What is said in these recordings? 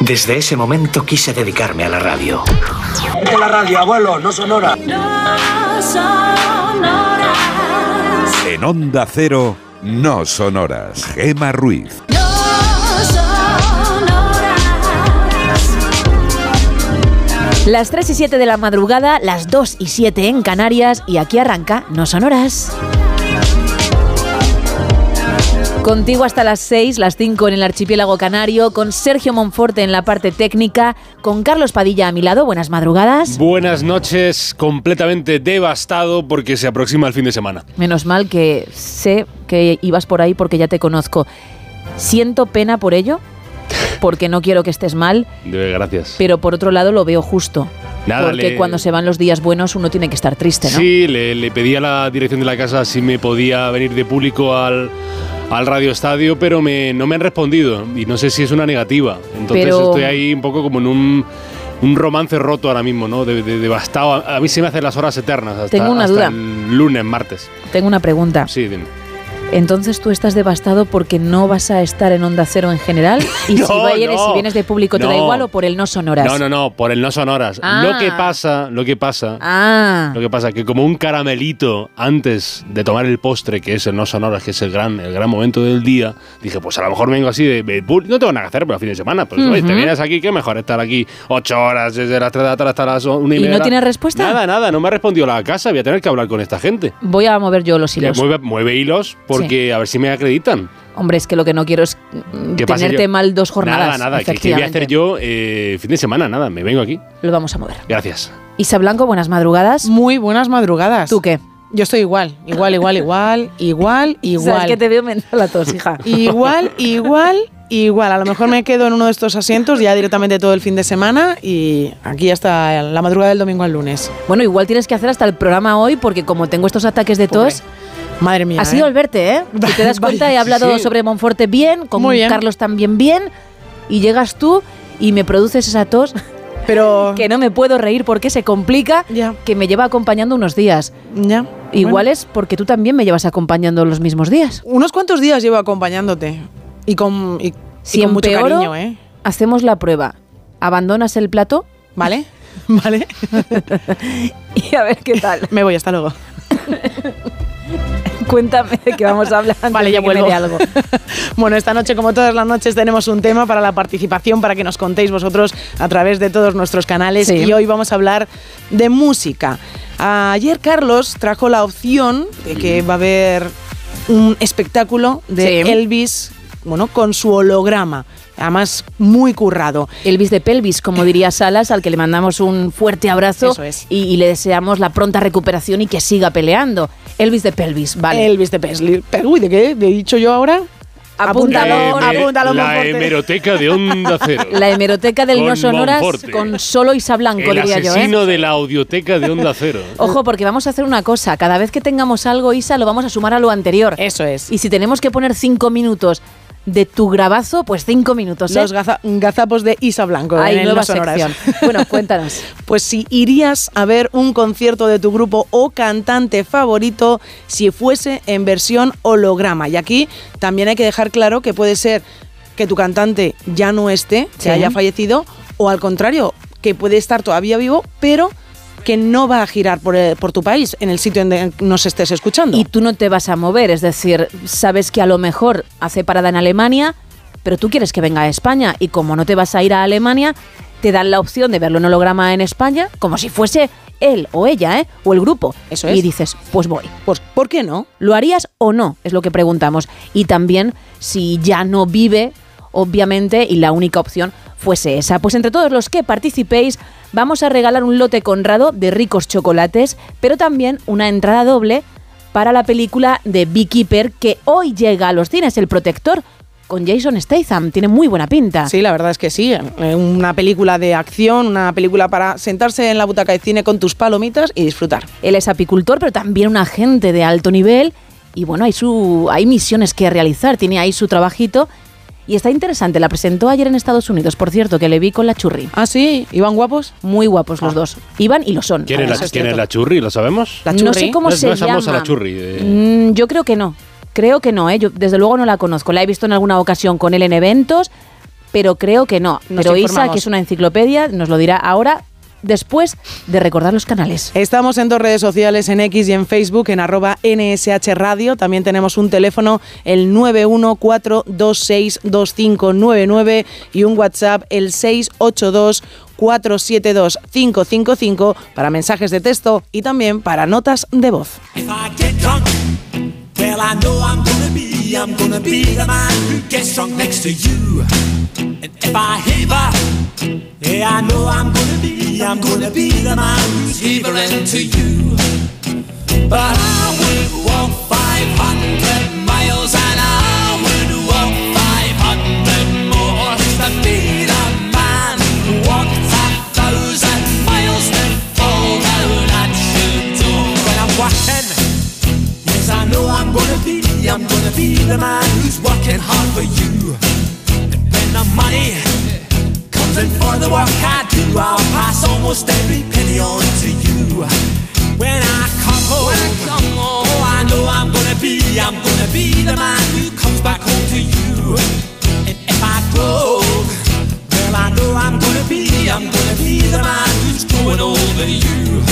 Desde ese momento quise dedicarme a la radio. De la radio, abuelo, no sonora. En Onda Cero, no sonoras. Gema Ruiz. Las 3 y 7 de la madrugada, las 2 y 7 en Canarias y aquí arranca No Sonoras. Contigo hasta las 6, las 5 en el archipiélago canario, con Sergio Monforte en la parte técnica, con Carlos Padilla a mi lado. Buenas madrugadas. Buenas noches, completamente devastado porque se aproxima el fin de semana. Menos mal que sé que ibas por ahí porque ya te conozco. Siento pena por ello, porque no quiero que estés mal, De gracias. pero por otro lado lo veo justo. Nada, porque le- cuando se van los días buenos uno tiene que estar triste, ¿no? Sí, le, le pedí a la dirección de la casa si me podía venir de público al, al Radio Estadio, pero me, no me han respondido y no sé si es una negativa. Entonces Pero- estoy ahí un poco como en un, un romance roto ahora mismo, ¿no? De, de- devastado. A, mí se me hacen las horas eternas. Hasta, Tengo una hasta duda. El lunes, martes. Tengo una pregunta. Sí, dime. Entonces tú estás devastado porque no vas a estar en Onda Cero en general y No, si, vienes, no. si vienes de público te da igual o por el no sonoras. No, no, no, por el no sonoras. Ah. Lo que pasa, lo que pasa, Ah, lo que pasa que como un caramelito antes de tomar el postre, que es el no sonoras, que es el gran, el gran momento del día, dije, pues a lo mejor vengo así de, de no tengo nada que hacer, pero a fin de semana, pues oye, te vienes aquí, que mejor estar aquí ocho horas desde las 3 de la tarde hasta las 1 y ¿Y media. no tienes respuesta? Nada, nada, no me ha respondido la casa, voy a tener que hablar con esta gente. voy a mover yo los hilos. mueve, mueve hilos porque a ver si me acreditan. Hombre, es que lo que no quiero es mm, ¿Qué pasa tenerte yo? mal dos jornadas. Nada, nada, que, que voy a hacer yo eh, fin de semana, nada, me vengo aquí. Lo vamos a mover. Gracias. Isa Blanco, buenas madrugadas. Muy buenas madrugadas. ¿Tú qué? Yo estoy igual, igual, igual, igual, igual, igual. Sabes que te veo mental la tos, hija. Igual, igual, igual. A lo mejor me quedo en uno de estos asientos ya directamente todo el fin de semana y aquí hasta la madrugada del domingo al lunes. Bueno, igual tienes que hacer hasta el programa hoy porque como tengo estos ataques de tos, Madre mía. ha sido ¿eh? el verte, ¿eh? Si te das cuenta, he hablado sí. sobre Monforte bien, con bien. Carlos también bien, y llegas tú y me produces esa tos Pero que no me puedo reír porque se complica, Ya. que me lleva acompañando unos días. ya. Igual Bueno, es porque tú también me llevas acompañando los mismos días. unos cuantos días llevo acompañándote y con, y, y Si con mucho empeoro, cariño, ¿eh? hacemos la prueba. ¿Abandonas el plato? ¿Vale? ¿Vale? Y a ver qué tal. Me voy, hasta luego. Cuéntame de qué vamos a hablar. Vale, de ya vuelvo. algo. Bueno, esta noche, como todas las noches, tenemos un tema para la participación, para que nos contéis vosotros a través de todos nuestros canales. Sí. Y hoy vamos a hablar de música. Ayer Carlos trajo la opción de que va a haber un espectáculo de Sí. Elvis, bueno, con su holograma. Además, muy currado. Elvis de pelvis, como diría Salas, al que le mandamos un fuerte abrazo Eso es. y, y le deseamos la pronta recuperación y que siga peleando. Elvis de pelvis, vale. Elvis de. Pero, uy, ¿de qué? ¿Le he dicho yo ahora? Apúntalo, Hemer- apúntalo, La Monforte. hemeroteca de Onda Cero. La hemeroteca del Con No Sonoras Monforte. con solo Isa Blanco, El diría yo. ¿eh? asesino de la audioteca de Onda Cero. Ojo, porque vamos a hacer una cosa. Cada vez que tengamos algo, Isa, lo vamos a sumar a lo anterior. Eso es. Y si tenemos que poner cinco minutos de tu grabazo, pues cinco minutos. ¿eh? Los gaza- gazapos de Isa Blanco. Hay en nueva sección. Bueno, cuéntanos. Pues si irías a ver un concierto de tu grupo o cantante favorito si fuese en versión holograma. Y aquí también hay que dejar claro que puede ser que tu cantante ya no esté, Sí. que haya fallecido, o al contrario, que puede estar todavía vivo, pero que no va a girar por, eh, por tu país, en el sitio que nos estés escuchando. Y tú no te vas a mover, es decir, sabes que a lo mejor hace parada en Alemania, pero tú quieres que venga a España y como no te vas a ir a Alemania, te dan la opción de verlo en holograma en España, como si fuese él o ella, ¿eh? O el grupo. Eso es. Y dices, pues voy. Pues, ¿por qué no? ¿Lo harías o no? Es lo que preguntamos. Y también si ya no vive, obviamente, y la única opción fuese esa. Pues entre todos los que participéis, vamos a regalar un lote conrado de ricos chocolates, pero también una entrada doble para la película de Beekeeper que hoy llega a los cines, El Protector, con Jason Statham. Tiene muy buena pinta. Sí, la verdad es que sí. Eh, Una película de acción, una película para sentarse en la butaca de cine con tus palomitas y disfrutar. Él es apicultor, pero también un agente de alto nivel. Y bueno, hay, su, hay misiones que realizar, tiene ahí su trabajito. Y está interesante, la presentó ayer en Estados Unidos, por cierto, que le vi con la churri. Ah, sí, ¿iban guapos? Muy guapos los dos. Iban y lo son. ¿Quién, es la, es quién es cierto. la churri? ¿Lo sabemos? La No sé cómo No se no llama. la churri, eh. Mm, yo creo que no. Creo que no, ¿eh? Yo desde luego no la conozco. La he visto en alguna ocasión con él en eventos, pero creo que no. Nos pero Isa, que es una enciclopedia, nos lo dirá ahora, después de recordar los canales. Estamos en dos redes sociales, en X y en Facebook, en arroba NSH Radio. También tenemos un teléfono, el 914262599 y un WhatsApp, el 682472555 para mensajes de texto y también para notas de voz. Well, I know I'm gonna be, I'm gonna be the man who gets drunk next to you. And if I heaver, yeah, I know I'm gonna be, I'm gonna be the man who's heavering to you. But I would walk 500 miles and I I'm gonna be the man who's working hard for you. And when the money comes in for the work I do, I'll pass almost every penny on to you. When I come home, oh, I know I'm gonna be, I'm gonna be the man who comes back home to you. And if I broke, well, I know I'm gonna be, I'm gonna be the man who's growing older than you.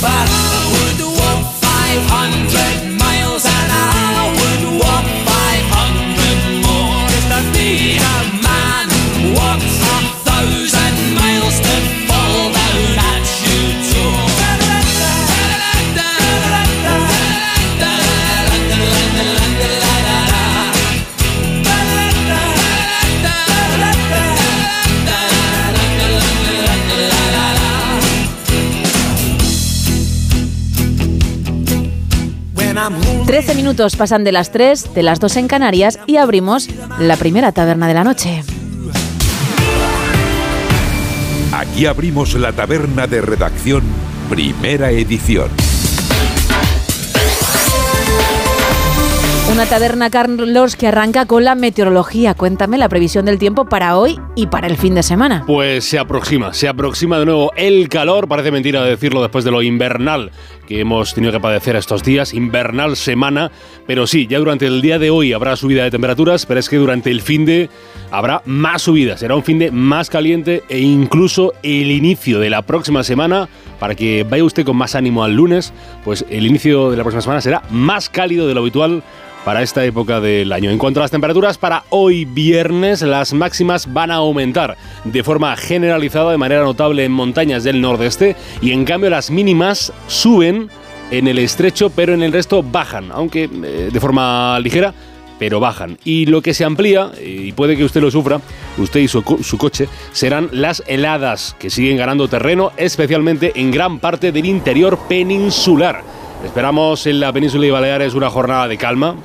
But I would walk 500 miles have 13 minutos pasan de las 3, de las 2 en Canarias y abrimos la primera taberna de la noche. Aquí abrimos la taberna de redacción, primera edición. Una taberna, Carlos, que arranca con la meteorología. Cuéntame la previsión del tiempo para hoy y para el fin de semana. Pues se aproxima, se aproxima de nuevo el calor. Parece mentira decirlo después de lo invernal que hemos tenido que padecer estos días. Invernal semana. Pero sí, ya durante el día de hoy habrá subida de temperaturas, pero es que durante el fin de habrá más subidas. Será un fin de más caliente e incluso el inicio de la próxima semana, para que vaya usted con más ánimo al lunes, pues el inicio de la próxima semana será más cálido de lo habitual para esta época del año. En cuanto a las temperaturas, para hoy viernes las máximas van a aumentar de forma generalizada, de manera notable en montañas del nordeste, y en cambio las mínimas suben en el estrecho, pero en el resto bajan, aunque eh, de forma ligera, pero bajan. Y lo que se amplía, y puede que usted lo sufra, usted y su, co- su coche, serán las heladas, que siguen ganando terreno, especialmente en gran parte del interior peninsular. Esperamos en la península y Baleares una jornada de calma,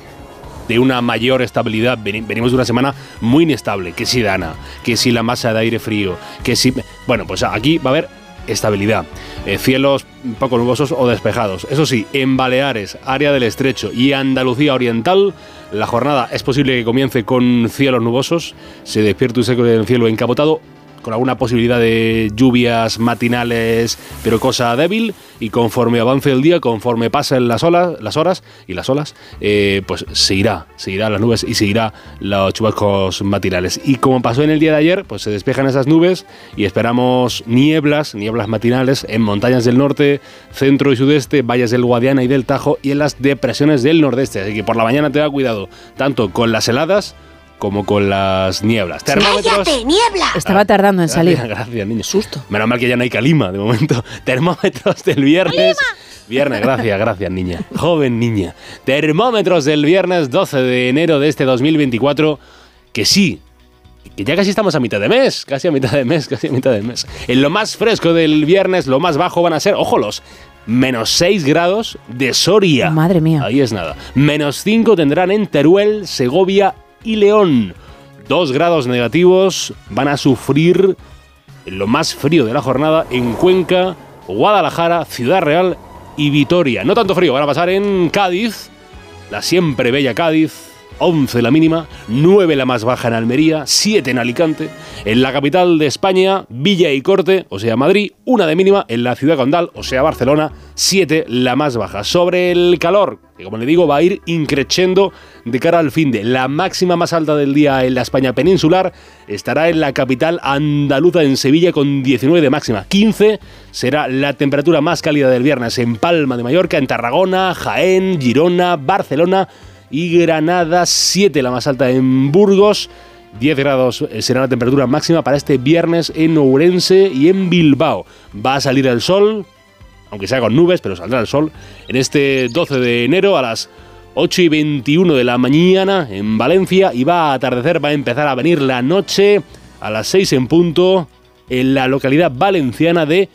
de una mayor estabilidad. Veni- Venimos de una semana muy inestable, que si Dana, que si la masa de aire frío, que si... Bueno, pues aquí va a haber estabilidad. Eh, cielos poco nubosos o despejados. Eso sí, en Baleares, área del Estrecho y Andalucía Oriental, la jornada es posible que comience con cielos nubosos, se despierte un seco el cielo encapotado, con alguna posibilidad de lluvias matinales, pero cosa débil, y conforme avance el día, conforme pasen las, olas, las horas y las olas, eh, pues se irá, se irá las nubes y se irá los chubascos matinales. Y como pasó en el día de ayer, pues se despejan esas nubes y esperamos nieblas, nieblas matinales en montañas del norte, centro y sudeste, valles del Guadiana y del Tajo y en las depresiones del nordeste. Así que por la mañana te da cuidado, tanto con las heladas, como con las nieblas. Termómetros. ¡Cállate, niebla! Estaba tardando en salir. Gracias, gracias, niño. Susto. Menos mal que ya no hay calima de momento. Termómetros del viernes. Viernes, gracias, gracias, niña. Joven niña. Termómetros del viernes 12 de enero de este 2024. Que sí, que ya casi estamos a mitad de mes, casi a mitad de mes, casi a mitad de mes. En lo más fresco del viernes, lo más bajo van a ser, ojo, los menos 6 grados de Soria. Madre mía. Ahí es nada. Menos 5 tendrán en Teruel, Segovia y León. 2 grados negativos van a sufrir lo más frío de la jornada en Cuenca, Guadalajara, Ciudad Real y Vitoria. No tanto frío, van a pasar en Cádiz, la siempre bella Cádiz, 11 la mínima, 9 la más baja en Almería, 7 en Alicante, en la capital de España, Villa y Corte, o sea Madrid, una de mínima, en la ciudad condal, o sea Barcelona, 7 la más baja. Sobre el calor, que como le digo va a ir increciendo de cara al fin de la máxima más alta del día en la España peninsular estará en la capital andaluza en Sevilla con 19 de máxima. 15 será la temperatura más cálida del viernes en Palma de Mallorca, en Tarragona, Jaén, Girona, Barcelona y Granada, 7 la más alta en Burgos. 10 grados será la temperatura máxima para este viernes en Ourense y en Bilbao. Va a salir el sol, aunque sea con nubes, pero saldrá el sol en este 12 de enero a las 8 y 21 de la mañana en Valencia y va a atardecer, va a empezar a venir la noche a las 6 en punto en la localidad valenciana de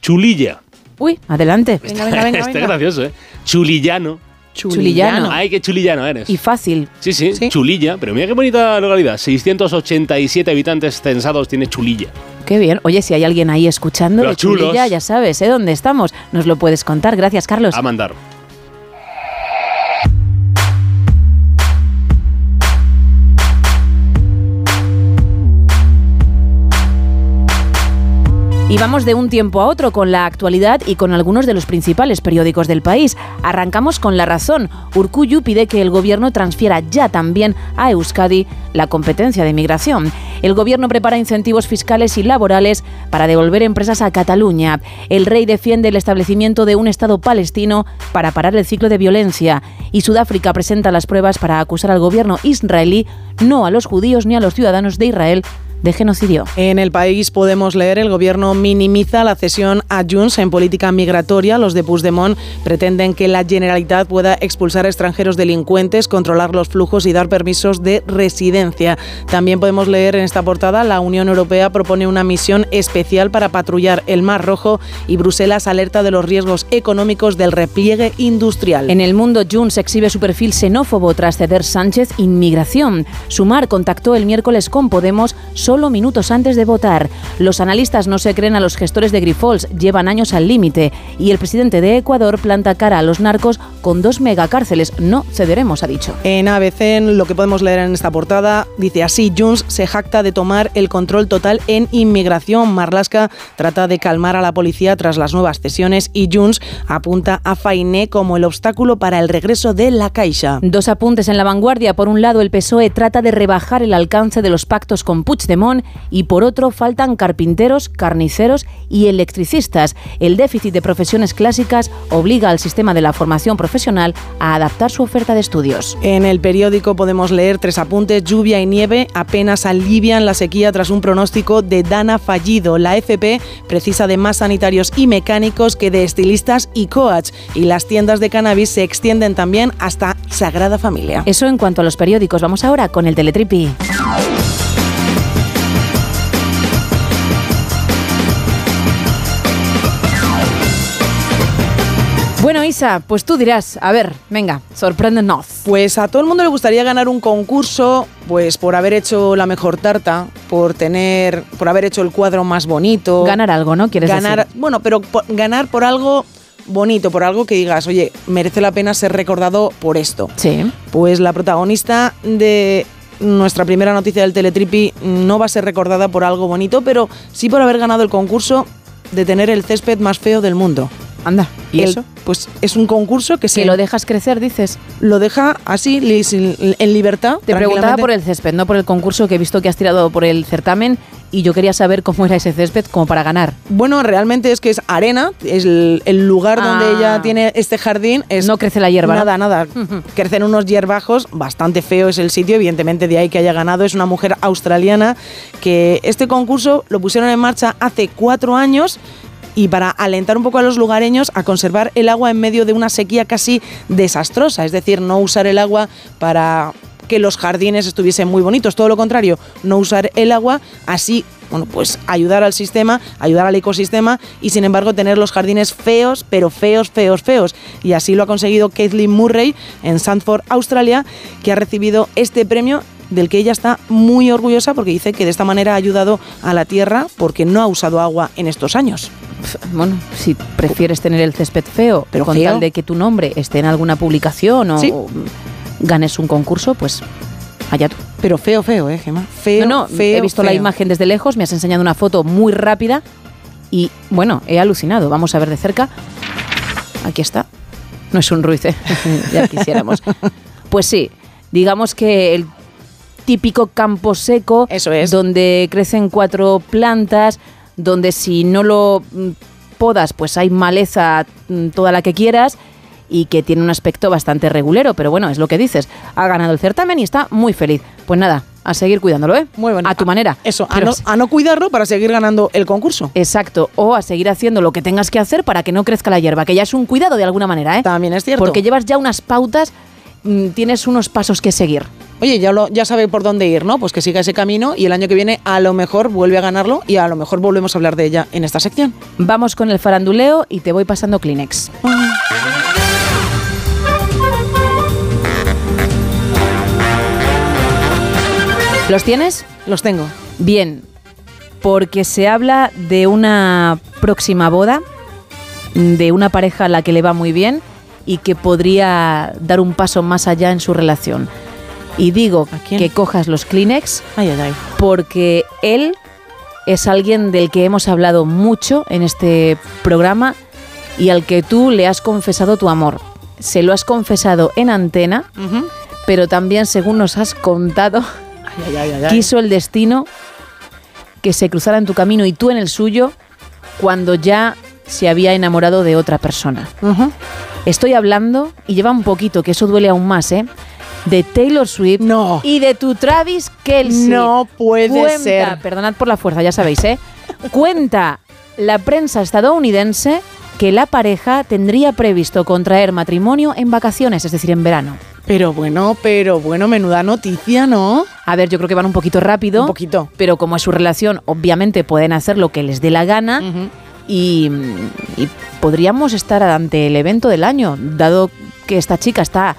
Chulilla. Uy, adelante. Venga, venga, venga. Es venga. gracioso, ¿eh? Chulillano. Chulillano. Ay, qué chulillano eres. Y fácil. Sí, sí, Sí. Chulilla, pero mira qué bonita localidad. 687 habitantes censados tiene Chulilla. Qué bien. Oye, si hay alguien ahí escuchando Los de Chulilla, chulos. ya sabes, ¿eh? ¿Dónde estamos? Nos lo puedes contar. Gracias, Carlos. A mandar. Y vamos de un tiempo a otro con la actualidad y con algunos de los principales periódicos del país. Arrancamos con La Razón. Urcuyu pide que el gobierno transfiera ya también a Euskadi la competencia de migración. El gobierno prepara incentivos fiscales y laborales para devolver empresas a Cataluña. El rey defiende el establecimiento de un Estado palestino para parar el ciclo de violencia. Y Sudáfrica presenta las pruebas para acusar al gobierno israelí, no a los judíos ni a los ciudadanos de Israel, de genocidio. En el país podemos leer el gobierno minimiza la cesión a Junts en política migratoria. Los de Puigdemont pretenden que la Generalitat pueda expulsar a extranjeros delincuentes, controlar los flujos y dar permisos de residencia. También podemos leer en esta portada la Unión Europea propone una misión especial para patrullar el Mar Rojo y Bruselas alerta de los riesgos económicos del repliegue industrial. En el mundo, Junts exhibe su perfil xenófobo tras ceder Sánchez inmigración. Sumar contactó el miércoles con Podemos solo minutos antes de votar. Los analistas no se creen a los gestores de Grifols, llevan años al límite. Y el presidente de Ecuador planta cara a los narcos con dos megacárceles. No cederemos, ha dicho. En ABC, lo que podemos leer en esta portada, dice así, Junts se jacta de tomar el control total en inmigración. Marlaska trata de calmar a la policía tras las nuevas cesiones y Junts apunta a Fainé como el obstáculo para el regreso de la Caixa. Dos apuntes en la vanguardia. Por un lado, el PSOE trata de rebajar el alcance de los pactos con Puigdemont y por otro faltan carpinteros, carniceros y electricistas. El déficit de profesiones clásicas obliga al sistema de la formación profesional a adaptar su oferta de estudios. En el periódico podemos leer tres apuntes. Lluvia y nieve apenas alivian la sequía tras un pronóstico de Dana fallido. La FP precisa de más sanitarios y mecánicos que de estilistas y coach. Y las tiendas de cannabis se extienden también hasta Sagrada Familia. Eso en cuanto a los periódicos. Vamos ahora con el Teletripi. Bueno, Isa, pues tú dirás, a ver, venga, sorpréndenos. Pues a todo el mundo le gustaría ganar un concurso, pues por haber hecho la mejor tarta, por tener, por haber hecho el cuadro más bonito. Ganar algo, ¿no? ¿Quieres ganar, decir? bueno, pero por- ganar por algo bonito, por algo que digas, oye, merece la pena ser recordado por esto. Sí. Pues la protagonista de nuestra primera noticia del Teletripi no va a ser recordada por algo bonito, pero sí por haber ganado el concurso de tener el césped más feo del mundo. Anda, ¿y El- eso? Pues es un concurso que se lo dejas crecer, dices. lo deja así en libertad. Te preguntaba por el césped, no por el concurso que he visto que has tirado por el certamen y yo quería saber cómo era ese césped como para ganar. Bueno, realmente es que es arena, es el, el lugar donde Ah. ella tiene este jardín. Es No crece la hierba, ¿no? Nada, nada. Crecen unos hierbajos, bastante feo es el sitio, evidentemente de ahí que haya ganado. Es una mujer australiana que este concurso lo pusieron en marcha hace cuatro años y para alentar un poco a los lugareños a conservar el agua en medio de una sequía casi desastrosa, es decir, no usar el agua para que los jardines estuviesen muy bonitos, todo lo contrario, no usar el agua, así, bueno, pues ayudar al sistema, ayudar al ecosistema y sin embargo tener los jardines feos, pero feos, feos, feos. Y así lo ha conseguido Kathleen Murray en Sandford, Australia, que ha recibido este premio del que ella está muy orgullosa porque dice que de esta manera ha ayudado a la tierra porque no ha usado agua en estos años. Bueno, si prefieres tener el césped feo, Pero con feo. tal de que tu nombre esté en alguna publicación o Sí. ganes un concurso, pues allá tú. Pero feo, feo, ¿eh, Gemma? Feo, no, no, feo, he visto la imagen desde lejos, me has enseñado una foto muy rápida y, bueno, he alucinado. Vamos a ver de cerca. Aquí está. No es un ruiz, ¿eh? ya quisiéramos. Pues sí, digamos que el típico campo seco, Eso es. donde crecen cuatro plantas, donde si no lo mm, podas, pues hay maleza mm, toda la que quieras y que tiene un aspecto bastante regulero, pero bueno, es lo que dices. Ha ganado el certamen y está muy feliz. Pues nada, a seguir cuidándolo, ¿eh? Muy bueno. A tu manera. Eso, a no, a no cuidarlo para seguir ganando el concurso. Exacto, o a seguir haciendo lo que tengas que hacer para que no crezca la hierba, que ya es un cuidado de alguna manera, ¿eh? También es cierto. Porque llevas ya unas pautas, mm, tienes unos pasos que seguir. Oye, ya, lo, ya sabe por dónde ir, ¿no? Pues que siga ese camino y el año que viene a lo mejor vuelve a ganarlo y a lo mejor volvemos a hablar de ella en esta sección. Vamos con el faranduleo y te voy pasando Kleenex. ¿Los tienes? Los tengo. Bien, porque se habla de una próxima boda, de una pareja a la que le va muy bien y que podría dar un paso más allá en su relación. Y digo que cojas los Kleenex Ay, ay, ay. porque él es alguien del que hemos hablado mucho en este programa y al que tú le has confesado tu amor. Se lo has confesado en antena, pero también, según nos has contado, quiso el destino que se cruzara en tu camino y tú en el suyo cuando ya se había enamorado de otra persona. Estoy hablando, y lleva un poquito, que eso duele aún más, ¿eh? De Taylor Swift No. y de tu Travis Kelsey. No puede Cuenta, ser. Perdonad por la fuerza, ya sabéis, ¿eh? Cuenta la prensa estadounidense que la pareja tendría previsto contraer matrimonio en vacaciones, es decir, en verano. Pero bueno, pero bueno, menuda noticia, ¿no? A ver, yo creo que van un poquito rápido. Un poquito. Pero como es su relación, obviamente pueden hacer lo que les dé la gana. Y, y podríamos estar ante el evento del año, dado que esta chica está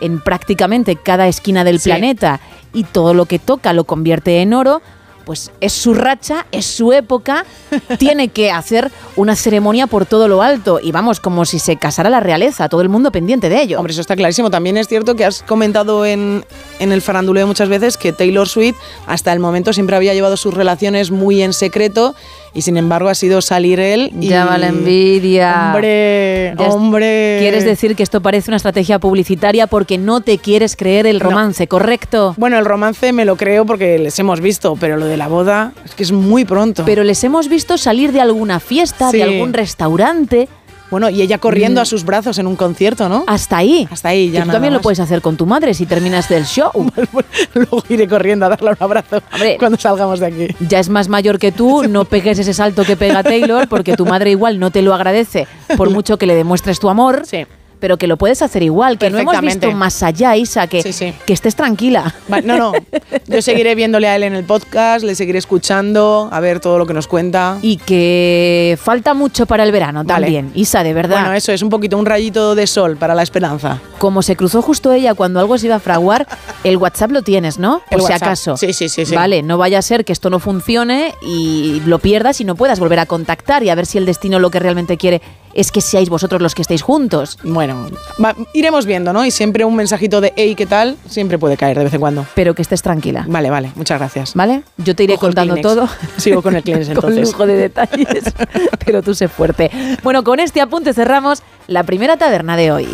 en prácticamente cada esquina del Sí. planeta y todo lo que toca lo convierte en oro, pues es su racha, es su época, tiene que hacer una ceremonia por todo lo alto y vamos, como si se casara la realeza, todo el mundo pendiente de ello. Hombre, eso está clarísimo. También es cierto que has comentado en, en el faranduleo muchas veces que Taylor Swift hasta el momento siempre había llevado sus relaciones muy en secreto y sin embargo ha sido salir él y... Ya va la envidia. Hombre, Ya hombre. Quieres decir que esto parece una estrategia publicitaria porque no te quieres creer el romance, ¿correcto? Bueno, el romance me lo creo porque les hemos visto, pero lo de la boda es que es muy pronto. Pero les hemos visto salir de alguna fiesta, Sí. de algún restaurante, bueno, y ella corriendo Mm. a sus brazos en un concierto, ¿no? hasta ahí. Hasta ahí, ya Que tú nada también lo puedes hacer con tu madre si terminas del show. Luego iré corriendo a darle un abrazo Hombre. cuando salgamos de aquí. Ya es más mayor que tú, no pegues ese salto que pega Taylor porque tu madre igual no te lo agradece por mucho que le demuestres tu amor. Sí. Pero que lo puedes hacer igual, que no hemos visto más allá, Isa, que, Sí, sí. que estés tranquila. Va- No, no. Yo seguiré viéndole a él en el podcast, le seguiré escuchando, a ver todo lo que nos cuenta. Y que falta mucho para el verano Vale. también, Isa, de verdad. Bueno, eso es un poquito un rayito de sol para la esperanza. Como se cruzó justo ella cuando algo se iba a fraguar, el WhatsApp lo tienes, ¿no? Por El si WhatsApp. acaso. Sí, sí, sí, sí. Vale, no vaya a ser que esto no funcione y lo pierdas y no puedas volver a contactar y a ver si el destino lo que realmente quiere es que seáis vosotros los que estéis juntos. Bueno, va- iremos viendo, ¿no? Y siempre un mensajito de hey, ¿qué tal? Siempre puede caer de vez en cuando. Pero que estés tranquila. Vale, vale, muchas gracias. ¿Vale? Yo te iré Cojo contando todo. Sigo con el Kleenex con entonces. lujo de detalles. Pero tú sé fuerte. Bueno, con este apunte cerramos la primera taberna de hoy.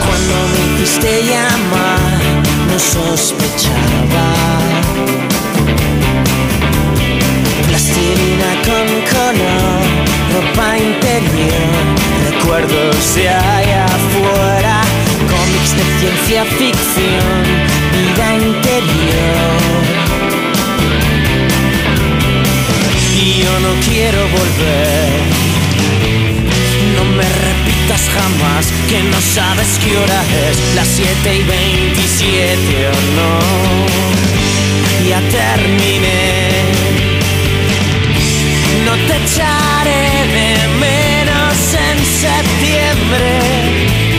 Cuando me llamar, no sospechaba recuerdos de allá afuera, cómics de ciencia ficción, vida interior. Y yo no quiero volver. No me repitas jamás que no sabes qué hora es, las 7 y 27 o no. Ya terminé. No te echaré de menos en septiembre.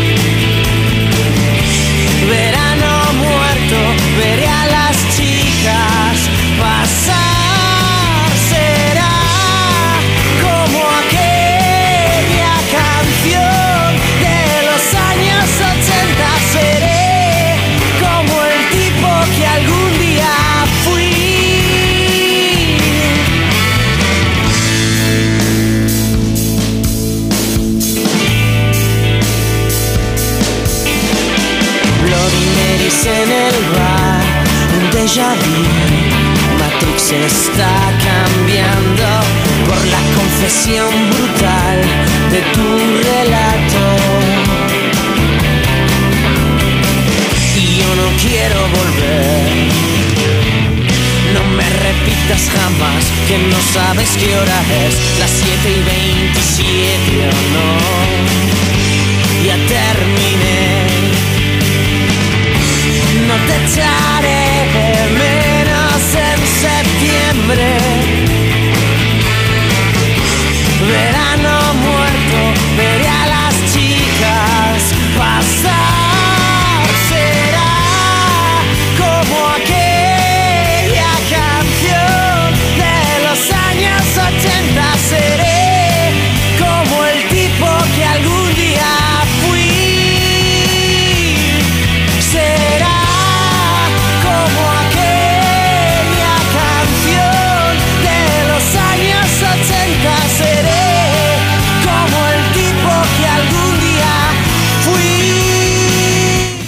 En el bar, un déjà vu. Matrix está cambiando por la confesión brutal de tu relato. Y yo no quiero volver. No me repitas jamás que no sabes qué hora es, las 7 y 27 o no. Ya terminé. No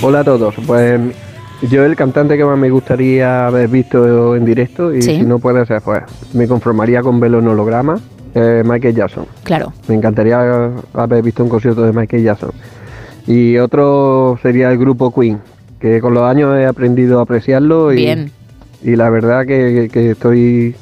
Hola a todos, pues yo el cantante que más me gustaría haber visto en directo y Sí. si no puede ser, pues me conformaría con verlo en holograma, eh, Michael Jackson. Claro. Me encantaría haber visto un concierto de Michael Jackson. Y otro sería el grupo Queen, que con los años he aprendido a apreciarlo y, Bien. y la verdad que, estoy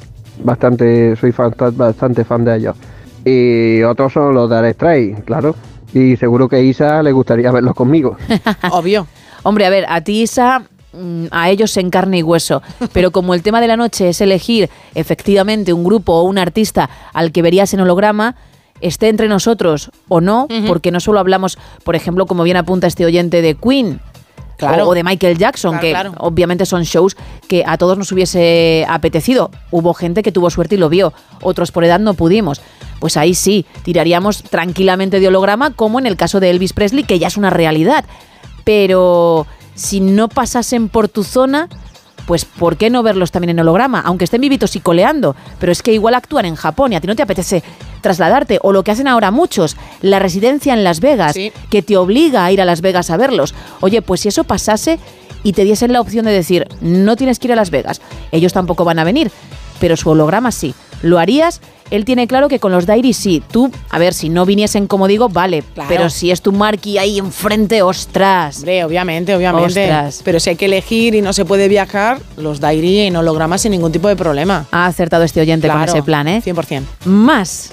bastante, soy fan- bastante fan de ellos. Y otros son los de Alex Stray, claro. Y seguro que a Isa le gustaría verlos conmigo. Obvio. Hombre, a ver, a ti, Isa, mm, a ellos en carne y hueso. Pero como el tema de la noche es elegir efectivamente un grupo o un artista al que verías en holograma, esté entre nosotros o no, porque no solo hablamos, por ejemplo, como bien apunta este oyente de Queen. Claro. O, o de Michael Jackson, Claro, que claro. obviamente son shows que a todos nos hubiese apetecido. Hubo gente que tuvo suerte y lo vio, otros por edad no pudimos. Pues ahí sí, tiraríamos tranquilamente de holograma, como en el caso de Elvis Presley, que ya es una realidad. Pero si no pasasen por tu zona, pues ¿por qué no verlos también en holograma? Aunque estén vivitos y coleando. Pero es que igual actúan en Japón y a ti no te apetece trasladarte. O lo que hacen ahora muchos, la residencia en Las Vegas, que te obliga a ir a Las Vegas a verlos. Oye, pues si eso pasase y te diesen la opción de decir, no tienes que ir a Las Vegas, ellos tampoco van a venir, pero su holograma sí. ¿Lo harías? Él tiene claro que con los Dairy sí. Tú, a ver, si no viniesen como digo, vale. Claro. Pero si es tu marquí ahí enfrente, ostras. Hombre, obviamente, obviamente. Ostras. Pero si hay que elegir y no se puede viajar, los Dairy en holograma sin ningún tipo de problema. Ha acertado este oyente con ese plan, ¿eh? 100%. Más.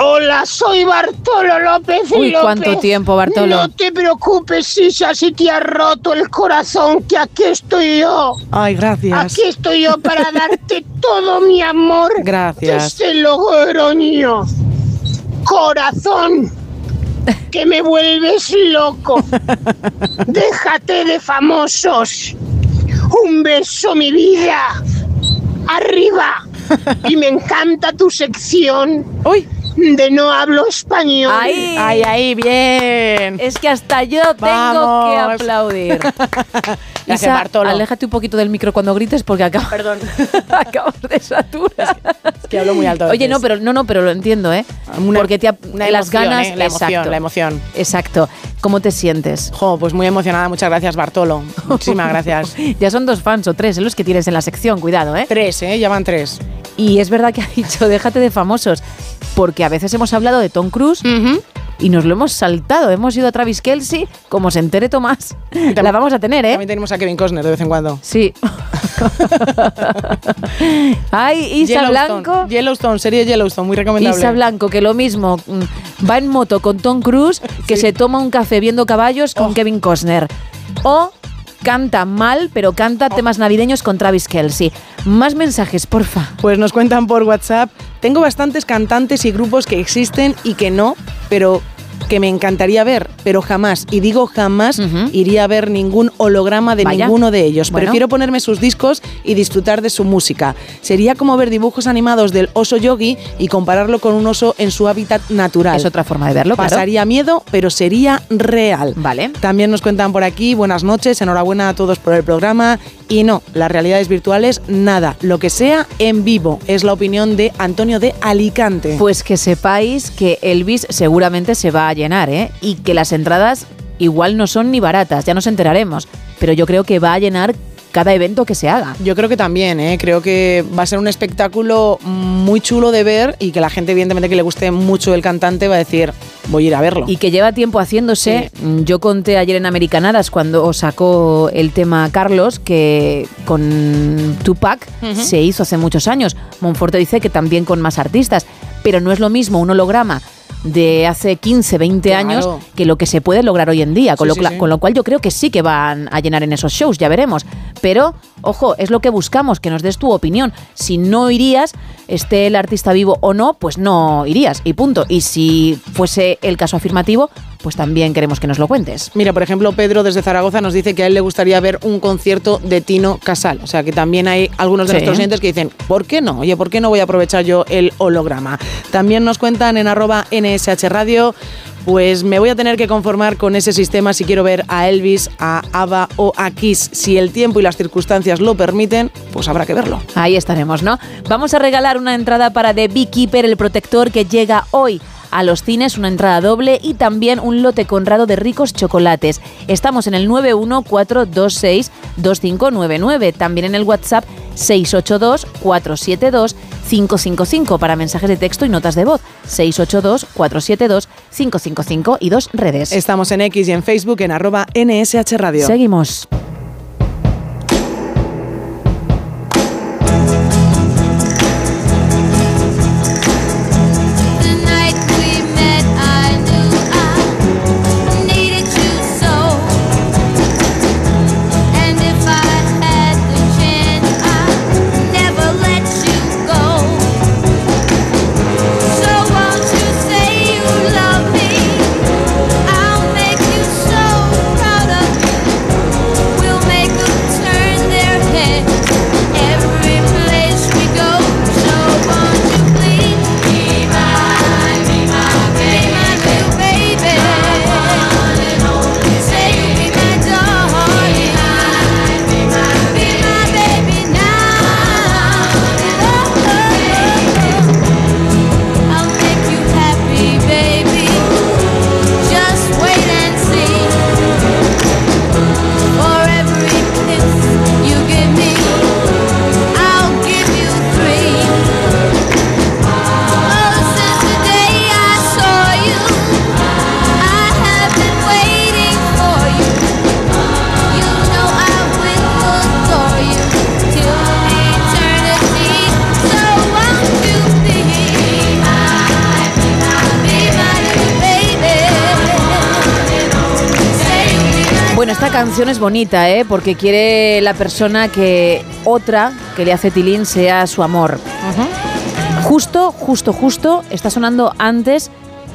Hola, soy Bartolo López Uy, López. cuánto tiempo, Bartolo. No te preocupes, Isa, si te ha roto el corazón, que aquí estoy yo. Ay, gracias. Aquí estoy yo para darte todo mi amor. Gracias. Desde Logroño. Corazón, que me vuelves loco. Déjate de famosos. Un beso, mi vida. Arriba. Y me encanta tu sección. De no hablo español. Ahí. Ay, ahí, bien. Es que hasta yo tengo Vamos. que aplaudir. Isa, Bartolo. aléjate un poquito del micro cuando grites porque acabas, Perdón. acabas de saturar. Es que hablo muy alto. Oye, no, pero no, no, pero lo entiendo, ¿eh? Una- porque te ha- una las emoción, ganas, ¿eh? La emoción, exacto, la emoción. Exacto. ¿Cómo te sientes? Jo, pues muy emocionada. Muchas gracias, Bartolo. Muchísimas gracias. ya son dos fans o tres, ¿eh? los que tienes en la sección, cuidado, ¿eh? Tres, ¿eh? Ya van tres. Y es verdad que ha dicho, déjate de famosos, porque a veces hemos hablado de Tom Cruise, y nos lo hemos saltado. Hemos ido a Travis Kelsey, como se entere Tomás. La vamos a tener, ¿eh? También tenemos a Kevin Costner de vez en cuando. Sí. Ay, Isa Yellowstone, Blanco. Yellowstone, serie Yellowstone, muy recomendable. Isa Blanco, que lo mismo, mm, va en moto con Tom Cruise, que se toma un café viendo caballos Oh. con Kevin Costner. O canta mal, pero canta temas navideños con Travis Kelsey. Más mensajes, porfa. Pues nos cuentan por WhatsApp. Tengo bastantes cantantes y grupos que existen y que no, pero que me encantaría ver, pero jamás, y digo jamás, iría a ver ningún holograma de Vaya. ninguno de ellos. Bueno. Prefiero ponerme sus discos y disfrutar de su música. Sería como ver dibujos animados del oso yogi y compararlo con un oso en su hábitat natural. Es otra forma de verlo, claro. Pasaría miedo, pero sería real. Vale. También nos cuentan por aquí, buenas noches, enhorabuena a todos por el programa. Y no, las realidades virtuales, nada. Lo que sea en vivo. Es la opinión de Antonio de Alicante. Pues que sepáis que Elvis seguramente se va a llenar, ¿eh? Y que las entradas igual no son ni baratas, ya nos enteraremos. Pero yo creo que va a llenar cada evento que se haga. Yo creo que también, ¿eh? creo que va a ser un espectáculo muy chulo de ver y que la gente, evidentemente, que le guste mucho el cantante va a decir, voy a ir a verlo. Y que lleva tiempo haciéndose. Mm, Yo conté ayer en Americanadas cuando sacó el tema Carlos, que con Tupac se hizo hace muchos años. Monforte dice que también con más artistas. Pero no es lo mismo un holograma de hace 15, 20 Claro. años que lo que se puede lograr hoy en día. Con, Sí, lo, sí, cla- sí. con lo cual yo creo que sí que van a llenar en esos shows, ya veremos. Pero, ojo, es lo que buscamos, que nos des tu opinión. Si no irías, esté el artista vivo o no, pues no irías y punto. Y si fuese el caso afirmativo, pues también queremos que nos lo cuentes. Mira, por ejemplo, Pedro desde Zaragoza nos dice que a él le gustaría ver un concierto de Tino Casal. O sea, que también hay algunos de Sí. nuestros oyentes que dicen, ¿por qué no? Oye, ¿por qué no voy a aprovechar yo el holograma? También nos cuentan en arroba NSH Radio, pues me voy a tener que conformar con ese sistema si quiero ver a Elvis, a Ava o a Kiss. Si el tiempo y las circunstancias lo permiten, pues habrá que verlo. Ahí estaremos, ¿no? Vamos a regalar una entrada para The Beekeeper, el protector que llega hoy a los cines, una entrada doble y también un lote conrado de ricos chocolates. Estamos en el 914262599, también en el WhatsApp 682472555 para mensajes de texto y notas de voz. 682472555 y dos redes. Estamos en X y en Facebook en arroba NSH Radio. Seguimos. Canción es bonita, ¿eh? Porque quiere la persona que otra que le hace tilín sea su amor. Justo, justo, justo está sonando antes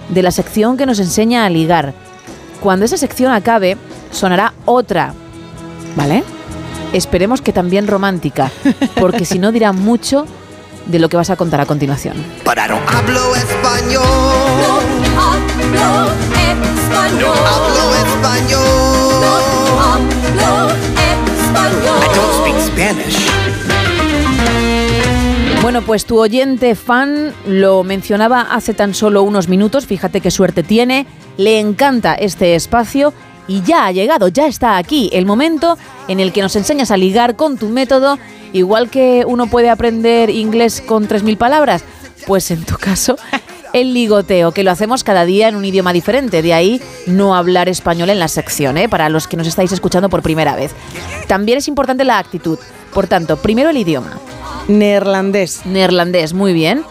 de la sección que nos enseña a ligar. Cuando esa sección acabe, sonará otra. ¿Vale? Esperemos que también romántica, porque si no dirá mucho de lo que vas a contar a continuación. Pero hablo español. hablo español. hablo español. hablo español. I don't speak Spanish. Bueno, pues tu oyente fan lo mencionaba hace tan solo unos minutos, fíjate qué suerte tiene, le encanta este espacio y ya ha llegado, ya está aquí el momento en el que nos enseñas a ligar con tu método, igual que uno puede aprender inglés con 3.000 palabras, pues en tu caso el ligoteo, que lo hacemos cada día en un idioma diferente. De ahí no hablar español en la sección, ¿eh? para los que nos estáis escuchando por primera vez. También es importante la actitud. Por tanto, primero el idioma. Neerlandés. Neerlandés, muy bien.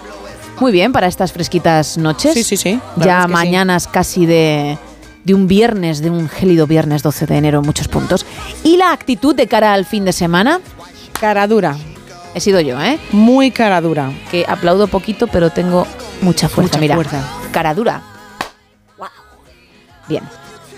Muy bien para estas fresquitas noches. Sí, sí, sí. Ya es que sí. mañanas casi de, de un viernes, de un gélido viernes 12 de enero en muchos puntos. Y la actitud de cara al fin de semana. Cara dura. He sido yo, ¿eh? Muy cara dura. Que aplaudo poquito, pero tengo mucha fuerza. Mucha Mira, fuerza. cara dura. Bien.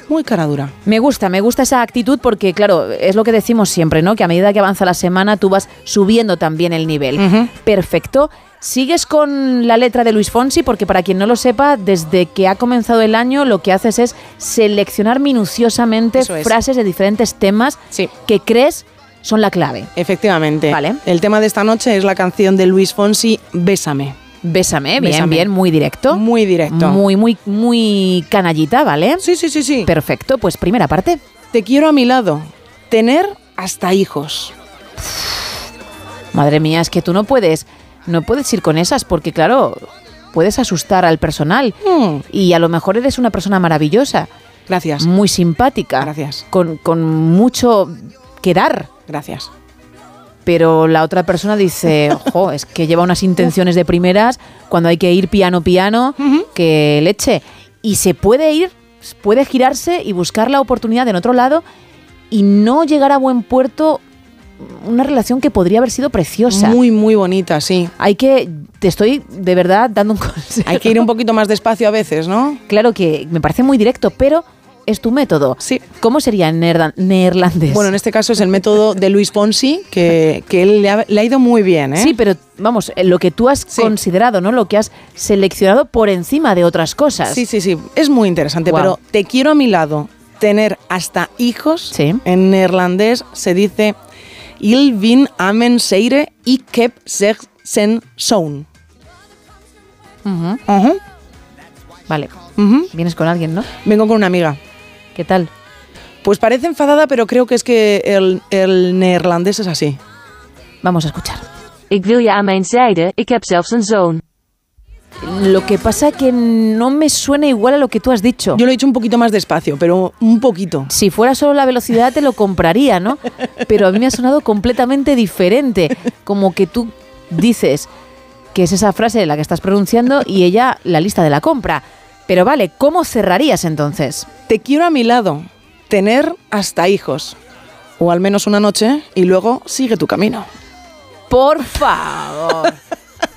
Muy cara dura. Me gusta, me gusta esa actitud porque, claro, es lo que decimos siempre, ¿no? Que a medida que avanza la semana tú vas subiendo también el nivel. Perfecto. Sigues con la letra de Luis Fonsi porque para quien no lo sepa, desde que ha comenzado el año lo que haces es seleccionar minuciosamente es. frases de diferentes temas que crees son la clave. Efectivamente. Vale. El tema de esta noche es la canción de Luis Fonsi, Bésame. Bésame, bien, Bésame. bien, muy directo. Muy directo. Muy, muy, muy canallita, ¿vale? Sí, sí, sí, sí. Perfecto, pues primera parte. Te quiero a mi lado. Tener hasta hijos. Madre mía, es que tú no puedes, no puedes ir con esas porque claro, puedes asustar al personal y a lo mejor eres una persona maravillosa. Gracias. Muy simpática. Gracias. Con, con mucho que dar. Gracias. Pero la otra persona dice, ojo, es que lleva unas intenciones de primeras cuando hay que ir piano piano, que leche. Y se puede ir, puede girarse y buscar la oportunidad en otro lado y no llegar a buen puerto una relación que podría haber sido preciosa. Muy, muy bonita, sí. Hay que, te estoy de verdad dando un consejo. Hay que ir un poquito más despacio a veces, ¿no? Claro que me parece muy directo, pero es tu método. Sí. ¿Cómo sería en neerlandés? Bueno, en este caso es el método de Luis Fonsi, que, que él le ha, le ha ido muy bien, ¿eh? Sí, pero vamos, eh, lo que tú has considerado, ¿no? Lo que has seleccionado por encima de otras cosas. Sí, sí, sí. Es muy interesante, pero te quiero a mi lado. Tener hasta hijos, en neerlandés se dice Il vin amen seire y kep zeg sen zoon. Vale. Vienes con alguien, ¿no? Vengo con una amiga. ¿Qué tal? Pues parece enfadada, pero creo que es que el, el neerlandés es así. Vamos a escuchar. Ik wil je aan mijn zijde, ik heb zelfs een zoon. Lo que pasa que no me suena igual a lo que tú has dicho. Yo lo he dicho un poquito más despacio, pero un poquito. Si fuera solo la velocidad te lo compraría, ¿no? Pero a mí me ha sonado completamente diferente. Como que tú dices que es esa frase la que estás pronunciando y ella la lista de la compra. Pero vale, ¿cómo cerrarías entonces? Te quiero a mi lado. Tener hasta hijos. O al menos una noche y luego sigue tu camino. Por favor.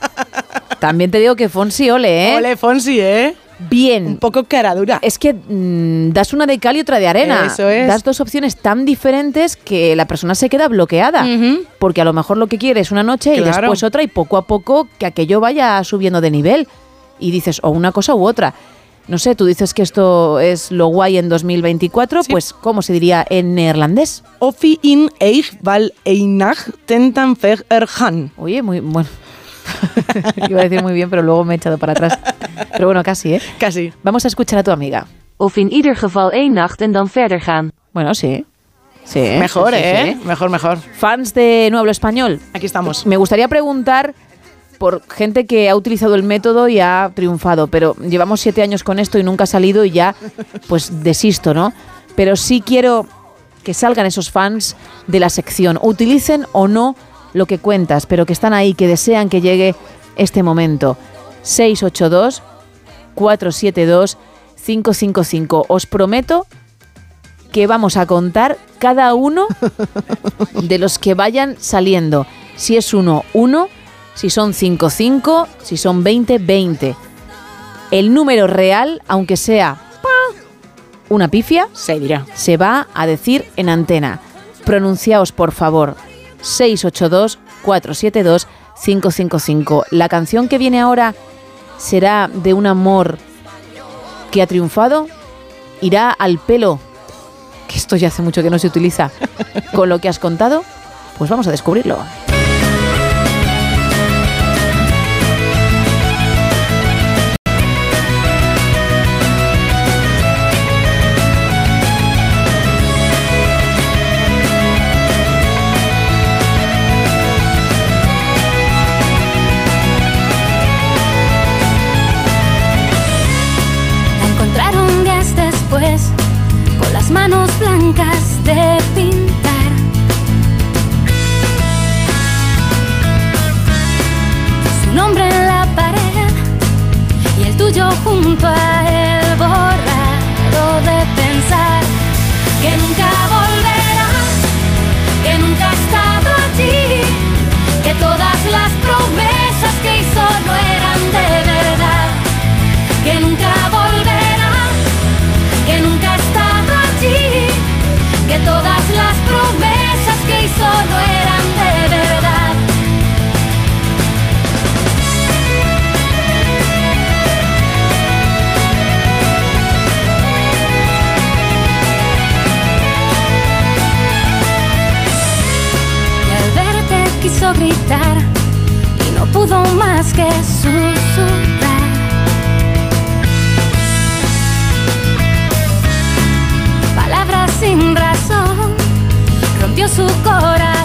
También te digo que Fonsi, ole, ¿eh? Ole, Fonsi, ¿eh? Bien. Un poco cara dura. Es que mm, das una de cal y otra de arena. Eso es. Das dos opciones tan diferentes que la persona se queda bloqueada. Porque a lo mejor lo que quiere es una noche y después otra y poco a poco que aquello vaya subiendo de nivel. Y dices, o una cosa u otra. No sé, tú dices que esto es lo guay en 2024, pues ¿cómo se diría en neerlandés? Offi in eich val einach tentan ver erhan. Oye, muy bueno. Iba a decir muy bien, pero luego me he echado para atrás. Pero bueno, casi, ¿eh? Casi. Vamos a escuchar a tu amiga. Of in ieder geval één nacht en dan verder gaan. Bueno, sí. Sí, Mejor, sí, sí, ¿eh? sí. Mejor, mejor. Fans de No Hablo Español. Aquí estamos. Me gustaría preguntar por gente que ha utilizado el método y ha triunfado, pero llevamos siete años con esto y nunca ha salido y ya pues desisto, ¿no? Pero sí quiero que salgan esos fans de la sección, utilicen o no lo que cuentas, pero que están ahí, que desean que llegue este momento. 682 472 555. Os prometo que vamos a contar cada uno de los que vayan saliendo. Si es uno, uno. Si son cinco, cinco. Si son 20, 20. El número real, aunque sea una pifia, se dirá. Se va a decir en antena. Pronunciaos, por favor. 682 472 555. La canción que viene ahora será de un amor que ha triunfado. Irá al pelo, que esto ya hace mucho que no se utiliza, con lo que has contado. Pues vamos a descubrirlo. Que susurrar. Palabras sin razón rompió su corazón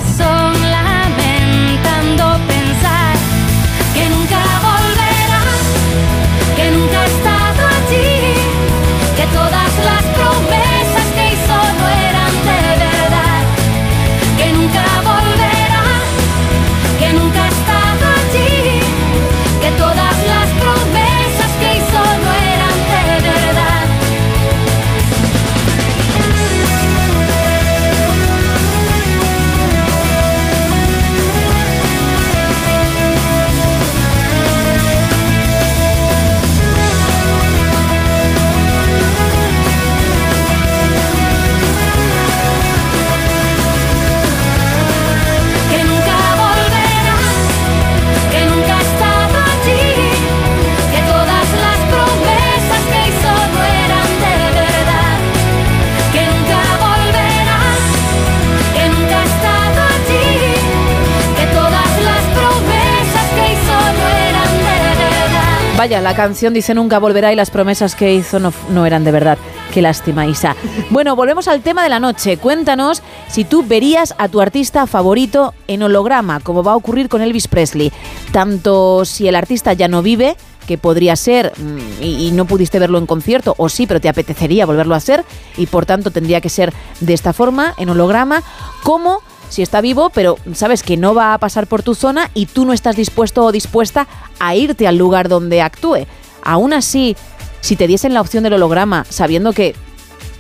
Vaya, la canción dice nunca volverá y las promesas que hizo no, no eran de verdad. Qué lástima, Isa. Bueno, volvemos al tema de la noche. Cuéntanos si tú verías a tu artista favorito en holograma, como va a ocurrir con Elvis Presley. Tanto si el artista ya no vive, que podría ser mm, y, y no pudiste verlo en concierto, o sí, pero te apetecería volverlo a hacer, y por tanto tendría que ser de esta forma, en holograma, como si está vivo, pero sabes que no va a pasar por tu zona y tú no estás dispuesto o dispuesta a irte al lugar donde actúe. Aún así, si te diesen la opción del holograma, sabiendo que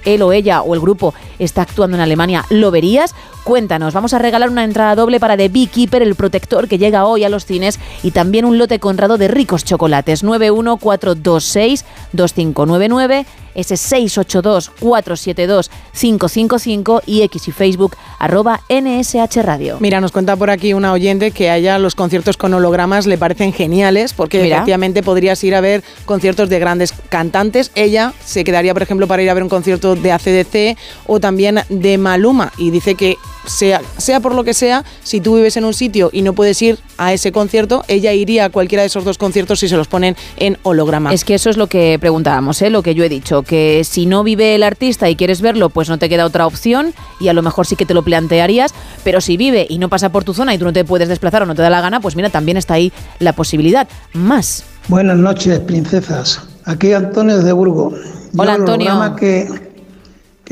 él o ella o el grupo está actuando en Alemania, ¿lo verías? Cuéntanos, vamos a regalar una entrada doble para The Beekeeper, el protector que llega hoy a los cines, y también un lote conrado de ricos chocolates. 914262599, ese 682472555 y X y Facebook arroba NSH Radio. Mira, nos cuenta por aquí una oyente que haya los conciertos con hologramas le parecen geniales porque Mira. efectivamente podrías ir a ver conciertos de grandes cantantes. Ella se quedaría, por ejemplo, para ir a ver un concierto de ACDC o también de Maluma y dice que sea, sea por lo que sea, si tú vives en un sitio y no puedes ir a ese concierto, ella iría a cualquiera de esos dos conciertos si se los ponen en holograma. Es que eso es lo que preguntábamos, ¿eh? lo que yo he dicho, que si no vive el artista y quieres verlo, pues no te queda otra opción y a lo mejor sí que te lo plantearías, pero si vive y no pasa por tu zona y tú no te puedes desplazar o no te da la gana, pues mira, también está ahí la posibilidad. Más. Buenas noches, princesas. Aquí Antonio desde Burgos. Yo Hola, el Antonio. holograma que,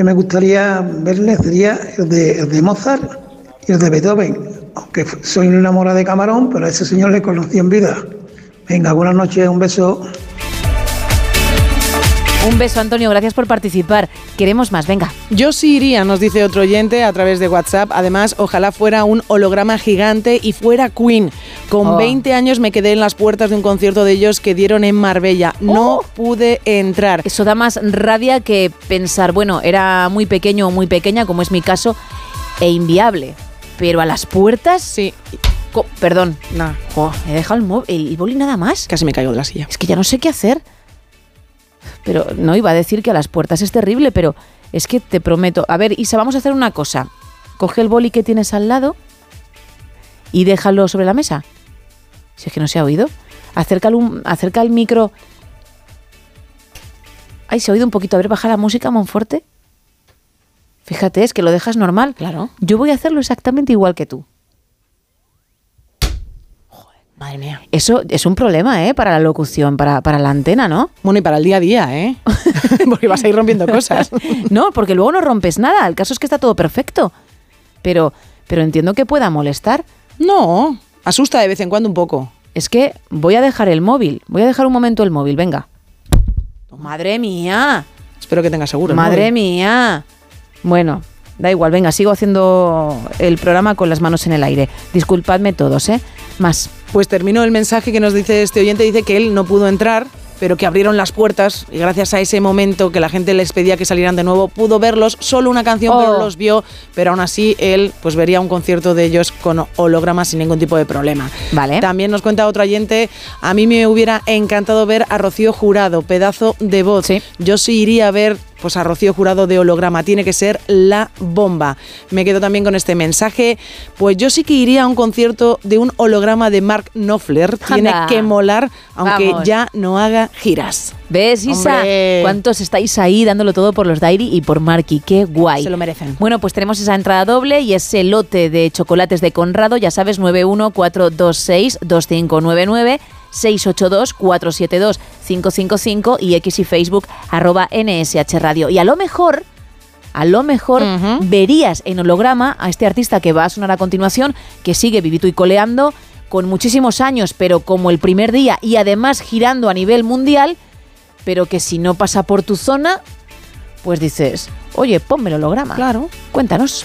que me gustaría verle sería el de, el de Mozart y el de Beethoven. Aunque soy una de Camarón, pero a ese señor le conocí en vida. Venga, buenas noches, un beso. Un beso, Antonio, gracias por participar. Queremos más, venga. Yo sí iría, nos dice otro oyente a través de WhatsApp. Además, ojalá fuera un holograma gigante y fuera Queen. Con Oh. 20 años me quedé en las puertas de un concierto de ellos que dieron en Marbella. No pude entrar. Eso da más rabia que pensar, bueno, era muy pequeño o muy pequeña, como es mi caso, e inviable. Pero a las puertas. Sí. perdón. No. Jo, he dejado el, el boli nada más. Casi me caigo de la silla. Es que ya no sé qué hacer. Pero no iba a decir que a las puertas es terrible, pero es que te prometo. A ver, Isa, vamos a hacer una cosa. Coge el boli que tienes al lado y déjalo sobre la mesa. Si es que no se ha oído. Acércalo un- acerca el micro. Ay, se ha oído un poquito. A ver, baja la música, Monforte. Fíjate, es que lo dejas normal. Claro. Yo voy a hacerlo exactamente igual que tú. Madre mía. Eso es un problema, ¿eh? Para la locución, para, para la antena, ¿no? Bueno, y para el día a día, ¿eh? Porque vas a ir rompiendo cosas. no, porque luego no rompes nada. El caso es que está todo perfecto. Pero, pero entiendo que pueda molestar. No, asusta de vez en cuando un poco. Es que voy a dejar el móvil. Voy a dejar un momento el móvil, venga. Madre mía. Espero que tenga seguro. Madre móvil. mía. Bueno, da igual, venga, sigo haciendo el programa con las manos en el aire. Disculpadme todos, ¿eh? Más. Pues termino el mensaje que nos dice este oyente, dice que él no pudo entrar, pero que abrieron las puertas y gracias a ese momento que la gente les pedía que salieran de nuevo, pudo verlos, solo una canción, pero Oh. los vio, pero aún así él pues vería un concierto de ellos con hologramas sin ningún tipo de problema. Vale. También nos cuenta otro oyente, a mí me hubiera encantado ver a Rocío Jurado, pedazo de voz. Yo sí iría a ver pues a Rocío Jurado de holograma, tiene que ser la bomba. Me quedo también con este mensaje, pues yo sí que iría a un concierto de un holograma de Mark Knopfler, tiene Anda. que molar, aunque Vamos. ya no haga giras. ¿Ves, Isa? Hombre. ¿Cuántos estáis ahí dándolo todo por los Diary y por Marky? ¡Qué guay! Se lo merecen. Bueno, pues tenemos esa entrada doble y ese lote de chocolates de Conrado, ya sabes, 914262599, 682-472-555 y X y Facebook arroba NSH Radio. Y a lo mejor, a lo mejor verías en holograma a este artista que va a sonar a continuación, que sigue vivito y coleando, con muchísimos años, pero como el primer día y además girando a nivel mundial, pero que si no pasa por tu zona, pues dices, oye, ponme el holograma. Claro. Cuéntanos.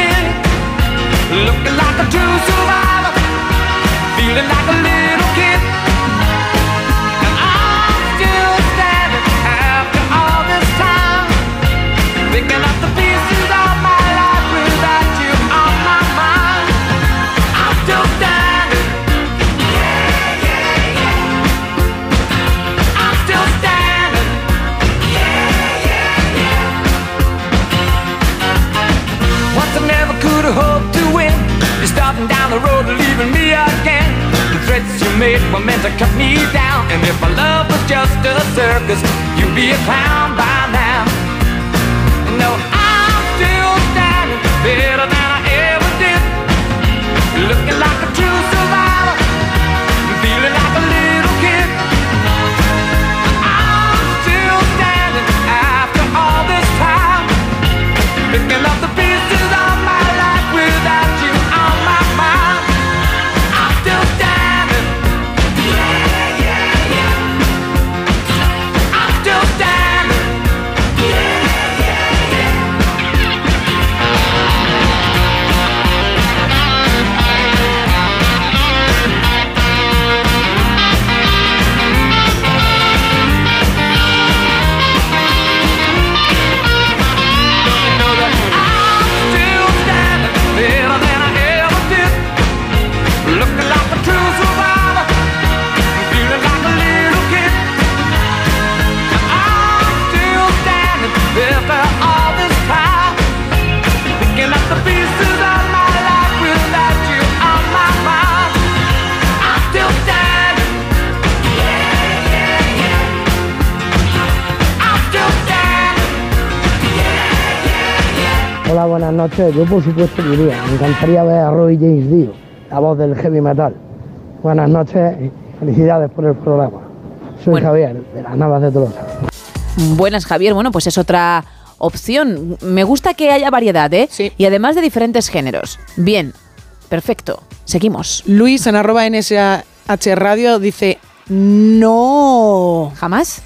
Looking like a true survivor, feeling like a little kid. And I'm still standing after all this time, picking the road, leaving me again. The threats you made were meant to cut me down. And if my love was just a circus, you'd be a clown by now. No, I'm still standing better than I ever did. Looking noches. Yo por supuesto que iría. Me encantaría ver a Roy James Dio, la voz del heavy metal. Buenas noches y felicidades por el programa. Soy Javier, de las Navas de Tolosa. Buenas, Javier. Bueno, pues es otra opción. Me gusta que haya variedad, ¿eh? Sí. Y además de diferentes géneros. Bien, perfecto. Seguimos. Luis en arroba NSH Radio dice, no. ¿Jamás?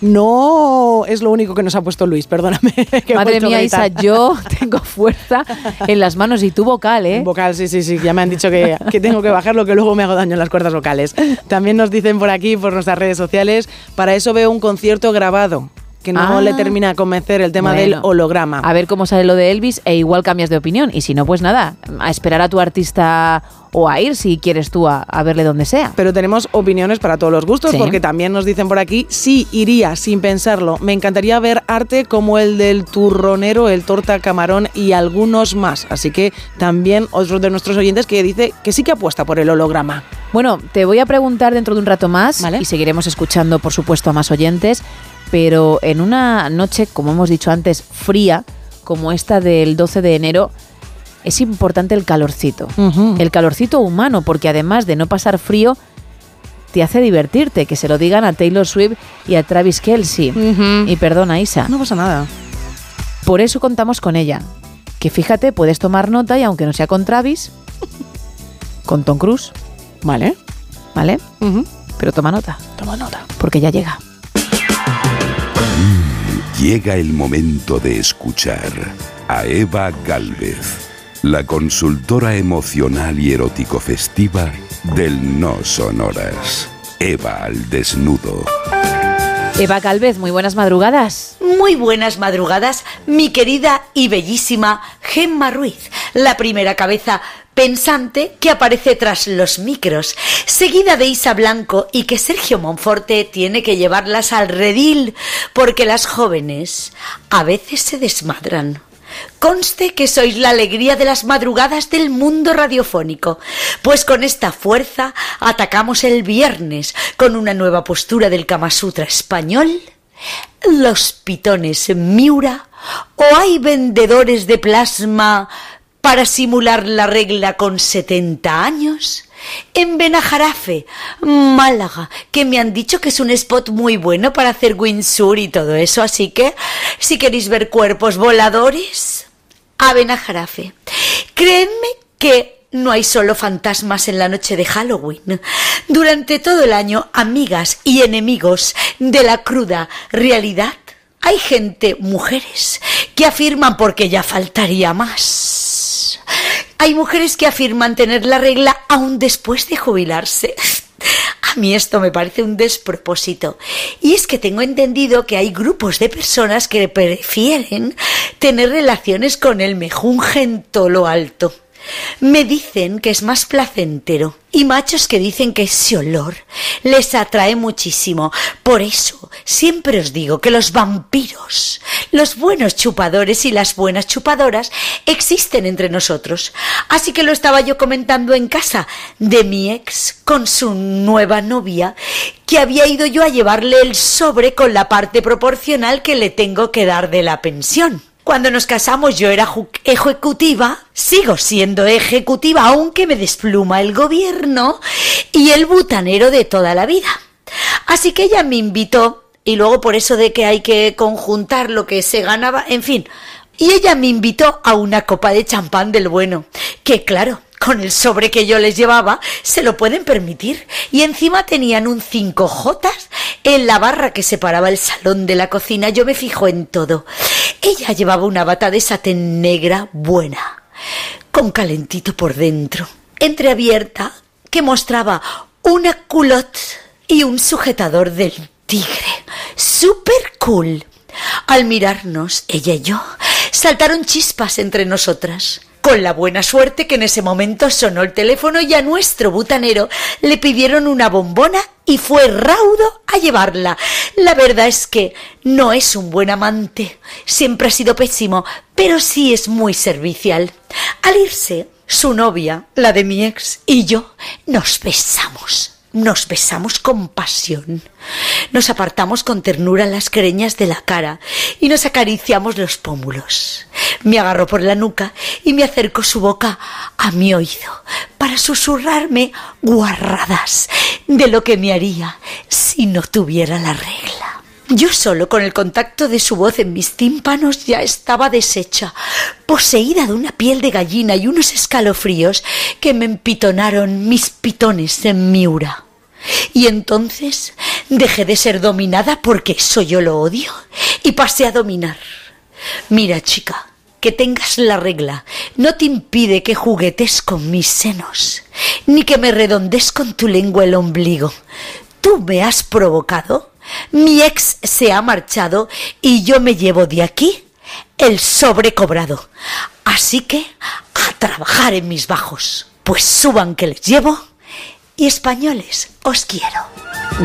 No, es lo único que nos ha puesto Luis, perdóname. que Madre mía. Isa, yo tengo fuerza en las manos y tu vocal, ¿eh? Vocal, sí, sí, sí, ya me han dicho que, que tengo que bajarlo, que luego me hago daño en las cuerdas vocales. También nos dicen por aquí, por nuestras redes sociales, para eso veo un concierto grabado, que no Ah. le termina de convencer el tema del holograma. A ver cómo sale lo de Elvis e igual cambias de opinión. Y si no, pues nada, a esperar a tu artista o a ir si quieres tú a, a verle donde sea. Pero tenemos opiniones para todos los gustos, Sí. porque también nos dicen por aquí, sí, iría sin pensarlo. Me encantaría ver arte como el del turronero, el torta camarón y algunos más. Así que también otro de nuestros oyentes que dice que sí que apuesta por el holograma. Bueno, te voy a preguntar dentro de un rato más y seguiremos escuchando, por supuesto, a más oyentes. Pero en una noche, como hemos dicho antes, fría, como esta del 12 de enero, es importante el calorcito. El calorcito humano, porque además de no pasar frío, te hace divertirte. Que se lo digan a Taylor Swift y a Travis Kelsey. Y perdona, Isa. No pasa nada. Por eso contamos con ella. Que fíjate, puedes tomar nota y aunque no sea con Travis, con Tom Cruise. Vale. ¿Vale? Pero toma nota. Toma nota. Porque ya llega. Llega el momento de escuchar a Eva Galvez, la consultora emocional y erótico festiva del No Sonoras. Eva al desnudo. Eva Calvez, muy buenas madrugadas. Muy buenas madrugadas, mi querida y bellísima Gemma Ruiz, la primera cabeza pensante que aparece tras los micros, seguida de Isa Blanco y que Sergio Monforte tiene que llevarlas al redil, porque las jóvenes a veces se desmadran. Conste que sois la alegría de las madrugadas del mundo radiofónico, pues con esta fuerza atacamos el viernes con una nueva postura del Kama Sutra español, los pitones Miura o hay vendedores de plasma para simular la regla con 70 años. En Benajarafe, Málaga, que me han dicho que es un spot muy bueno para hacer windsurf y todo eso, así que si queréis ver cuerpos voladores, a Benajarafe. Créanme que no hay solo fantasmas en la noche de Halloween. Durante todo el año, amigas y enemigos de la cruda realidad, hay gente, mujeres, que afirman porque ya faltaría más. Hay mujeres que afirman tener la regla aún después de jubilarse. A mí esto me parece un despropósito. Y es que tengo entendido que hay grupos de personas que prefieren tener relaciones con el mejunje en todo lo alto. Me dicen que es más placentero y machos que dicen que ese olor les atrae muchísimo. Por eso siempre os digo que los vampiros, los buenos chupadores y las buenas chupadoras existen entre nosotros. Así que lo estaba yo comentando en casa de mi ex con su nueva novia que había ido yo a llevarle el sobre con la parte proporcional que le tengo que dar de la pensión. Cuando nos casamos yo era ejecutiva, sigo siendo ejecutiva aunque me despluma el gobierno y el butanero de toda la vida. Así que ella me invitó y luego por eso de que hay que conjuntar lo que se ganaba, en fin. Y ella me invitó a una copa de champán del bueno, que claro, con el sobre que yo les llevaba, se lo pueden permitir. Y encima tenían un 5J en la barra que separaba el salón de la cocina. Yo me fijo en todo. Ella llevaba una bata de satén negra buena, con calentito por dentro, entreabierta, que mostraba una culotte y un sujetador del tigre. Super cool. Al mirarnos, ella y yo, saltaron chispas entre nosotras. Con la buena suerte que en ese momento sonó el teléfono y a nuestro butanero le pidieron una bombona y fue raudo a llevarla. La verdad es que no es un buen amante, siempre ha sido pésimo, pero sí es muy servicial. Al irse, su novia, la de mi ex, y yo nos besamos. Nos besamos con pasión. Nos apartamos con ternura las creñas de la cara y nos acariciamos los pómulos. Me agarró por la nuca y me acercó su boca a mi oído para susurrarme guarradas de lo que me haría si no tuviera la regla. Yo solo con el contacto de su voz en mis tímpanos ya estaba deshecha, poseída de una piel de gallina y unos escalofríos que me empitonaron mis pitones en miura. Y entonces Dejé de ser dominada porque eso yo lo odio y pasé a dominar. Mira, chica, que tengas la regla no te impide que juguetes con mis senos, ni que me redondes con tu lengua el ombligo. Tú me has provocado, mi ex se ha marchado y yo me llevo de aquí el sobrecobrado. Así que a trabajar en mis bajos, pues suban que les llevo y españoles, os quiero.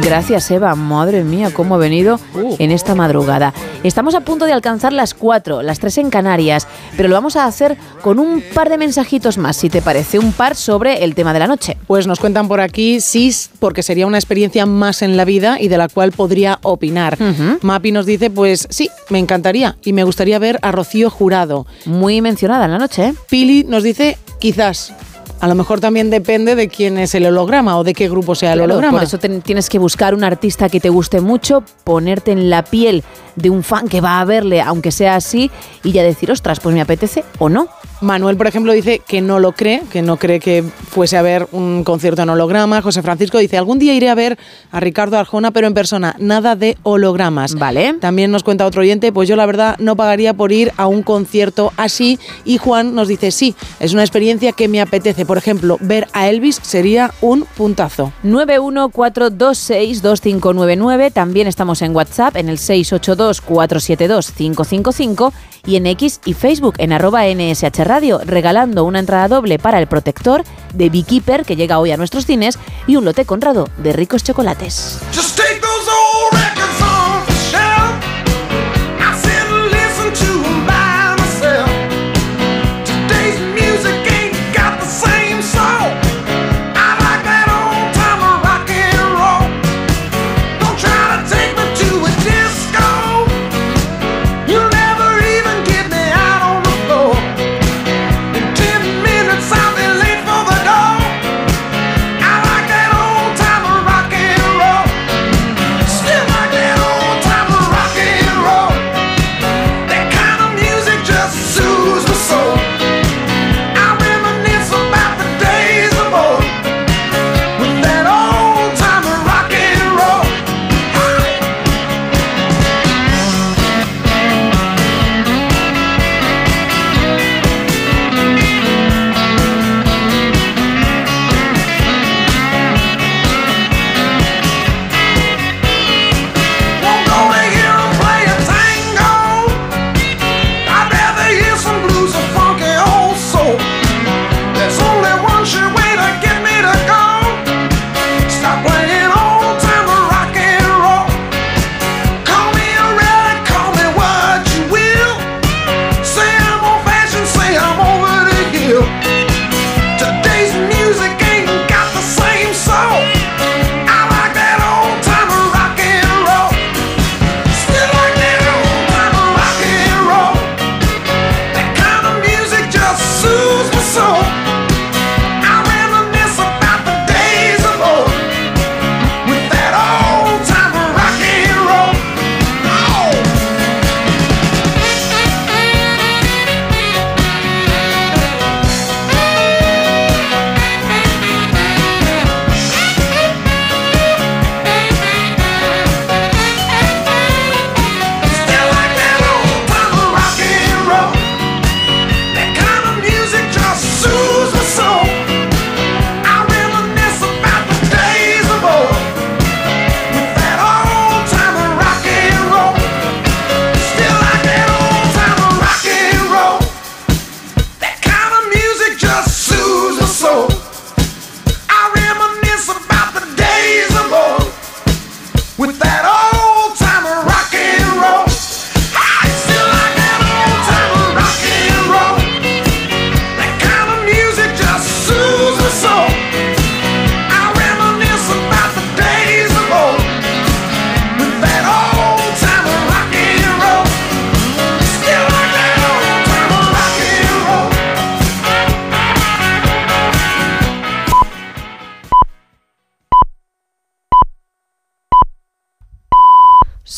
Gracias, Eva. Madre mía, cómo ha venido en esta madrugada. Estamos a punto de alcanzar las 4, las 3 en Canarias, pero lo vamos a hacer con un par de mensajitos más, si te parece, un par sobre el tema de la noche. Pues nos cuentan por aquí, sí, porque sería una experiencia más en la vida y de la cual podría opinar. Mapi nos dice, pues sí, me encantaría y me gustaría ver a Rocío Jurado. Muy mencionada en la noche. ¿eh? Pili nos dice, quizás. A lo mejor también depende de quién es el holograma o de qué grupo sea el Claro, holograma. Por eso te- tienes que buscar un artista que te guste mucho, ponerte en la piel de un fan que va a verle, aunque sea así, y ya decir, ostras, pues me apetece o no. Manuel, por ejemplo, dice que no lo cree, que no cree que fuese a ver un concierto en holograma. José Francisco dice, algún día iré a ver a Ricardo Arjona, pero en persona, nada de hologramas. Vale. También nos cuenta otro oyente, pues yo la verdad no pagaría por ir a un concierto así. Y Juan nos dice, sí, es una experiencia que me apetece. Por ejemplo, ver a Elvis sería un puntazo. 914262599. También estamos en WhatsApp en el 682472555 y en X y Facebook en arroba NSH Radio, regalando una entrada doble para el protector de Beekeeper que llega hoy a nuestros cines y un lote conrado de ricos chocolates.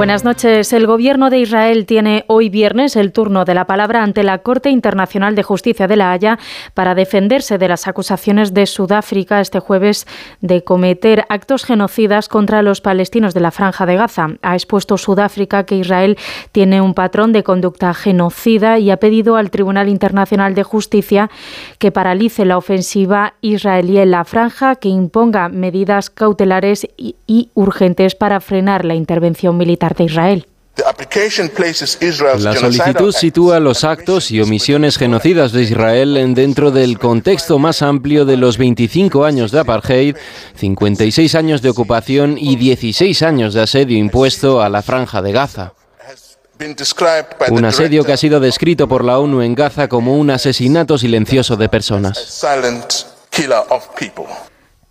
Buenas noches. El gobierno de Israel tiene hoy viernes el turno de la palabra ante la Corte Internacional de Justicia de La Haya para defenderse de las acusaciones de Sudáfrica este jueves de cometer actos genocidas contra los palestinos de la Franja de Gaza. Ha expuesto Sudáfrica que Israel tiene un patrón de conducta genocida y ha pedido al Tribunal Internacional de Justicia que paralice la ofensiva israelí en la franja, que imponga medidas cautelares y, y urgentes para frenar la intervención militar de Israel. La solicitud sitúa los actos y omisiones genocidas de Israel dentro del contexto más amplio de los 25 años de apartheid, 56 años de ocupación y 16 años de asedio impuesto a la franja de Gaza. Un asedio que ha sido descrito por la ONU en Gaza como un asesinato silencioso de personas.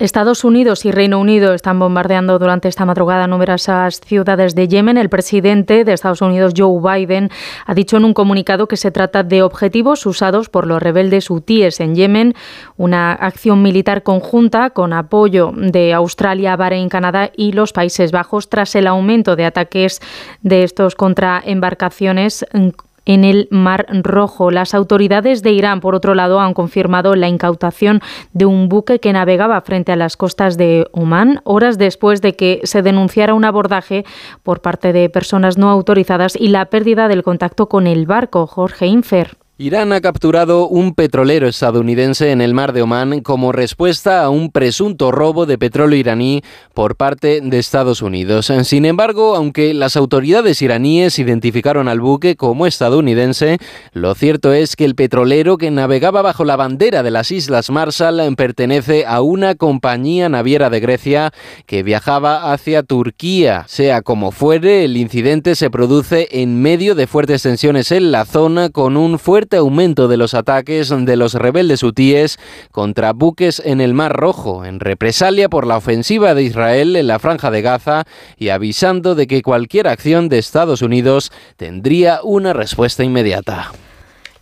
Estados Unidos y Reino Unido están bombardeando durante esta madrugada numerosas ciudades de Yemen. El presidente de Estados Unidos, Joe Biden, ha dicho en un comunicado que se trata de objetivos usados por los rebeldes hutíes en Yemen, una acción militar conjunta con apoyo de Australia, Bahrein, Canadá y los Países Bajos tras el aumento de ataques de estos contra embarcaciones en el Mar Rojo. Las autoridades de Irán, por otro lado, han confirmado la incautación de un buque que navegaba frente a las costas de Omán, horas después de que se denunciara un abordaje por parte de personas no autorizadas y la pérdida del contacto con el barco. Jorge Infer. Irán ha capturado un petrolero estadounidense en el mar de Omán como respuesta a un presunto robo de petróleo iraní por parte de Estados Unidos. Sin embargo, aunque las autoridades iraníes identificaron al buque como estadounidense, lo cierto es que el petrolero que navegaba bajo la bandera de las Islas Marshall pertenece a una compañía naviera de Grecia que viajaba hacia Turquía. Sea como fuere, el incidente se produce en medio de fuertes tensiones en la zona con un fuerte aumento de los ataques de los rebeldes hutíes contra buques en el Mar Rojo, en represalia por la ofensiva de Israel en la franja de Gaza y avisando de que cualquier acción de Estados Unidos tendría una respuesta inmediata.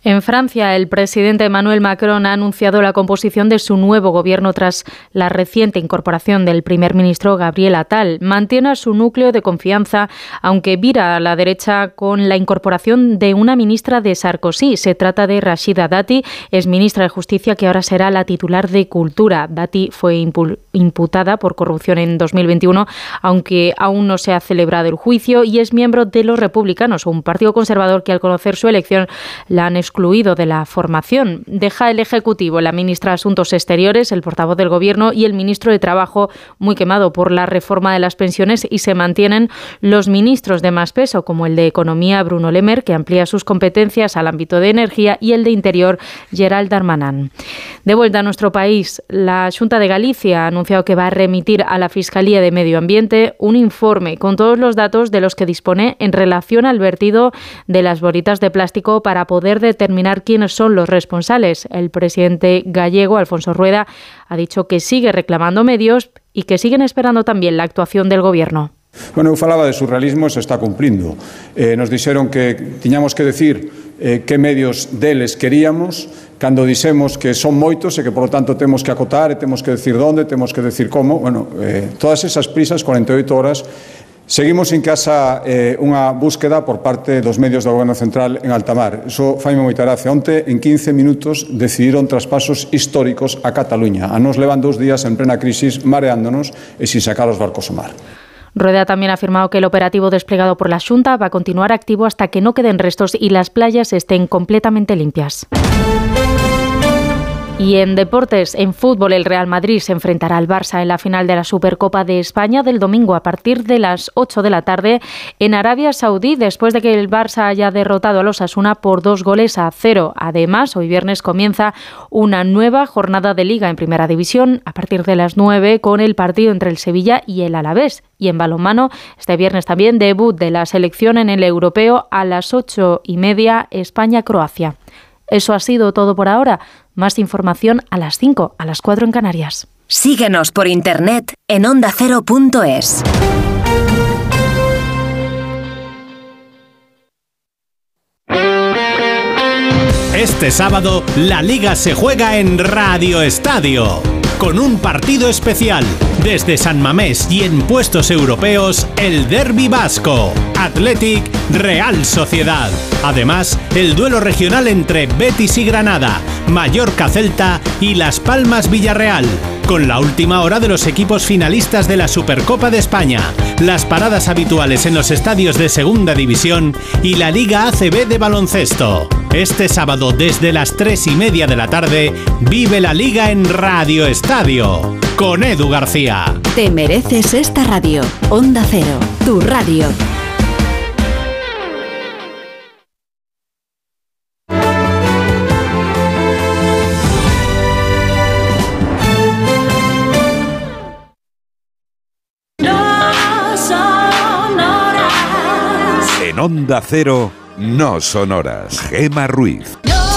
En Francia, el presidente Emmanuel Macron ha anunciado la composición de su nuevo gobierno tras la reciente incorporación del primer ministro Gabriel Attal. Mantiene su núcleo de confianza, aunque vira a la derecha con la incorporación de una ministra de Sarkozy. Se trata de Rashida Dati, es ministra de Justicia que ahora será la titular de Cultura. Dati fue imputada por corrupción en 2021, aunque aún no se ha celebrado el juicio y es miembro de los Republicanos, un partido conservador que al conocer su elección la han excluido de la formación. Deja el Ejecutivo, la ministra de Asuntos Exteriores, el portavoz del Gobierno y el ministro de Trabajo muy quemado por la reforma de las pensiones y se mantienen los ministros de más peso, como el de Economía, Bruno Lemer, que amplía sus competencias al ámbito de energía, y el de Interior, Gerald Darmanin. De vuelta a nuestro país, la Junta de Galicia ha anunciado que va a remitir a la Fiscalía de Medio Ambiente un informe con todos los datos de los que dispone en relación al vertido de las bolitas de plástico para poder determinar quiénes son los responsables. El presidente gallego, Alfonso Rueda, ha dicho que sigue reclamando medios y que siguen esperando también la actuación del Gobierno. Bueno, eu falaba de surrealismo e se está cumplindo. Eh, nos dixeron que tiñamos que decir eh, que medios deles queríamos, cando dixemos que son moitos e que, por lo tanto, temos que acotar e temos que decir onde, temos que decir como. Bueno, eh, todas esas prisas, 48 horas, Seguimos en casa eh, unha búsqueda por parte dos medios do Goberno Central en Altamar. Iso faime moita gracia. Onte, en 15 minutos, decidiron traspasos históricos a Cataluña. A nos levan dous días en plena crisis, mareándonos e sin sacar os barcos ao mar. Rueda también ha afirmado que el operativo desplegado por la Junta va a continuar activo hasta que no queden restos y las playas estén completamente limpias. Y en deportes, en fútbol, el Real Madrid se enfrentará al Barça en la final de la Supercopa de España del domingo a partir de las 8 de la tarde en Arabia Saudí, después de que el Barça haya derrotado a los Asuna por dos goles a cero. Además, hoy viernes comienza una nueva jornada de liga en Primera División a partir de las 9 con el partido entre el Sevilla y el Alavés. Y en balonmano, este viernes también debut de la selección en el europeo a las ocho y media España-Croacia. Eso ha sido todo por ahora. Más información a las 5, a las 4 en Canarias. Síguenos por internet en ondacero.es. Este sábado, la liga se juega en Radio Estadio. Con un partido especial. Desde San Mamés y en puestos europeos, el Derby Vasco. Athletic Real Sociedad. Además, el duelo regional entre Betis y Granada, Mallorca Celta y Las Palmas Villarreal. Con la última hora de los equipos finalistas de la Supercopa de España, las paradas habituales en los estadios de Segunda División y la Liga ACB de baloncesto. Este sábado desde las 3 y media de la tarde, vive la Liga en Radio Estadio. Con Edu García. Te mereces esta radio. Onda Cero, tu radio. En Onda Cero, no son horas. Gema Ruiz. No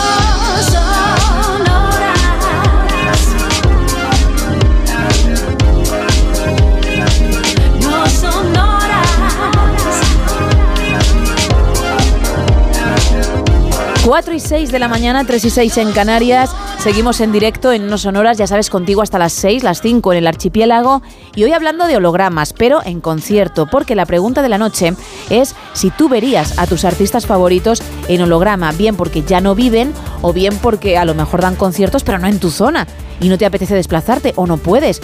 4 y 6 de la mañana, 3 y 6 en Canarias. Seguimos en directo en No Sonoras, ya sabes, contigo hasta las 6, las 5 en el archipiélago. Y hoy hablando de hologramas, pero en concierto, porque la pregunta de la noche es si tú verías a tus artistas favoritos en holograma, bien porque ya no viven o bien porque a lo mejor dan conciertos, pero no en tu zona y no te apetece desplazarte o no puedes.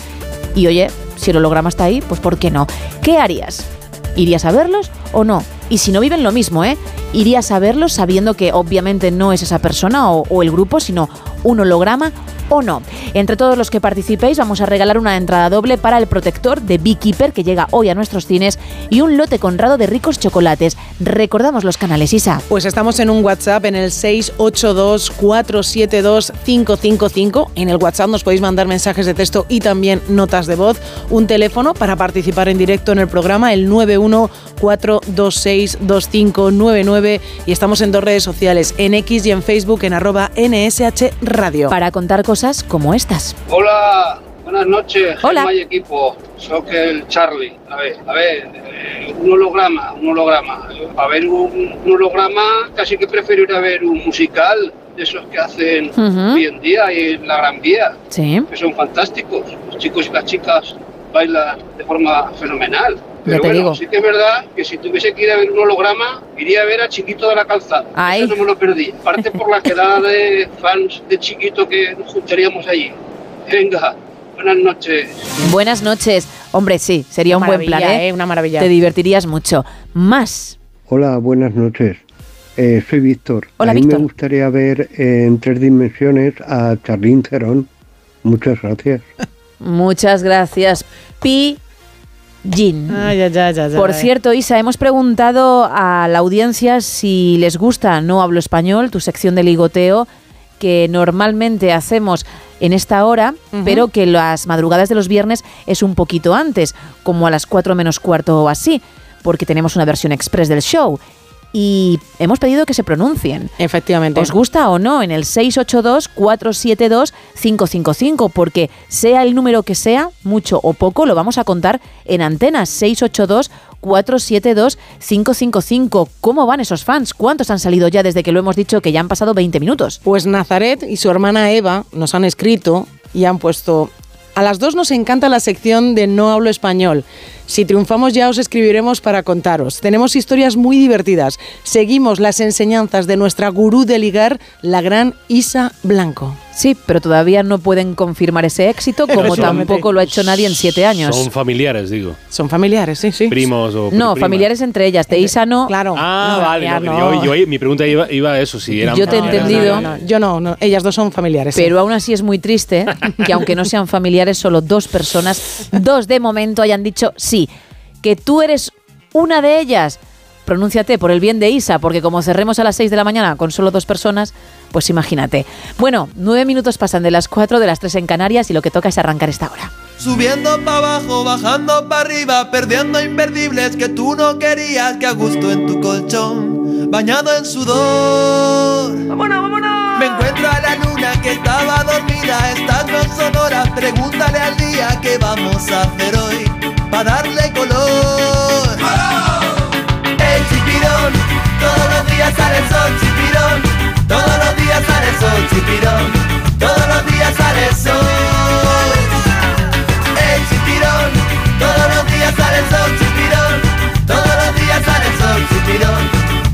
Y oye, si el holograma está ahí, pues ¿por qué no? ¿Qué harías? ¿Irías a verlos o no? Y si no viven lo mismo, ¿eh? ¿Irías a verlos sabiendo que obviamente no es esa persona o, o el grupo, sino un holograma o no? Entre todos los que participéis vamos a regalar una entrada doble para el protector de Beekeeper que llega hoy a nuestros cines y un lote conrado de ricos chocolates. Recordamos los canales, Isa. Pues estamos en un WhatsApp en el 682-472-555. En el WhatsApp nos podéis mandar mensajes de texto y también notas de voz. Un teléfono para participar en directo en el programa, el 914262599. Y estamos en dos redes sociales, en X y en Facebook, en arroba NSH Radio. Para contar cosas como estas. Hola, buenas noches. Hola. Gemma y equipo. Soy el Charlie. A ver, a ver, eh, un holograma, un holograma. A ver un, un holograma, casi que prefiero ir a ver un musical de esos que hacen Ujú. hoy en día y en la Gran Vía, Sí. que son fantásticos. Los chicos y las chicas bailan de forma fenomenal. Pero te bueno, digo. sí que es verdad que si tuviese que ir a ver un holograma, iría a ver a Chiquito de la Calzada. Ay. Eso no me lo perdí. Aparte por la quedada de fans de Chiquito que nos juntaríamos allí. Venga, buenas noches. Buenas noches. Hombre, sí, sería un buen plan, ¿eh? ¿eh? Una maravilla. Te divertirías mucho. Más. Hola, buenas noches. Eh, soy Víctor. Hola, a mí Víctor. me gustaría ver eh, en tres dimensiones a Charlín Cerón. Muchas gracias. Muchas gracias. Pi. Jin. Ay, ay, ay, ay, Por cierto, Isa, hemos preguntado a la audiencia si les gusta No Hablo Español, tu sección de ligoteo, que normalmente hacemos en esta hora, pero que las madrugadas de los viernes es un poquito antes, como a las 4 menos cuarto o así, porque tenemos una versión express del show. Y hemos pedido que se pronuncien. Efectivamente. ¿Os gusta o no? En el 682-472-555, porque sea el número que sea, mucho o poco, lo vamos a contar en antenas. 682-472-555. ¿Cómo van esos fans? ¿Cuántos han salido ya desde que lo hemos dicho que ya han pasado 20 minutos? Pues Nazaret y su hermana Eva nos han escrito y han puesto... A las dos nos encanta la sección de No hablo español. Si triunfamos ya os escribiremos para contaros. Tenemos historias muy divertidas. Seguimos las enseñanzas de nuestra gurú de ligar, la gran Isa Blanco. Sí, pero todavía no pueden confirmar ese éxito, como tampoco lo ha hecho nadie en siete años. Son familiares, digo. Son familiares, sí, sí. Primos o No, primas. familiares entre ellas. De Isa no. Claro. Ah, No, vale. ya no, no. Yo, yo- mi pregunta iba, iba a eso, si eran Yo te he entendido. No, no, yo no, no, ellas dos son familiares. sí. Pero aún así es muy triste que aunque no sean familiares, solo dos personas, dos de momento hayan dicho sí, que tú eres una de ellas. Pronúnciate por el bien de Isa, porque como cerremos a las 6 de la mañana con solo dos personas, pues imagínate. Bueno, nueve minutos pasan de las 4 de las 3 en Canarias y lo que toca es arrancar esta hora. Subiendo para abajo, bajando para arriba, perdiendo imperdibles que tú no querías, que a gusto en tu colchón, bañado en sudor. ¡Vámonos, vámonos! Me encuentro a la luna que estaba dormida, estás no sonora, pregúntale al día qué vamos a hacer hoy, para darle color. El chipirón, todos los días sale el sol, chipirón. Todos los días sale el sol, chipirón. Todos los días sale el sol. El chipirón, todos los días sale el sol, chipirón. Todos los días sale el sol, chipirón.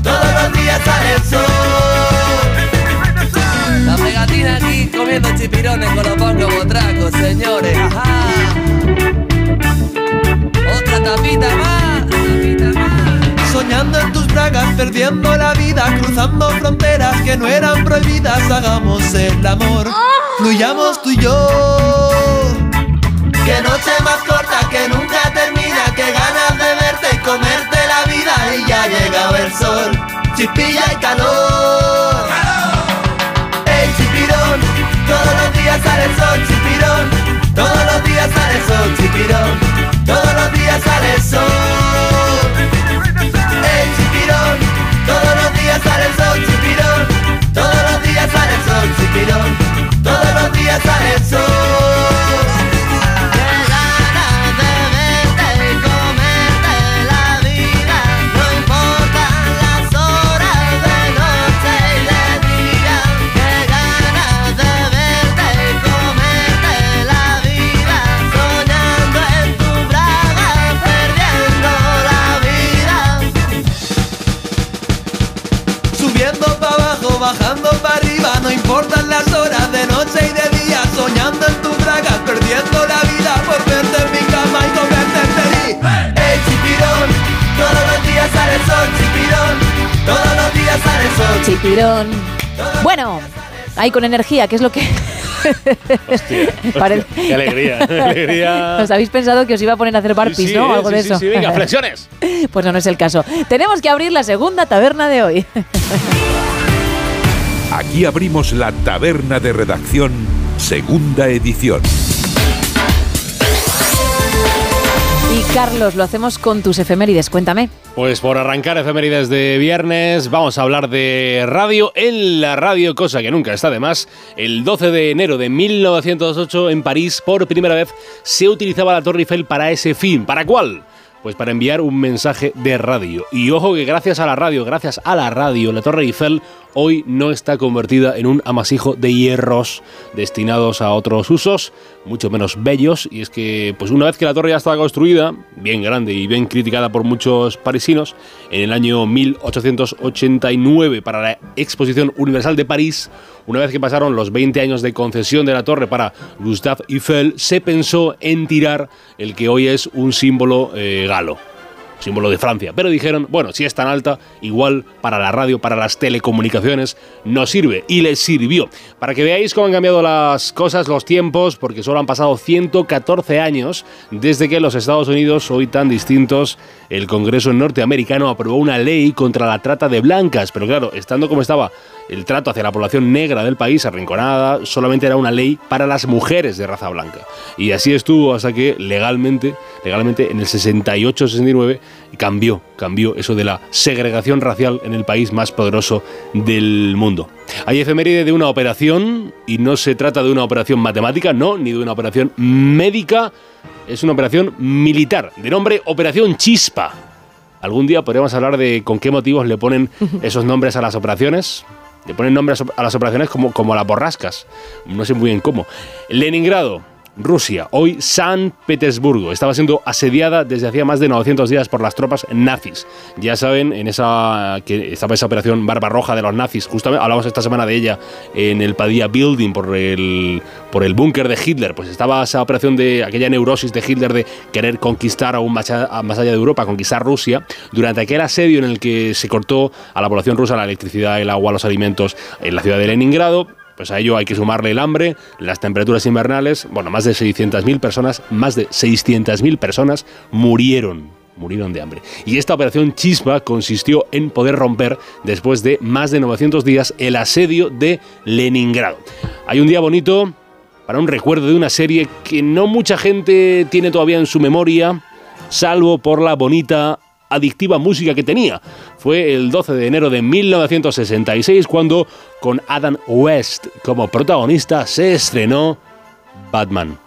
Todos los días sale el sol. La pegatina aquí comiendo chipirones con los pocos botracos, señores. Ajá. Otra tapita más. Soñando en tus bragas, perdiendo la vida, cruzando fronteras que no eran prohibidas, hagamos el amor, fluyamos tú y yo. Que noche más corta, que nunca termina, que ganas de verte y comerte la vida y ya ha llegado el sol, chispilla y calor. ¡Ey, chipirón! Todos los días sale el sol, chipirón. Todos los días sale el sol, chipirón. Todos los días sale el sol. ¡Ey, chipirón! Todos los días sale el sol, chipirón. Todos los días sale el sol, chipirón. Todos los días sale el sol. Bueno, ahí con energía, que es lo que... Pare- Qué alegría, qué alegría. Os habéis pensado que os iba a poner a hacer barpees, Sí, ¿no? Algo sí, de sí, eso. sí, venga, flexiones. Pues no, no es el caso. Tenemos que abrir la segunda taberna de hoy. Aquí abrimos la taberna de redacción, segunda edición. Carlos, lo hacemos con tus efemérides. Cuéntame. Pues por arrancar efemérides de viernes, vamos a hablar de radio en la radio, cosa que nunca está de más. El 12 de enero de 1908 en París, por primera vez, se utilizaba la Torre Eiffel para ese fin. ¿Para cuál? Pues para enviar un mensaje de radio. Y ojo que gracias a la radio, gracias a la radio, la Torre Eiffel hoy no está convertida en un amasijo de hierros destinados a otros usos, mucho menos bellos. Y es que, pues una vez que la torre ya estaba construida, bien grande y bien criticada por muchos parisinos, en el año 1889 para la Exposición Universal de París, una vez que pasaron los 20 años de concesión de la torre para Gustave Eiffel, se pensó en tirar el que hoy es un símbolo eh, galo símbolo de Francia. Pero dijeron, bueno, si es tan alta, igual para la radio, para las telecomunicaciones, no sirve. Y les sirvió. Para que veáis cómo han cambiado las cosas, los tiempos, porque solo han pasado 114 años desde que los Estados Unidos, hoy tan distintos, el Congreso norteamericano aprobó una ley contra la trata de blancas. Pero claro, estando como estaba el trato hacia la población negra del país, arrinconada, solamente era una ley para las mujeres de raza blanca. Y así estuvo hasta que legalmente, legalmente en el 68-69 cambió, cambió eso de la segregación racial en el país más poderoso del mundo. Hay efeméride de una operación y no se trata de una operación matemática, no, ni de una operación médica, es una operación militar, de nombre Operación Chispa. Algún día podríamos hablar de con qué motivos le ponen esos nombres a las operaciones. Le ponen nombres a las operaciones como, como a las borrascas. No sé muy bien cómo. Leningrado, Rusia, hoy San Petersburgo, estaba siendo asediada desde hacía más de 900 días por las tropas nazis. Ya saben, en esa que estaba esa operación Barbarroja de los nazis, justamente hablamos esta semana de ella en el Padilla Building por el por el búnker de Hitler, pues estaba esa operación de aquella neurosis de Hitler de querer conquistar aún más allá, más allá de Europa, conquistar Rusia, durante aquel asedio en el que se cortó a la población rusa la electricidad, el agua, los alimentos en la ciudad de Leningrado, pues a ello hay que sumarle el hambre, las temperaturas invernales. Bueno, más de 600.000 personas, más de 600.000 personas murieron. Murieron de hambre. Y esta operación Chispa consistió en poder romper, después de más de 900 días, el asedio de Leningrado. Hay un día bonito para un recuerdo de una serie que no mucha gente tiene todavía en su memoria, salvo por la bonita adictiva música que tenía. Fue el 12 de enero de 1966 cuando, con Adam West como protagonista, se estrenó Batman.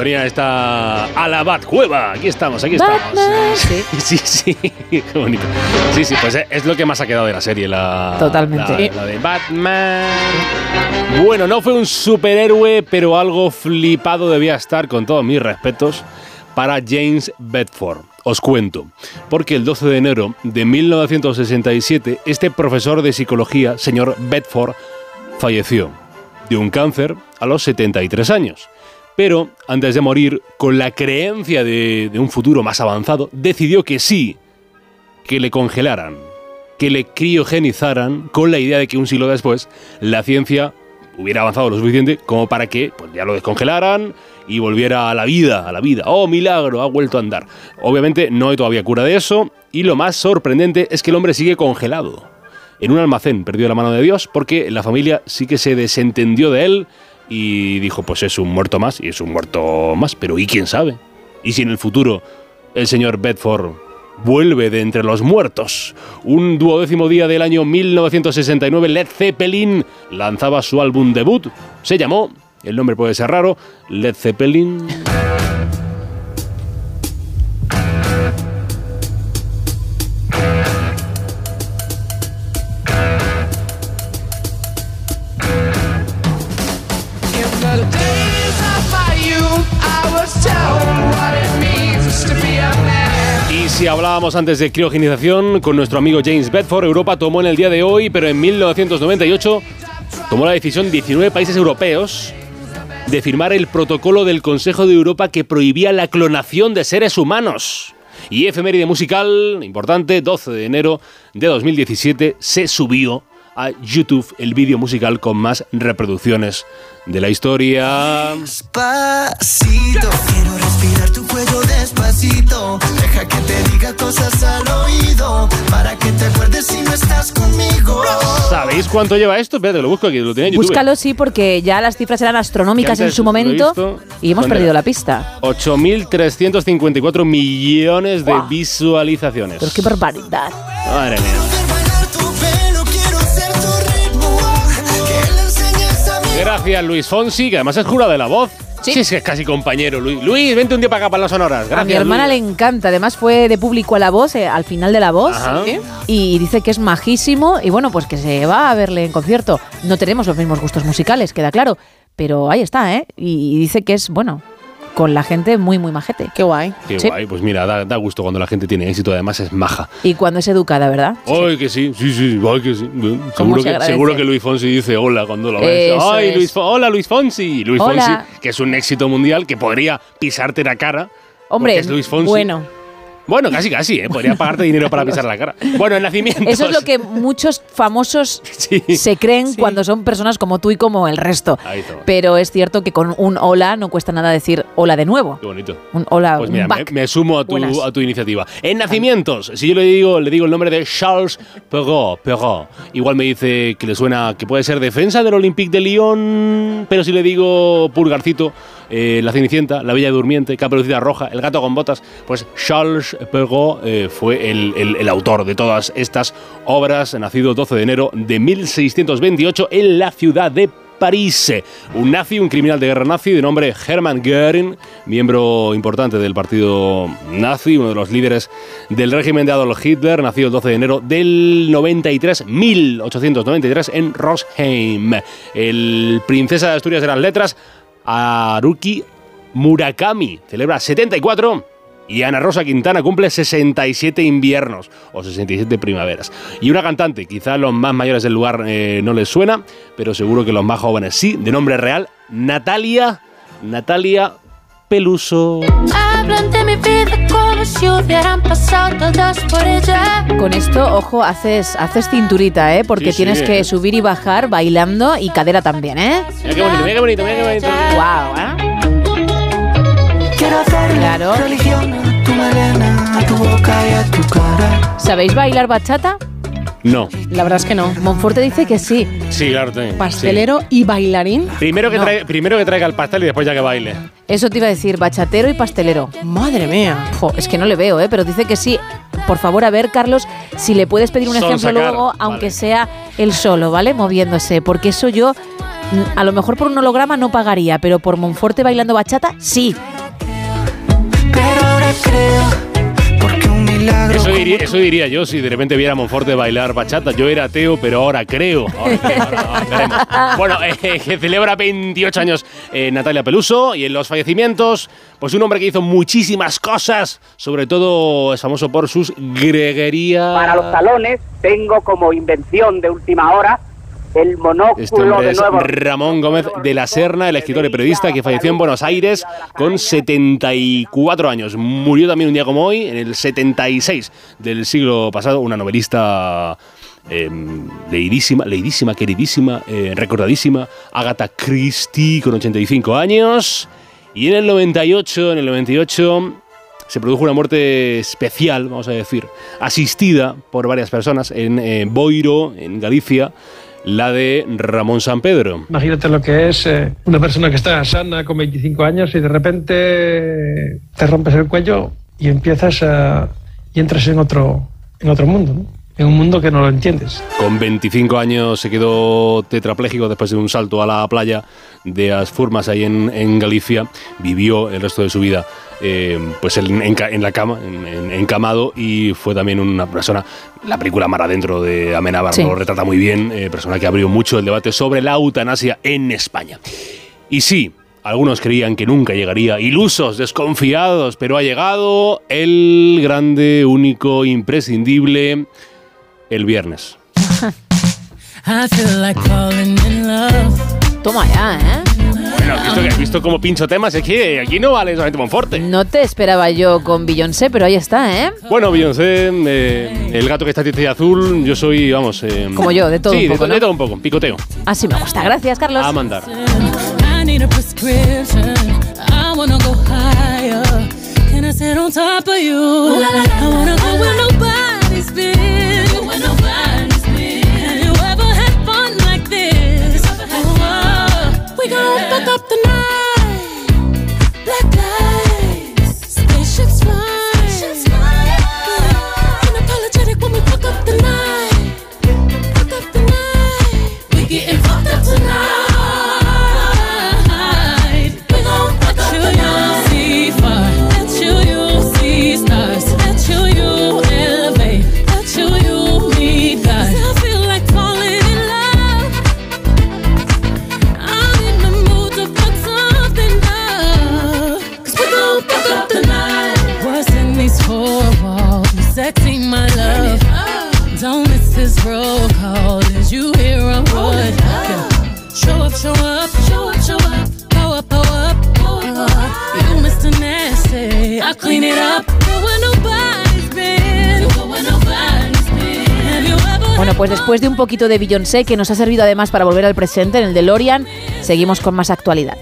Sintonía esta a la Batcueva. Aquí estamos, aquí estamos. Batman. Sí. Sí, sí, qué bonito. Sí, sí, pues es lo que más ha quedado de la serie, la, Totalmente. la, la de Batman. Bueno, no fue un superhéroe, pero algo flipado debía estar, con todos mis respetos, para James Bedford. Os cuento, porque el 12 de enero de 1967 este profesor de psicología, señor Bedford, falleció de un cáncer a los 73 años. Pero antes de morir, con la creencia de, un futuro más avanzado, decidió que sí, que le congelaran, que le criogenizaran, con la idea de que un siglo después la ciencia hubiera avanzado lo suficiente como para que pues, ya lo descongelaran y volviera a la vida, a la vida. ¡Oh, milagro! Ha vuelto a andar. Obviamente no hay todavía cura de eso y lo más sorprendente es que el hombre sigue congelado en un almacén, perdido de la mano de Dios, porque la familia sí que se desentendió de él y dijo, pues es un muerto más y es un muerto más, pero ¿y quién sabe? ¿Y si en el futuro el señor Bedford vuelve de entre los muertos? Un duodécimo día del año 1969, Led Zeppelin lanzaba su álbum debut. Se llamó, el nombre puede ser raro, Led Zeppelin. Si hablábamos antes de criogenización con nuestro amigo James Bedford, Europa tomó en el día de hoy, pero en 1998 tomó la decisión 19 países europeos de firmar el protocolo del Consejo de Europa que prohibía la clonación de seres humanos. Y efeméride musical, importante, 12 de enero de 2017, se subió a YouTube el vídeo musical con más reproducciones de la historia. Despacito, quiero cuello despacito. Deja que te diga cosas al oído. Para que te acuerdes si no estás conmigo. ¿Sabéis cuánto lleva esto? Espérate, lo busco aquí, lo tenía en YouTube. Búscalo, sí, porque ya las cifras eran astronómicas en su momento visto. y hemos ¿Dónde perdido era? la pista. 8.354 millones de visualizaciones. Pero qué barbaridad. Madre mía. Gracias, Luis Fonsi, que además es jurado de la voz. Sí. es que es casi compañero, Luis. Luis, vente un día para acá, para las sonoras. Gracias, a mi hermana Luis. le encanta, además fue de público a la voz, eh, al final de la voz. ¿sí? y dice que es majísimo y bueno, pues que se va a verle en concierto. No tenemos los mismos gustos musicales, queda claro, pero ahí está, ¿eh? Y dice que es, bueno, con la gente muy, muy majete. Qué guay. Qué guay, pues mira, da, da gusto cuando la gente tiene éxito, además es maja. Y cuando es educada, ¿verdad? Ay, que sí, sí, sí, ay, que sí. Seguro se que, seguro que Luis Fonsi dice hola cuando lo ves. Eso Ay, es. Luis hola Luis Fonsi. Luis Hola. Fonsi, que es un éxito mundial que podría pisarte la cara. Hombre, es Luis Fonsi. bueno. Bueno, casi casi, ¿eh? Podría pagarte dinero para pisar la cara. Bueno, en nacimientos. Eso es lo que muchos famosos se creen cuando son personas como tú y como el resto. Ahí. Pero es cierto que con un hola no cuesta nada decir hola de nuevo. Qué bonito. Un hola, Pues mira, me, sumo a tu, a tu iniciativa. En nacimientos, si yo le digo, le digo el nombre de Charles Perrault, Perrault, igual me dice que le suena que puede ser defensa del Olympique de Lyon, pero si le digo Pulgarcito, eh, La Cenicienta, La Bella Durmiente, Caperucita Roja, El Gato con Botas, pues Charles Perrault eh, fue el, autor de todas estas obras, nacido el 12 de enero de 1628 en la ciudad de París. Un nazi, un criminal de guerra nazi de nombre Hermann Göring, miembro importante del partido nazi, uno de los líderes del régimen de Adolf Hitler, nacido el 12 de enero del 93, 1893, en Rosheim. El princesa de Asturias de las letras, Haruki Murakami, celebra 74 y Ana Rosa Quintana cumple 67 inviernos o 67 primaveras. Y una cantante, quizás los más mayores del lugar eh, no les suena, pero seguro que los más jóvenes sí, de nombre real, Natalia, Natalia Peluso. Hablan de mi vida como si hubieran pasado todas por ella. Con esto, ojo, haces, haces cinturita, ¿eh? Porque Sí, sí, tienes que eh. subir y bajar bailando y cadera también, ¿eh? Mira qué bonito, mira qué bonito, mira qué bonito. Wow, ¿eh? Claro. religión a tu melena, a tu boca y a tu cara. ¿Sabéis bailar bachata? No. La verdad es que no. Monforte dice que sí. Sí, claro. tengo, Pastelero y bailarín. sí. Primero que, No. primero que traiga el pastel y después ya que baile. Eso te iba a decir, bachatero y pastelero. Madre mía. Jo, es que no le veo, ¿eh? Pero dice que sí. Por favor, a ver, Carlos, si le puedes pedir un ejemplo luego, vale. aunque sea él solo, ¿vale? Moviéndose. Porque eso yo, a lo mejor por un holograma no pagaría, pero por Monforte bailando bachata, sí. Creo, porque un milagro. Eso diría yo si de repente viera a Monforte bailar bachata. Yo era ateo, pero ahora creo. Ahora creo, ahora- ahora veremos. bueno, eh, que celebra 28 años eh, Natalia Peluso y en los fallecimientos, pues un hombre que hizo muchísimas cosas, sobre todo es famoso por sus greguerías. Para los salones tengo como invención de última hora el monóculo Este hombre de es nuevo. Ramón Gómez de la Serna, el escritor y periodista que falleció en Buenos Aires con 74 años. Murió también un día como hoy, en el 76 del siglo pasado, una novelista eh, leidísima, leidísima, queridísima, eh, recordadísima, Agatha Christie con 85 años. Y en el 98, en el 98 se produjo una muerte especial, vamos a decir, asistida por varias personas en eh, Boiro, en Galicia, la de Ramón San Pedro. Imagínate lo que es eh, una persona que está sana con 25 años y de repente te rompes el cuello y empiezas a, y entras en otro, en otro mundo, ¿no? en un mundo que no lo entiendes. Con 25 años se quedó tetrapléjico después de un salto a la playa de las Furmas ahí en, en Galicia. Vivió el resto de su vida eh, pues en, en la cama, en- en- encamado, y fue también una persona, la película Mar Adentro de Amenábar Sí. lo retrata muy bien, eh, persona que abrió mucho el debate sobre la eutanasia en España. Y sí, algunos creían que nunca llegaría, ilusos, desconfiados, pero ha llegado el grande, único, imprescindible, el viernes. I feel like falling in love. Toma ya, ¿eh? Bueno, ¿has visto, que- has visto cómo pincho temas? Es que aquí no vale solamente Monforte. No te esperaba yo con Beyoncé, pero ahí está, ¿eh? Bueno, Beyoncé, eh, el gato que está triste y azul, yo soy, vamos... eh, Como yo, de todo Sí, un poco, de, ¿no? de todo un poco, picoteo. Así me gusta. Gracias, Carlos. A mandar. Poquito de Beyoncé, que nos ha servido además para volver al presente en el DeLorean, seguimos con más actualidad.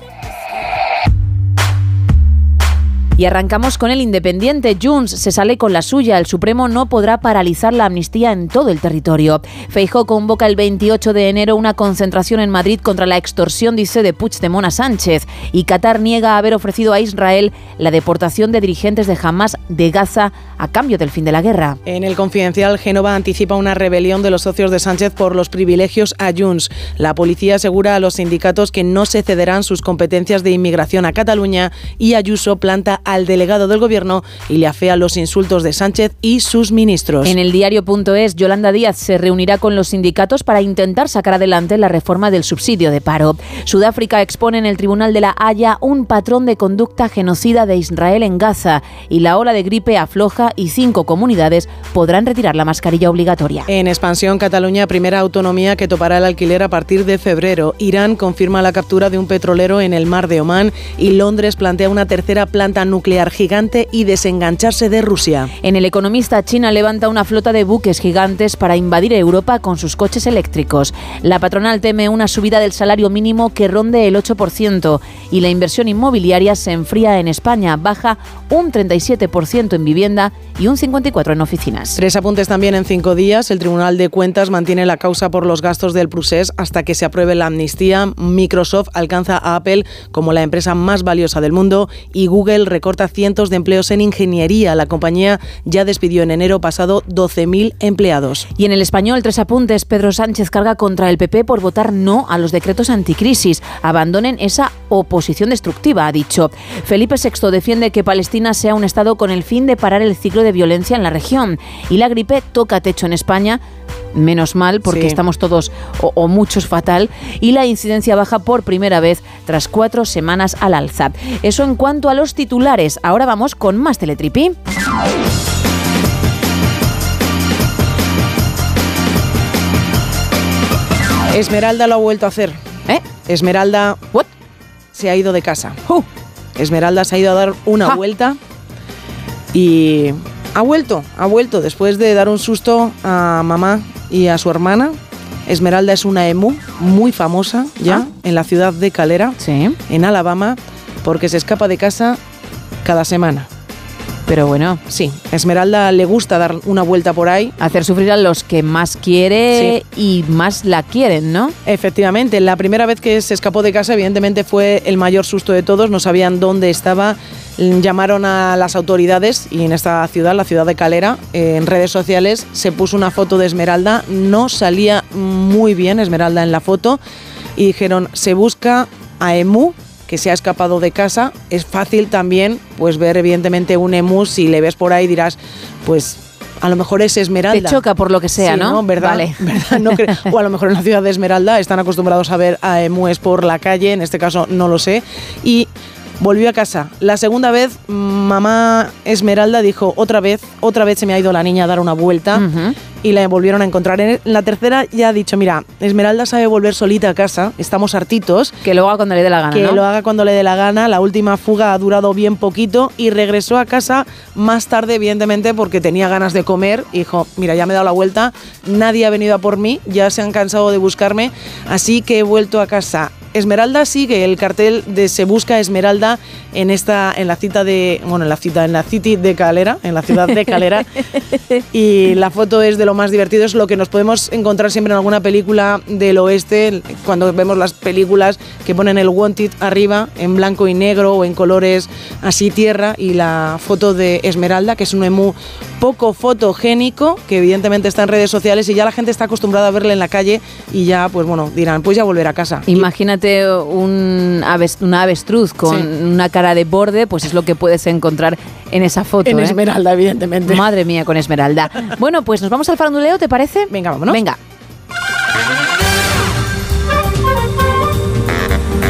Y arrancamos con el Independiente. Junts se sale con la suya. El Supremo no podrá paralizar la amnistía en todo el territorio. Feijó convoca el 28 de enero una concentración en Madrid contra la extorsión, dice, de Puigdemont a Sánchez. Y Qatar niega haber ofrecido a Israel la deportación de dirigentes de Hamas de Gaza a cambio del fin de la guerra. En el confidencial, Génova anticipa una rebelión de los socios de Sánchez por los privilegios a Junts. La policía asegura a los sindicatos que no se cederán sus competencias de inmigración a Cataluña y Ayuso planta al delegado del gobierno y le afea los insultos de Sánchez y sus ministros. En el diario.es, Yolanda Díaz se reunirá con los sindicatos para intentar sacar adelante la reforma del subsidio de paro. Sudáfrica expone en el Tribunal de la Haya un patrón de conducta genocida de Israel en Gaza y la ola de gripe afloja y cinco comunidades podrán retirar la mascarilla obligatoria. En expansión, Cataluña, primera autonomía que topará el alquiler a partir de febrero. Irán confirma la captura de un petrolero en el mar de Omán y Londres plantea una tercera planta nuclear gigante y desengancharse de Rusia. En el economista, China levanta una flota de buques gigantes para invadir Europa con sus coches eléctricos. La patronal teme una subida del salario mínimo que ronde el 8% y la inversión inmobiliaria se enfría en España, baja un 37% en vivienda y un 54% en oficinas. Tres apuntes también en cinco días. El Tribunal de Cuentas mantiene la causa por los gastos del Prusés hasta que se apruebe la amnistía. Microsoft alcanza a Apple como la empresa más valiosa del mundo y Google recorta cientos de empleos en ingeniería. La compañía ya despidió en enero pasado 12.000 empleados. Y en el español, tres apuntes. Pedro Sánchez carga contra el PP por votar no a los decretos anticrisis. Abandonen esa oposición destructiva, ha dicho. Felipe VI defiende que Palestina sea un Estado con el fin de parar el ciclo de de violencia en la región. Y la gripe toca techo en España. Menos mal, porque Sí. estamos todos o, o muchos fatal. Y la incidencia baja por primera vez tras cuatro semanas al alza. Eso en cuanto a los titulares. Ahora vamos con más teletripi. Esmeralda lo ha vuelto a hacer. ¿Eh? Esmeralda ¿what? se ha ido de casa. Esmeralda se ha ido a dar una vuelta y ha vuelto, ha vuelto después de dar un susto a mamá y a su hermana. Esmeralda es una emu muy famosa ya Ah. en la ciudad de Calera, en Alabama, porque se escapa de casa cada semana. Pero bueno. Sí, Esmeralda le gusta dar una vuelta por ahí. Hacer sufrir a los que más quiere y más la quieren, ¿no? Efectivamente, la primera vez que se escapó de casa, evidentemente fue el mayor susto de todos, no sabían dónde estaba, llamaron a las autoridades y en esta ciudad, la ciudad de Calera, en redes sociales se puso una foto de Esmeralda, no salía muy bien Esmeralda en la foto y dijeron, se busca a Emu que se ha escapado de casa, es fácil también pues ver evidentemente un emu, si le ves por ahí dirás, pues a lo mejor es Esmeralda. Te choca por lo que sea, Sí, ¿no? ¿Verdad? Vale. ¿Verdad? No o a lo mejor en la ciudad de Esmeralda están acostumbrados a ver a emues por la calle, en este caso no lo sé. Y volvió a casa. La segunda vez, mamá Esmeralda dijo, otra vez, otra vez se me ha ido la niña a dar una vuelta. Y la volvieron a encontrar. En la tercera ya ha dicho, mira, Esmeralda sabe volver solita a casa, estamos hartitos. Que lo haga cuando le dé la gana, Que ¿no? lo haga cuando le dé la gana. La última fuga ha durado bien poquito y regresó a casa más tarde, evidentemente, porque tenía ganas de comer. Y dijo, mira, ya me he dado la vuelta, nadie ha venido a por mí, ya se han cansado de buscarme, así que he vuelto a casa. Esmeralda sigue el cartel de Se busca Esmeralda en esta en la cita de bueno en la cita en la city de Calera en la ciudad de Calera. Y la foto es de lo más divertido es lo que nos podemos encontrar siempre en alguna película del oeste cuando vemos las películas que ponen el wanted arriba en blanco y negro o en colores así tierra y la foto de Esmeralda que es un emu poco fotogénico que evidentemente está en redes sociales y ya la gente está acostumbrada a verle en la calle y ya pues bueno dirán pues ya volver a casa Imagínate un aves- una avestruz con Sí. una cara de borde, pues es lo que puedes encontrar en esa foto. En ¿eh? Esmeralda, evidentemente. Madre mía, con Esmeralda. bueno, pues nos vamos al faranduleo, ¿te parece? Venga, vámonos. Venga.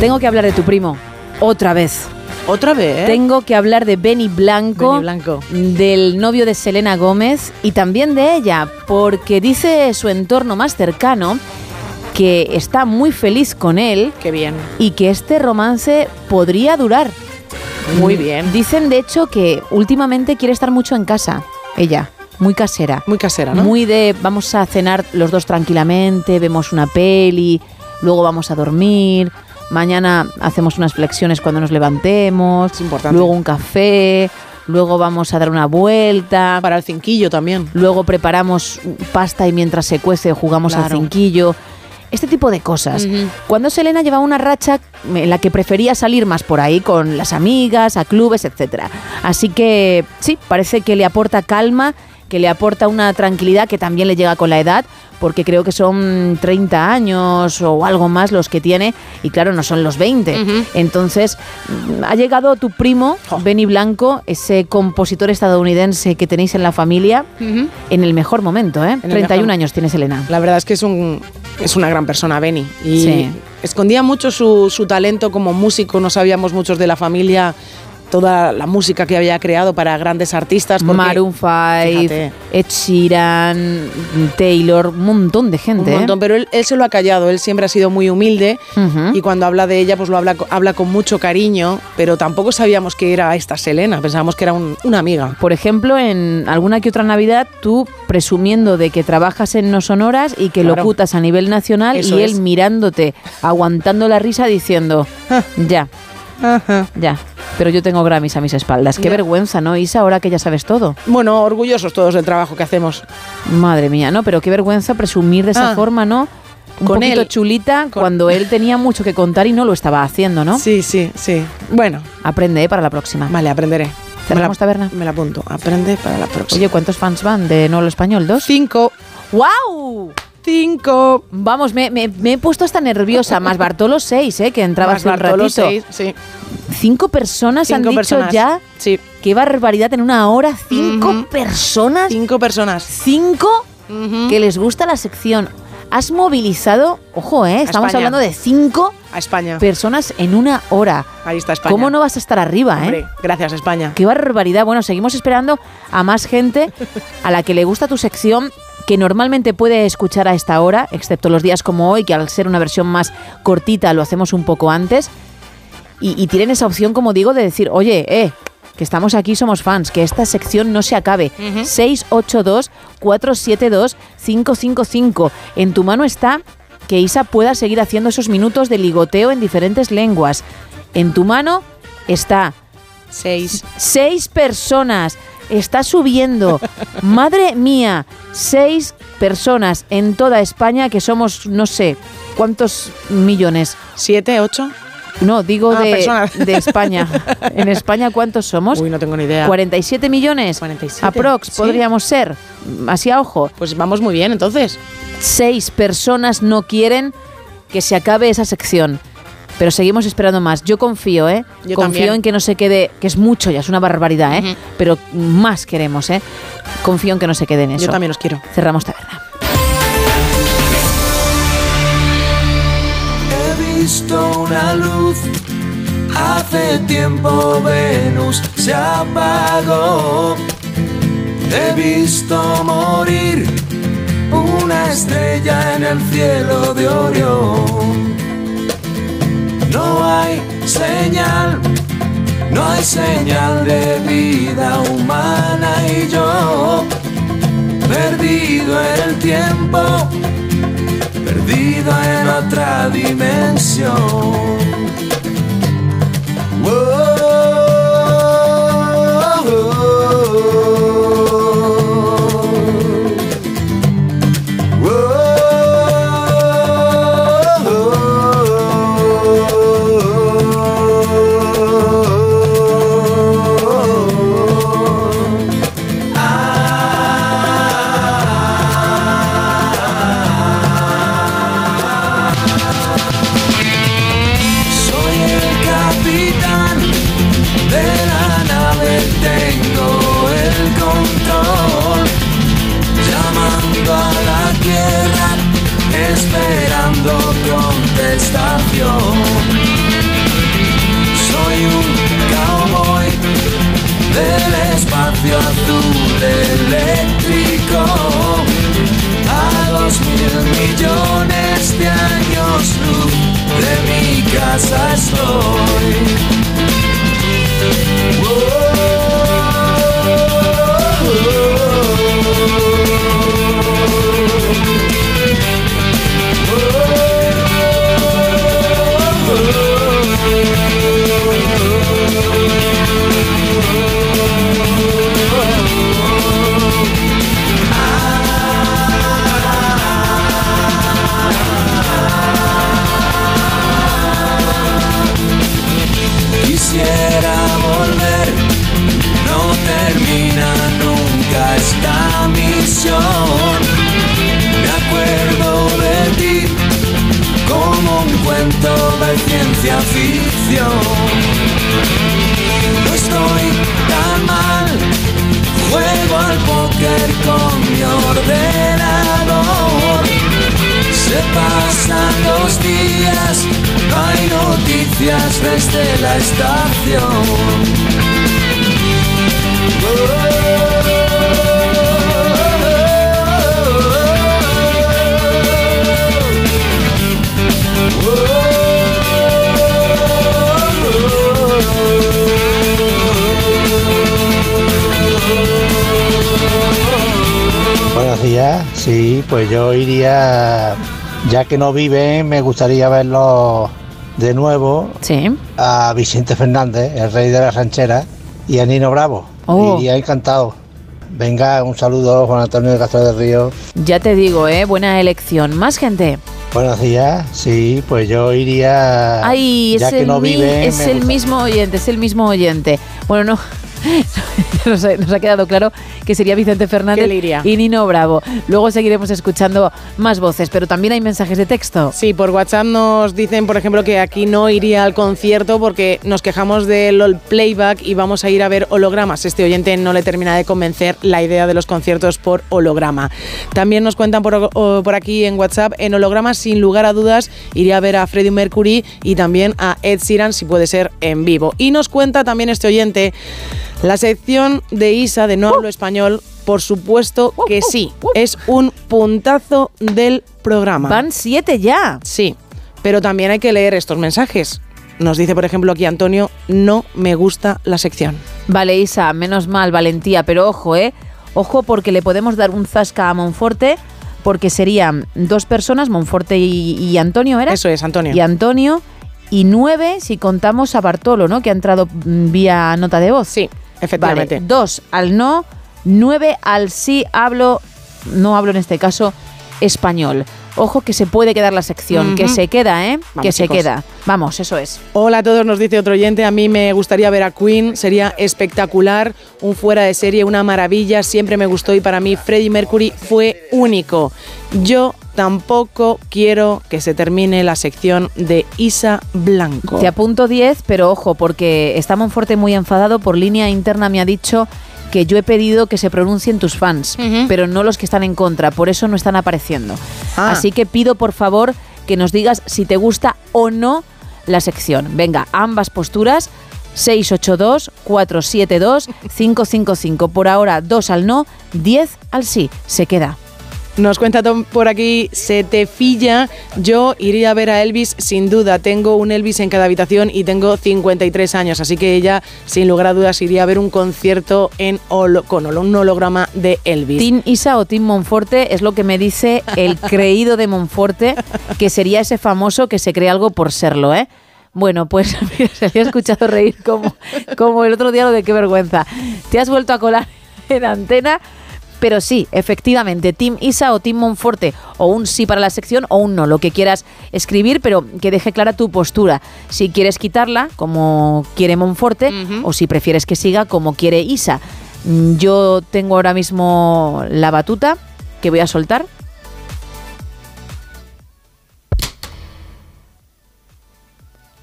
Tengo que hablar de tu primo. Otra vez. ¿Otra vez? Tengo que hablar de Benny Blanco, Benny Blanco. del novio de Selena Gómez y también de ella, porque dice su entorno más cercano que está muy feliz con él. Qué bien. Y que este romance podría durar. Muy bien. Dicen, de hecho, que últimamente quiere estar mucho en casa, ella. Muy casera. Muy casera, ¿no? Muy de vamos a cenar los dos tranquilamente, vemos una peli, luego vamos a dormir, mañana hacemos unas flexiones cuando nos levantemos, luego un café, luego vamos a dar una vuelta. Para el cinquillo también. Luego preparamos pasta y mientras se cuece jugamos al cinquillo. Este tipo de cosas. Cuando Selena llevaba una racha en la que prefería salir más por ahí con las amigas, a clubes, etc. Así que sí, parece que le aporta calma, que le aporta una tranquilidad que también le llega con la edad, porque creo que son 30 años o algo más los que tiene, y claro, no son los 20. Entonces, mm, ha llegado tu primo, Benny Blanco, ese compositor estadounidense que tenéis en la familia, en el mejor momento, ¿eh? el 31 mejor. años tiene Selena. La verdad es que es, un, es una gran persona, Benny. Y Sí. escondía mucho su, su talento como músico, no sabíamos muchos de la familia toda la música que había creado para grandes artistas. porque- Maroon 5, Fíjate. Ed Sheeran, Taylor, un montón de gente. Un ¿eh? montón, pero él, él se lo ha callado, él siempre ha sido muy humilde y cuando habla de ella pues lo habla, habla con mucho cariño, pero tampoco sabíamos que era esta Selena, pensábamos que era un- una amiga. Por ejemplo, en alguna que otra Navidad, tú presumiendo de que trabajas en No Sonoras y que Claro. locutas a nivel nacional Eso y él es. mirándote, aguantando la risa diciendo, ya, ya, pero yo tengo Grammys a mis espaldas. Qué Ya. vergüenza, ¿no, Isa? Ahora que ya sabes todo. Bueno, orgullosos todos del trabajo que hacemos. Madre mía, ¿no? Pero qué vergüenza presumir de esa Ah. forma, ¿no? Un Con poquito él. chulita cuando él tenía mucho que contar y no lo estaba haciendo, ¿no? Sí, sí, sí. Bueno. Aprende ¿eh? para la próxima. Vale, aprenderé. ¿Cerramos taberna? Me la apunto. Aprende para la próxima. Oye, ¿cuántos fans van de No lo Español? ¿Dos? Cinco. ¡Wow! Cinco. Vamos, me, me- me he puesto hasta nerviosa. Más Bartolo seis, ¿eh? Que entraba hace un Bartolo, ratito. seis, sí. Cinco personas han Cinco dicho personas. ya Sí. Qué barbaridad en una hora, cinco personas. Cinco personas. Cinco que les gusta la sección. Has movilizado, ojo, eh, estamos España. hablando de cinco A España. personas en una hora. Ahí está España. ¿Cómo no vas a estar arriba, Hombre, eh? gracias España. Qué barbaridad. Bueno, seguimos esperando a más gente a la que le gusta tu sección que normalmente puede escuchar a esta hora, excepto los días como hoy, que al ser una versión más cortita lo hacemos un poco antes. Y, y tienen esa opción, como digo, de decir, oye, eh, que estamos aquí, somos fans, que esta sección no se acabe. 682-472-555. En tu mano está que Isa pueda seguir haciendo esos minutos de ligoteo en diferentes lenguas. En tu mano está seis, seis personas. Está subiendo. Madre mía, seis personas en toda España que somos, no sé, ¿cuántos millones? ¿Siete, ocho? No, digo Ah, de, de España. ¿En España cuántos somos? Uy, no tengo ni idea. ¿47 millones? 47. Aprox, Sí. podríamos ser. Así a ojo. Pues vamos muy bien, entonces. Seis personas no quieren que se acabe esa sección. Pero seguimos esperando más. Yo confío, ¿eh? Yo confío también. en que no se quede, que es mucho ya, es una barbaridad, ¿eh? Pero más queremos, ¿eh? Confío en que no se quede en eso. Yo también os quiero. Cerramos taberna. He visto una luz, hace tiempo Venus se apagó. He visto morir una estrella en el cielo de Orión. No hay señal, no hay señal de vida humana y yo, perdido en el tiempo, perdido en otra dimensión. Soy millones de años luz de mi casa estoy. Sí, pues yo iría, ya que no viven, me gustaría verlo de nuevo Sí. a Vicente Fernández, el rey de la ranchera, y a Nino Bravo. Oh. Iría encantado. Venga, un saludo, Juan Antonio de Castro del Río. Ya te digo, ¿eh? Buena elección. Más gente. Buenos días, sí, pues yo iría, Ay, es, ya que el, no viven, es el mismo oyente, es el mismo oyente. Bueno, no, nos, ha, nos ha quedado claro que sería Vicente Fernández y Nino Bravo. Luego seguiremos escuchando más voces, pero también hay mensajes de texto. Sí, por WhatsApp nos dicen, por ejemplo, que aquí no iría al concierto porque nos quejamos del playback y vamos a ir a ver hologramas. Este oyente no le termina de convencer la idea de los conciertos por holograma. También nos cuentan por, aquí en WhatsApp, en hologramas, sin lugar a dudas, iría a ver a Freddie Mercury y también a Ed Sheeran, si puede ser en vivo. Y nos cuenta también este oyente, la sección de Isa de No Hablo Español, por supuesto que sí, es un puntazo del programa. Van siete ya. Sí, pero también hay que leer estos mensajes. Nos dice, por ejemplo, aquí Antonio, no me gusta la sección. Vale, Isa, menos mal, valentía, pero ojo, ¿eh? Ojo porque le podemos dar un zasca a Monforte, porque serían dos personas, Monforte y, y Antonio, ¿era? Eso es, Antonio. Y Antonio, y nueve si contamos a Bartolo, ¿no? Que ha entrado mm, vía nota de voz. Sí, efectivamente. Dos al no, nueve al sí hablo, no hablo en este caso, español. Ojo que se puede quedar la sección, que se queda, ¿eh? que se chicos. queda. Vamos, eso es. Hola a todos, nos dice otro oyente. A mí me gustaría ver a Queen, sería espectacular, un fuera de serie, una maravilla. Siempre me gustó y para mí Freddie Mercury fue único. Yo tampoco quiero que se termine la sección de Isa Blanco. Te apunto 10, pero ojo, porque está Monforte muy enfadado. Por línea interna me ha dicho que yo he pedido que se pronuncien tus fans, pero no los que están en contra, por eso no están apareciendo. Ah. Así que pido por favor que nos digas si te gusta o no la sección. Venga, ambas posturas. 682-472-555. Por ahora, 2 al no, 10 al sí. Se queda. Nos cuenta Tom por aquí, se te filla. Yo iría a ver a Elvis sin duda. Tengo un Elvis en cada habitación y tengo 53 años, así que ella, sin lugar a dudas, iría a ver un concierto en holo- con holo- un holograma de Elvis. Team Isa o Team Monforte es lo que me dice el creído de Monforte, que sería ese famoso que se cree algo por serlo, ¿eh? Bueno, pues se había escuchado reír como, como el otro día lo de qué vergüenza. Te has vuelto a colar en antena, pero sí, efectivamente, Team Isa o Team Monforte, o un sí para la sección o un no, lo que quieras escribir, pero que deje clara tu postura. Si quieres quitarla, como quiere Monforte, o si prefieres que siga, como quiere Isa. Mm, Yo tengo ahora mismo la batuta que voy a soltar.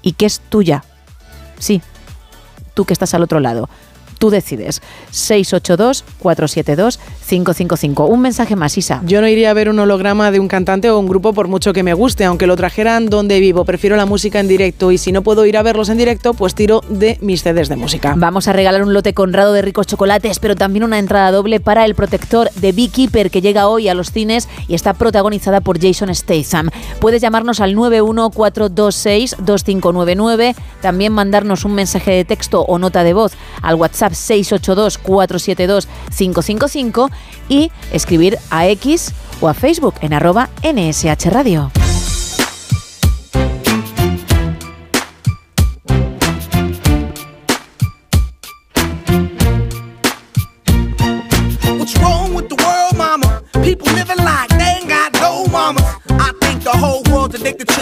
Y que es tuya. Sí, tú que estás al otro lado. Tú decides. 682-472-555. Un mensaje más, Isa. Yo no iría a ver un holograma de un cantante o un grupo por mucho que me guste, aunque lo trajeran donde vivo. Prefiero la música en directo y si no puedo ir a verlos en directo, pues tiro de mis CDs de música. Vamos a regalar un lote conrado de ricos chocolates, pero también una entrada doble para el protector de Beekeeper que llega hoy a los cines y está protagonizada por Jason Statham. Puedes llamarnos al 914262599, también mandarnos un mensaje de texto o nota de voz al WhatsApp 682472555 y escribir a X o a Facebook en arroba NSH Radio.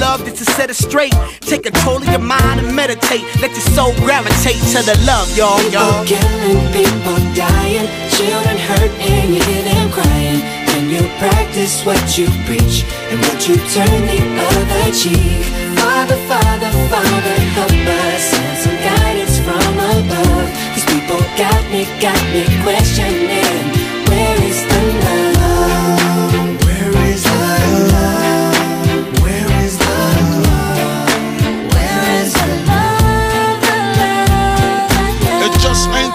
love just to set it straight. Take control of your mind and meditate. Let your soul gravitate to the love, y'all, y'all. People killing, people dying, children hurt and you hear them crying. When you practice what you preach and what you turn the other cheek. Father, Father, Father, help us send some guidance from above. These people got me, got me questioning. Where is the love?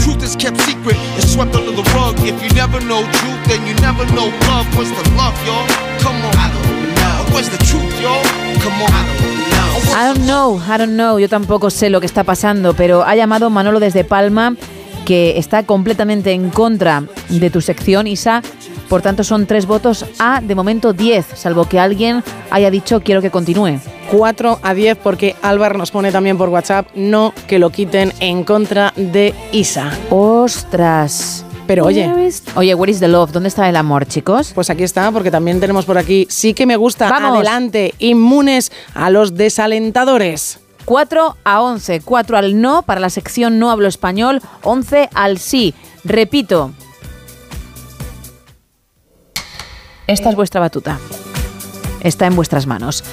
truth is kept secret, it's swept under the rug. If you never know truth, then you never know love. Where's the love, y'all? Come on. I don't know. Where's the truth, y'all? Come on. I don't know. I don't know, I don't know, yo tampoco sé lo que está pasando, pero ha llamado Manolo desde Palma, que está completamente en contra de tu sección, Isa. Por tanto, son tres votos a, de momento, 10, salvo que alguien haya dicho quiero que continúe. 4 a 10 porque Álvaro nos pone también por WhatsApp no que lo quiten en contra de Isa. ¡Ostras! Pero oye, Oye, where is the love? ¿Dónde está el amor, chicos? pues aquí está porque también tenemos por aquí sí que me gusta. Vamos. Adelante, inmunes a los desalentadores. 4 a 11, 4 al no para la sección no hablo español, 11 al sí. Repito, esta es vuestra batuta. Está en vuestras manos.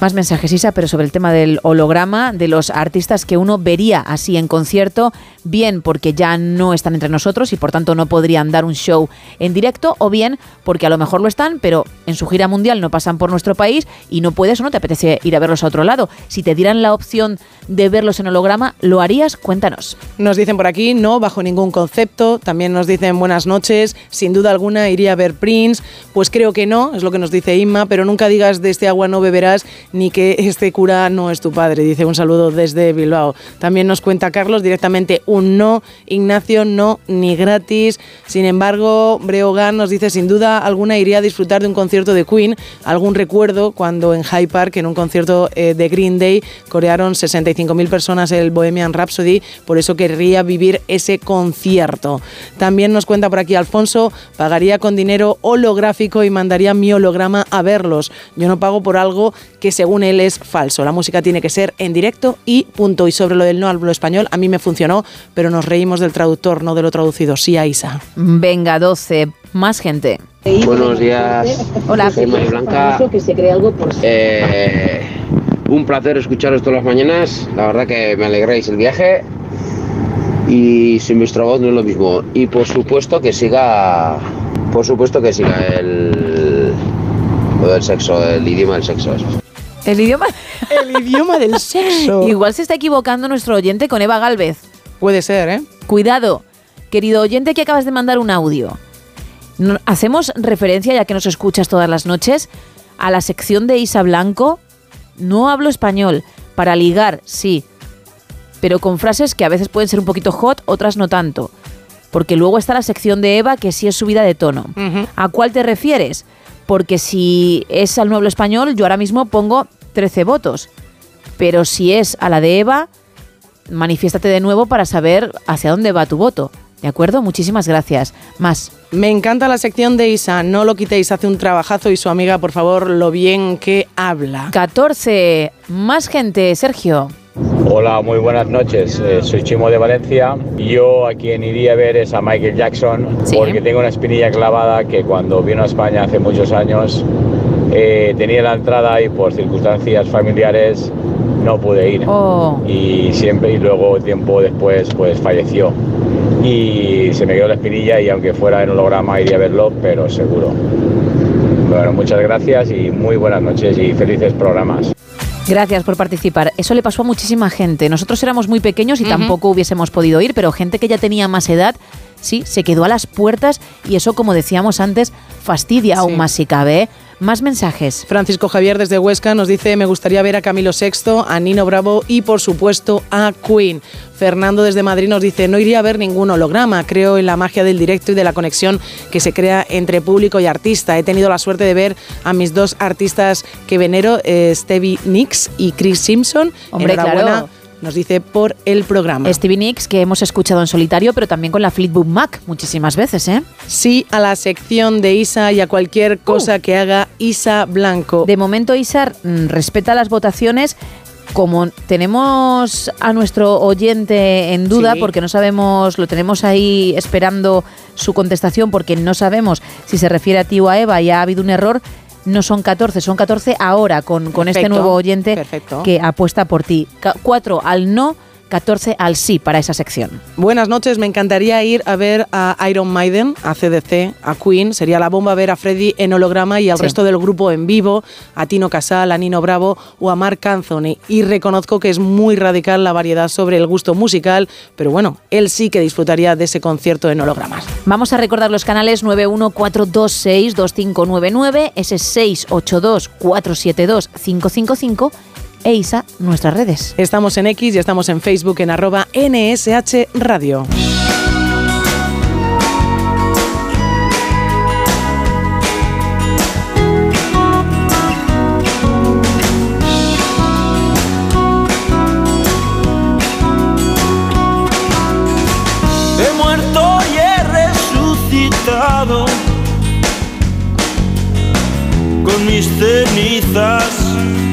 Más mensajes, Isa, pero sobre el tema del holograma, de los artistas que uno vería así en concierto, bien porque ya no están entre nosotros y por tanto no podrían dar un show en directo, o bien porque a lo mejor lo están, pero en su gira mundial no pasan por nuestro país y no puedes o no te apetece ir a verlos a otro lado. Si te dieran la opción de verlos en holograma, ¿lo harías? Cuéntanos. Nos dicen por aquí, no, bajo ningún concepto. También nos dicen buenas noches. Sin duda alguna iría a ver Prince. Pues creo que no, es lo que nos dice Inma, pero nunca digas de este agua no beberás ni que este cura no es tu padre. Dice un saludo desde Bilbao. También nos cuenta Carlos directamente un no. Ignacio, no, ni gratis. Sin embargo, Breogán nos dice, sin duda alguna iría a disfrutar de un concierto de Queen. Algún recuerdo cuando en Hyde Park, en un concierto eh, de Green Day, corearon 65.000 personas el Bohemian Rhapsody. Por eso querría vivir ese concierto. También nos cuenta por aquí Alfonso, pagaría con dinero holográfico y mandaría mi holograma a verlos. Yo no pago por algo que según él es falso. La música tiene que ser en directo y punto. Y sobre lo del no hablo español, a mí me funcionó, pero nos reímos del traductor, no de lo traducido. Sí, a Isa. Venga, 12, más gente. Buenos días. Hola. Soy María Blanca. Eh, un placer escucharos todas las mañanas. La verdad que me alegráis el viaje. Y sin vuestra voz no es lo mismo. Y por supuesto que siga. Por supuesto que siga el. Lo del sexo, el idioma del sexo. eso. El idioma. El idioma del sexo. Igual se está equivocando nuestro oyente con Eva Galvez. Puede ser, ¿eh? Cuidado, querido oyente que acabas de mandar un audio. No- Hacemos referencia, ya que nos escuchas todas las noches, a la sección de Isa Blanco. No hablo español. Para ligar, sí. Pero con frases que a veces pueden ser un poquito hot, otras no tanto. Porque luego está la sección de Eva, que sí es subida de tono. ¿A cuál te refieres? Porque si es al hablo español, yo ahora mismo pongo 13 votos. Pero si es a la de Eva, manifiéstate de nuevo para saber hacia dónde va tu voto. ¿De acuerdo? Muchísimas gracias. Más. Me encanta la sección de Isa, no lo quitéis, hace un trabajazo y su amiga, por favor, lo bien que habla. 14. Más gente, Sergio. Hola, muy buenas noches. Eh, soy Chimo de Valencia. Yo a quien iría a ver es a Michael Jackson porque tengo una espinilla clavada que cuando vino a España hace muchos años eh, tenía la entrada y por circunstancias familiares no pude ir. Y siempre y luego tiempo después pues falleció. Y se me quedó la espinilla y aunque fuera en holograma iría a verlo, pero seguro. Bueno, muchas gracias y muy buenas noches y felices programas. Gracias por participar. Eso le pasó a muchísima gente. Nosotros éramos muy pequeños y Ujú. tampoco hubiésemos podido ir, pero gente que ya tenía más edad, sí, se quedó a las puertas y eso, como decíamos antes, fastidia aún más si cabe. ¿eh? Más mensajes. Francisco Javier desde Huesca nos dice, me gustaría ver a Camilo VI, a Nino Bravo y por supuesto a Queen. Fernando desde Madrid nos dice, no iría a ver ningún holograma, creo en la magia del directo y de la conexión que se crea entre público y artista. He tenido la suerte de ver a mis dos artistas que venero, eh, Stevie Nicks y Chris Simpson. Hombre, Enhorabuena, claro. Nos dice por el programa. Stevie Nicks, que hemos escuchado en solitario, pero también con la Fleetwood Mac muchísimas veces, ¿eh? Sí a la sección de Isa y a cualquier cosa que haga Isa Blanco. De momento, Isa mm, respeta las votaciones Como tenemos a nuestro oyente en duda, Sí. porque no sabemos, lo tenemos ahí esperando su contestación, porque no sabemos si se refiere a ti o a Eva y ha habido un error, no son 14, son 14 ahora con, con este Perfecto, nuevo oyente perfecto. que apuesta por ti. 4 al no, 14 al sí para esa sección. Buenas noches, me encantaría ir a ver a Iron Maiden, a CDC, a Queen. Sería la bomba ver a Freddy en holograma y al Sí. resto del grupo en vivo, a Tino Casal, a Nino Bravo o a Mark Anthony. Y reconozco que es muy radical la variedad sobre el gusto musical, pero bueno, él sí que disfrutaría de ese concierto en hologramas. Vamos a recordar los canales 914262599, ese 682472555 e Isa, nuestras redes. Estamos en X y estamos en Facebook en arroba NSH Radio. He muerto y he resucitado Con mis cenizas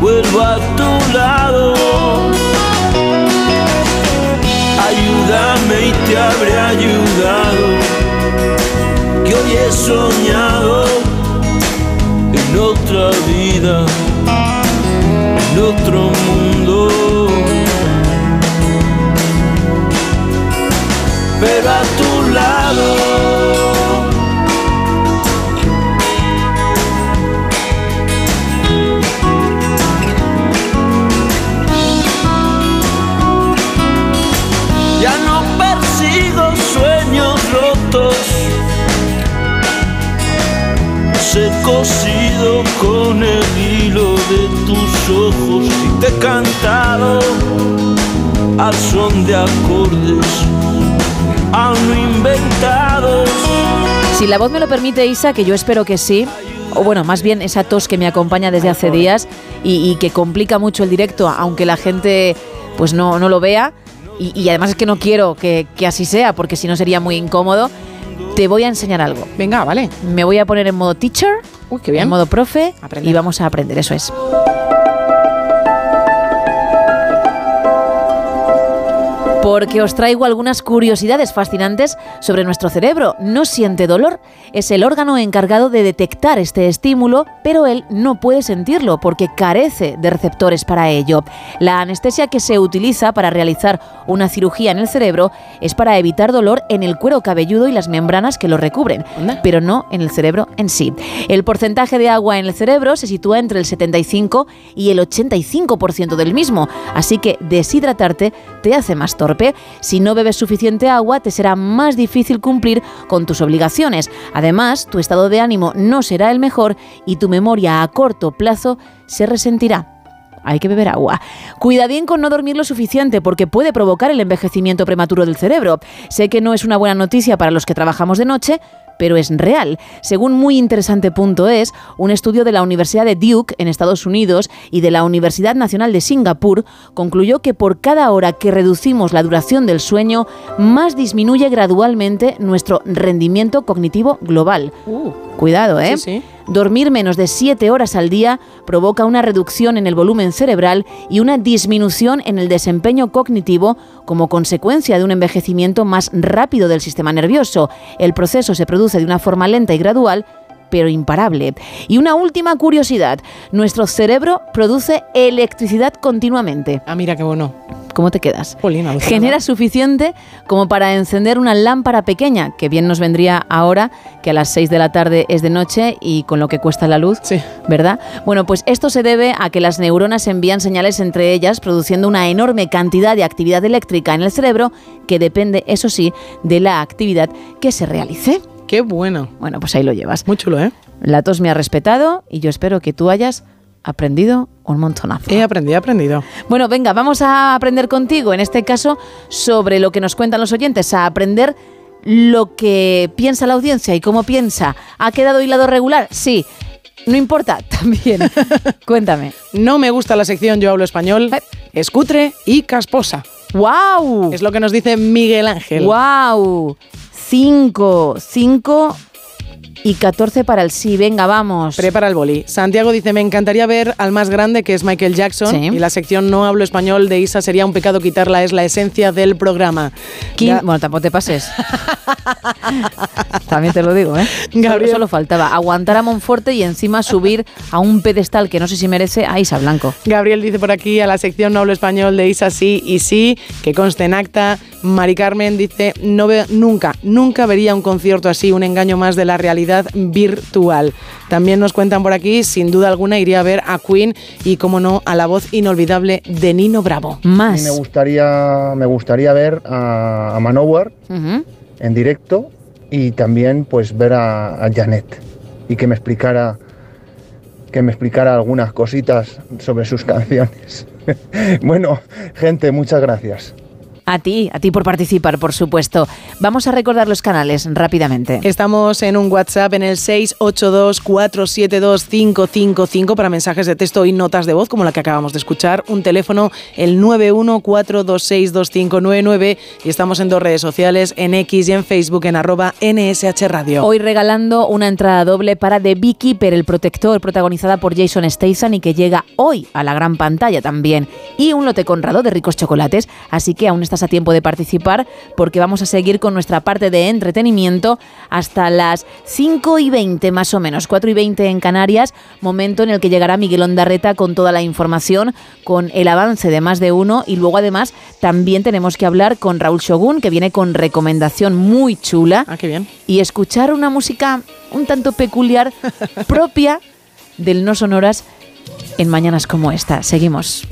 vuelvo a tu lado. Ayúdame y te habré ayudado, que hoy he soñado en otra vida, en otro mundo. pero a tu lado. Cosido con el hilo de tus ojos y te he cantado al son de acordes aún inventados. Si la voz me lo permite, Isa, que yo espero que sí, o bueno, más bien esa tos que me acompaña desde hace días y, y que complica mucho el directo, aunque la gente pues no, no lo vea, y, y además es que no quiero que, que así sea, porque si no sería muy incómodo, te voy a enseñar algo. Venga, vale. Me voy a poner en modo teacher, qué bien. en modo profe, Aprender. y vamos a aprender, eso es. Porque os traigo algunas curiosidades fascinantes sobre nuestro cerebro. No siente dolor, es el órgano encargado de detectar este estímulo, pero él no puede sentirlo porque carece de receptores para ello. La anestesia que se utiliza para realizar una cirugía en el cerebro es para evitar dolor en el cuero cabelludo y las membranas que lo recubren, pero no en el cerebro en sí. El porcentaje de agua en el cerebro se sitúa entre el 75 y el 85% del mismo, así que deshidratarte te hace más torpe. Si no bebes suficiente agua, te será más difícil cumplir con tus obligaciones. Además, tu estado de ánimo no será el mejor y tu memoria a corto plazo se resentirá. Hay que beber agua. Cuida bien con no dormir lo suficiente porque puede provocar el envejecimiento prematuro del cerebro. Sé que no es una buena noticia para los que trabajamos de noche, pero es real. Según muy interesante punto es, un estudio de la Universidad de Duke en Estados Unidos y de la Universidad Nacional de Singapur concluyó que por cada hora que reducimos la duración del sueño, más disminuye gradualmente nuestro rendimiento cognitivo global. Cuidado, ¿eh? Sí, sí. Dormir menos de 7 horas al día provoca una reducción en el volumen cerebral y una disminución en el desempeño cognitivo como consecuencia de un envejecimiento más rápido del sistema nervioso. El proceso se produce de una forma lenta y gradual, pero imparable. Y una última curiosidad, nuestro cerebro produce electricidad continuamente. Ah, mira qué bueno. ¿Cómo te quedas? Alucinada. Genera suficiente como para encender una lámpara pequeña, que bien nos vendría ahora, que a las 6 de la tarde es de noche y con lo que cuesta la luz, ¿verdad? Bueno, pues esto se debe a que las neuronas envían señales entre ellas, produciendo una enorme cantidad de actividad eléctrica en el cerebro, que depende, eso sí, de la actividad que se realice. Qué bueno. Bueno, pues ahí lo llevas. Muy chulo, ¿eh? La tos me ha respetado y yo espero que tú hayas aprendido un montonazo. He aprendido, he aprendido. Bueno, venga, vamos a aprender contigo, en este caso, sobre lo que nos cuentan los oyentes, a aprender lo que piensa la audiencia y cómo piensa. ¿Ha quedado hilado regular? Sí. No importa, también. Cuéntame. No me gusta la sección Yo hablo español, escutre y casposa. ¡Wow! Es lo que nos dice Miguel Ángel. ¡Wow! 5, 5 y 14 para el sí. Venga, vamos. Prepara el boli. Santiago dice, me encantaría ver al más grande, que es Michael Jackson. Sí. Y la sección No hablo español de Isa sería un pecado quitarla, es la esencia del programa. ¿Quién? Ga- Bueno, tampoco te pases. También te lo digo, ¿eh? Gabriel. Solo, solo faltaba aguantar a Monforte y encima subir a un pedestal que no sé si merece a Isa Blanco. Gabriel dice por aquí a la sección No hablo español de Isa sí y sí, que conste en acta. Mari Carmen dice, no veo, nunca, nunca vería un concierto así, un engaño más de la realidad virtual. También nos cuentan por aquí, sin duda alguna, iría a ver a Queen y, como no, a la voz inolvidable de Nino Bravo. A mí me gustaría, me gustaría ver a, a Manowar en directo y también pues ver a, a Janet y que me explicara que me explicara algunas cositas sobre sus canciones. bueno, gente, muchas gracias. A ti, a ti por participar, por supuesto. Vamos a recordar los canales rápidamente. Estamos en un WhatsApp en el 682-472-555 para mensajes de texto y notas de voz, como la que acabamos de escuchar. Un teléfono, el 914262599. Y estamos en dos redes sociales, en X y en Facebook, en arroba NSH Radio. Hoy regalando una entrada doble para The Beekeeper, el protector, protagonizada por Jason Statham y que llega hoy a la gran pantalla también. Y un lote conrado de ricos chocolates. Así que aún estás a tiempo de participar porque vamos a seguir con nuestra parte de entretenimiento hasta las 5 y 20 más o menos, 4 y 20 en Canarias, momento en el que llegará Miguel Ondarreta con toda la información, con el avance de más de uno y luego además también tenemos que hablar con Raúl Shogun que viene con recomendación muy chula. Ah, qué bien. Y escuchar una música un tanto peculiar propia del No Sonoras en mañanas como esta. Seguimos.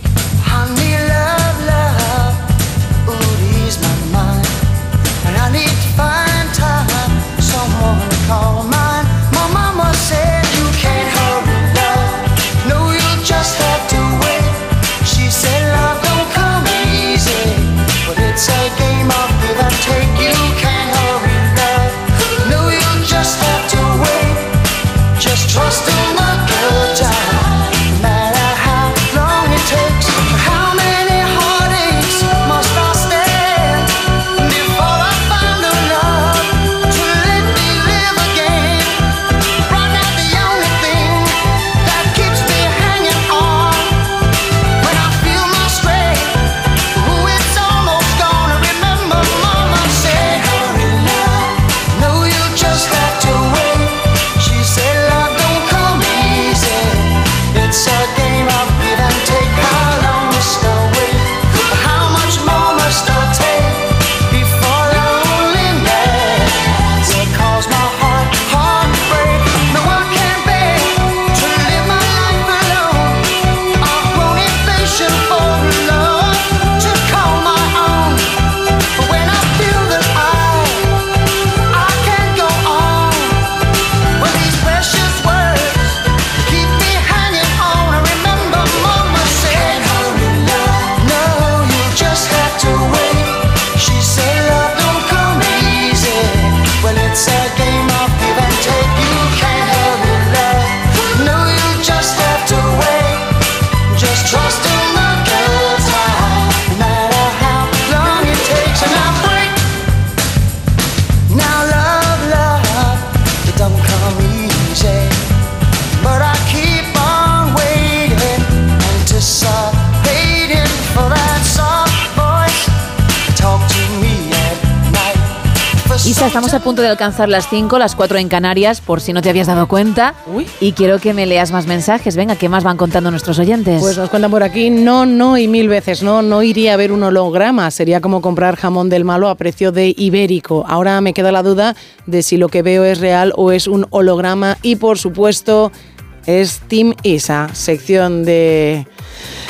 Estamos a punto de alcanzar las 5, las 4 en Canarias, por si no te habías dado cuenta. Y quiero que me leas más mensajes. Venga, ¿qué más van contando nuestros oyentes? Pues nos cuentan por aquí, no, no y mil veces, no, no iría a ver un holograma, sería como comprar jamón del malo a precio de ibérico. Ahora me queda la duda de si lo que veo es real o es un holograma y por supuesto es Team Isa, sección de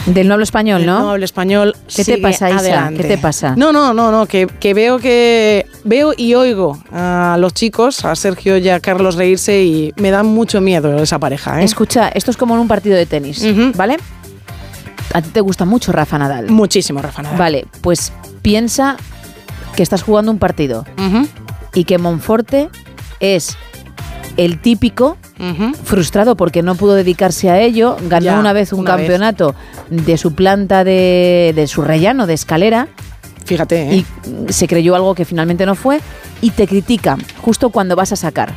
Del no hablo español, ¿no? No hablo español. ¿Qué te pasa, Isa? adelante. ¿Qué te pasa? No, no, no, no, que, que veo que veo y oigo a los chicos, a Sergio y a Carlos reírse y me da mucho miedo esa pareja, ¿eh? Escucha, esto es como en un partido de tenis, ¿vale? A ti te gusta mucho Rafa Nadal. Muchísimo Rafa Nadal. Vale, pues piensa que estás jugando un partido y que Monforte es el típico frustrado porque no pudo dedicarse a ello, ganó Ya, una vez un una vez. campeonato de su planta de, de su rellano de escalera. Fíjate, ¿eh? Y se creyó algo que finalmente no fue y te critica justo cuando vas a sacar.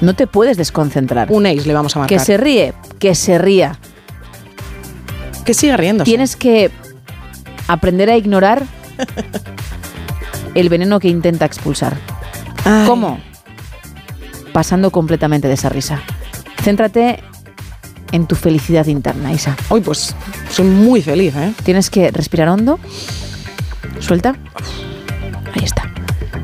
No te puedes desconcentrar. Un ace le vamos a marcar. Que se ríe, que se ría. Que siga riendo. Tienes que aprender a ignorar el veneno que intenta expulsar. ¿Cómo? Pasando completamente de esa risa. Céntrate en tu felicidad interna, Isa. Hoy pues soy muy feliz, ¿eh? Tienes que respirar hondo. Suelta. Ahí está.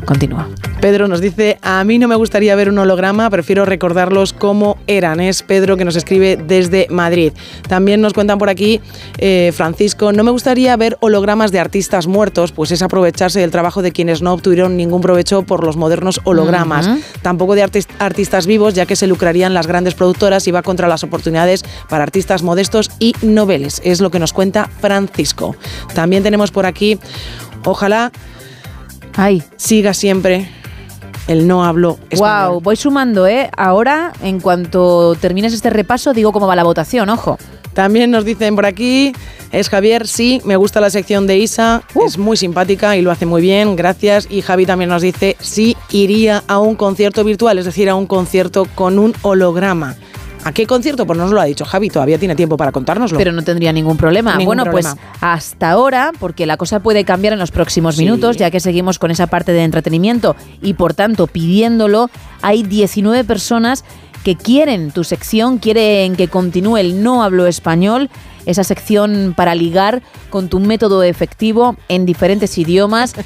Continúa. Pedro nos dice, a mí no me gustaría ver un holograma, prefiero recordarlos como eran. Es Pedro que nos escribe desde Madrid. También nos cuentan por aquí, eh, Francisco, no me gustaría ver hologramas de artistas muertos, pues es aprovecharse del trabajo de quienes no obtuvieron ningún provecho por los modernos hologramas. Tampoco de artis- artistas vivos, ya que se lucrarían las grandes productoras y va contra las oportunidades para artistas modestos y noveles. Es lo que nos cuenta Francisco. También tenemos por aquí, ojalá siga siempre el no hablo español. Wow, voy sumando, ¿eh? Ahora, en cuanto termines este repaso, digo cómo va la votación, ojo. También nos dicen por aquí, es Javier, sí, me gusta la sección de Isa, Uh. es muy simpática y lo hace muy bien, gracias. Y Javi también nos dice, sí, iría a un concierto virtual, es decir, a un concierto con un holograma. ¿A qué concierto? Pues no nos lo ha dicho Javi, todavía tiene tiempo para contárnoslo. Pero no tendría ningún problema. Ningún bueno, problema. pues hasta ahora, porque la cosa puede cambiar en los próximos Sí. minutos, ya que seguimos con esa parte de entretenimiento y por tanto pidiéndolo, hay 19 personas que quieren tu sección, quieren que continúe el no hablo español, esa sección para ligar con tu método efectivo en diferentes idiomas.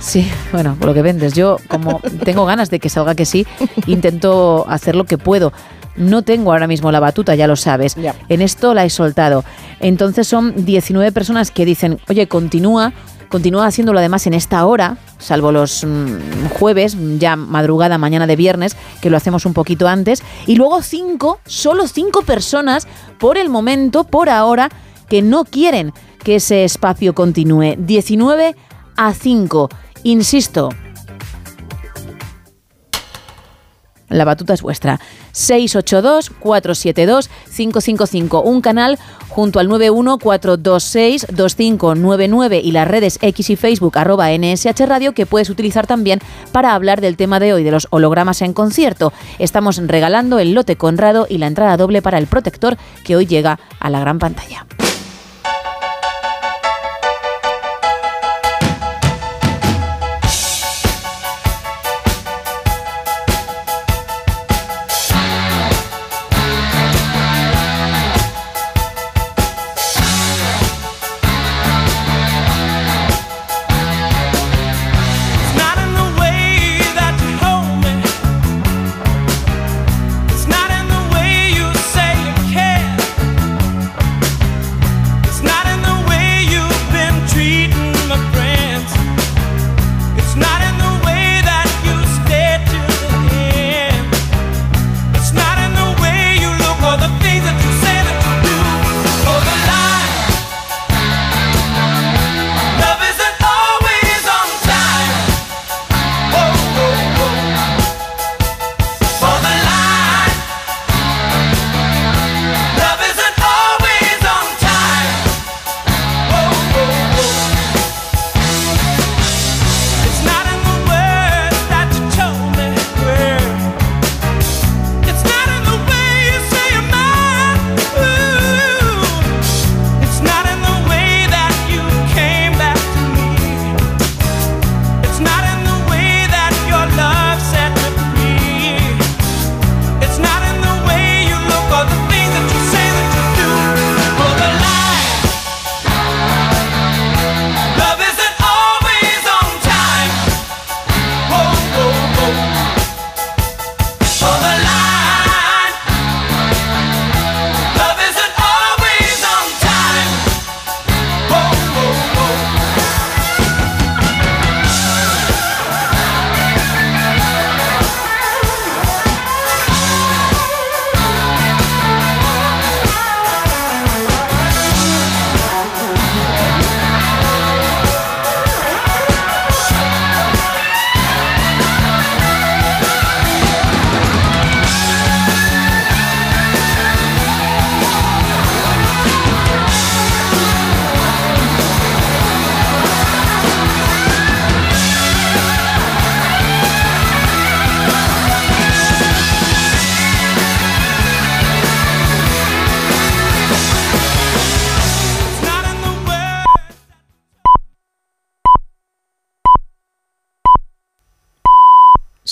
Sí, bueno, por lo que vendes. Yo, como tengo ganas de que salga que sí, intento hacer lo que puedo. No tengo ahora mismo la batuta, ya lo sabes. En esto la he soltado. Entonces son 19 personas que dicen, oye, continúa, continúa haciéndolo además en esta hora, salvo los mm, jueves, ya madrugada, mañana de viernes, que lo hacemos un poquito antes. Y luego cinco, solo cinco personas por el momento, por ahora, que no quieren que ese espacio continúe. 19 a 5. Insisto, La batuta es vuestra. 682-472-555. Un canal junto al 91426-2599 y las redes X y Facebook arroba NSH Radio que puedes utilizar también para hablar del tema de hoy, de los hologramas en concierto. Estamos regalando el lote Conrado y la entrada doble para el protector que hoy llega a la gran pantalla.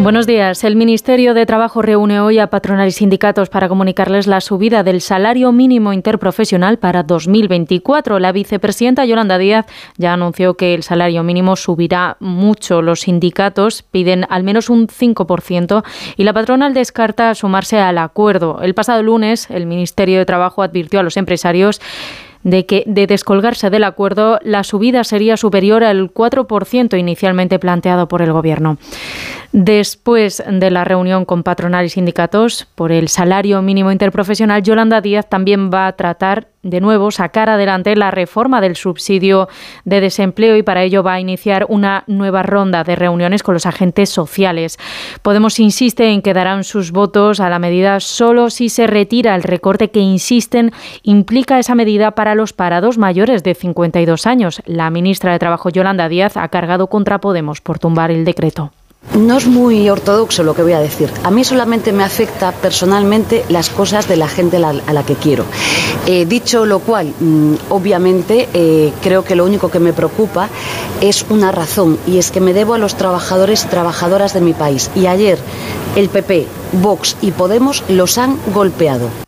Buenos días. El Ministerio de Trabajo reúne hoy a patronal y sindicatos para comunicarles la subida del salario mínimo interprofesional para 2024. La vicepresidenta Yolanda Díaz ya anunció que el salario mínimo subirá mucho. Los sindicatos piden al menos un 5% y la patronal descarta sumarse al acuerdo. El pasado lunes, el Ministerio de Trabajo advirtió a los empresarios de que de descolgarse del acuerdo la subida sería superior al 4% inicialmente planteado por el Gobierno. Después de la reunión con patronal y sindicatos por el salario mínimo interprofesional, Yolanda Díaz también va a tratar de nuevo sacar adelante la reforma del subsidio de desempleo y para ello va a iniciar una nueva ronda de reuniones con los agentes sociales. Podemos insiste en que darán sus votos a la medida solo si se retira el recorte que insisten implica esa medida para los parados mayores de 52 años. La ministra de Trabajo Yolanda Díaz ha cargado contra Podemos por tumbar el decreto. No es muy ortodoxo lo que voy a decir. A mí solamente me afecta personalmente las cosas de la gente a la, que quiero. Eh, dicho lo cual, mm, obviamente eh, creo que lo único que me preocupa es una razón y es que me debo a los trabajadores y trabajadoras de mi país. Y ayer el PP, Vox y Podemos los han golpeado.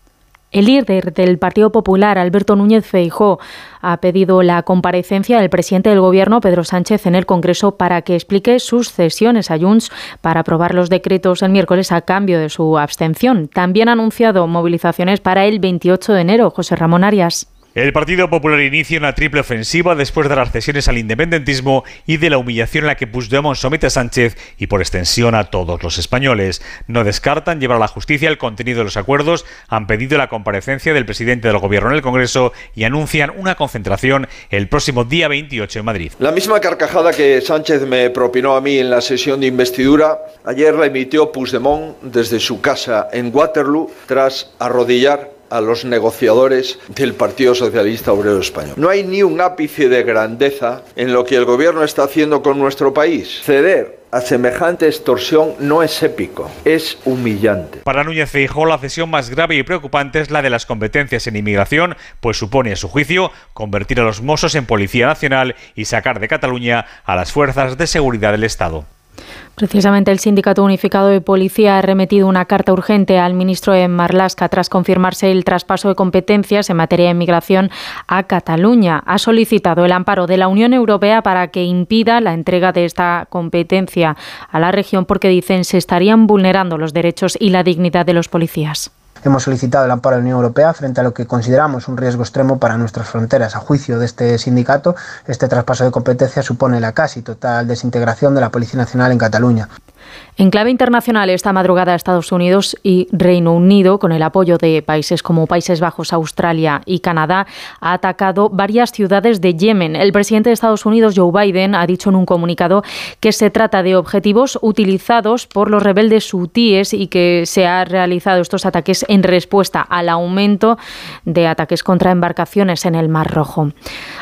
El líder del Partido Popular, Alberto Núñez Feijó, ha pedido la comparecencia del presidente del Gobierno, Pedro Sánchez, en el Congreso para que explique sus cesiones a Junts para aprobar los decretos el miércoles a cambio de su abstención. También ha anunciado movilizaciones para el 28 de enero. José Ramón Arias. El Partido Popular inicia una triple ofensiva después de las cesiones al independentismo y de la humillación en la que Puigdemont somete a Sánchez y por extensión a todos los españoles. No descartan llevar a la justicia el contenido de los acuerdos, han pedido la comparecencia del presidente del Gobierno en el Congreso y anuncian una concentración el próximo día 28 en Madrid. La misma carcajada que Sánchez me propinó a mí en la sesión de investidura, ayer la emitió Puigdemont desde su casa en Waterloo tras arrodillar a los negociadores del Partido Socialista Obrero Español. No hay ni un ápice de grandeza en lo que el gobierno está haciendo con nuestro país. Ceder a semejante extorsión no es épico, es humillante. Para Núñez Feijóo, la cesión más grave y preocupante es la de las competencias en inmigración, pues supone, a su juicio, convertir a los Mossos en Policía Nacional y sacar de Cataluña a las fuerzas de seguridad del Estado. Precisamente el Sindicato Unificado de Policía ha remitido una carta urgente al ministro de Marlasca tras confirmarse el traspaso de competencias en materia de inmigración a Cataluña. Ha solicitado el amparo de la Unión Europea para que impida la entrega de esta competencia a la región porque dicen se estarían vulnerando los derechos y la dignidad de los policías. Hemos solicitado el amparo de la Unión Europea frente a lo que consideramos un riesgo extremo para nuestras fronteras. A juicio de este sindicato, este traspaso de competencia supone la casi total desintegración de la Policía Nacional en Cataluña. En clave internacional, esta madrugada Estados Unidos y Reino Unido, con el apoyo de países como Países Bajos, Australia y Canadá, ha atacado varias ciudades de Yemen. El presidente de Estados Unidos, Joe Biden, ha dicho en un comunicado que se trata de objetivos utilizados por los rebeldes hutíes y que se han realizado estos ataques en respuesta al aumento de ataques contra embarcaciones en el Mar Rojo.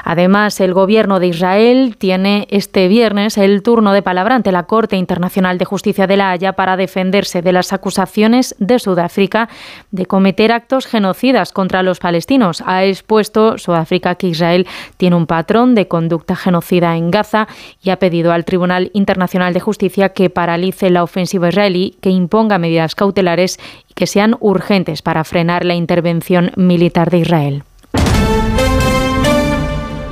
Además, el gobierno de Israel tiene este viernes el turno de palabra ante la Corte Internacional de Justicia de la Haya para defenderse de las acusaciones de Sudáfrica de cometer actos genocidas contra los palestinos. Ha expuesto Sudáfrica que Israel tiene un patrón de conducta genocida en Gaza y ha pedido al Tribunal Internacional de Justicia que paralice la ofensiva israelí, que imponga medidas cautelares y que sean urgentes para frenar la intervención militar de Israel.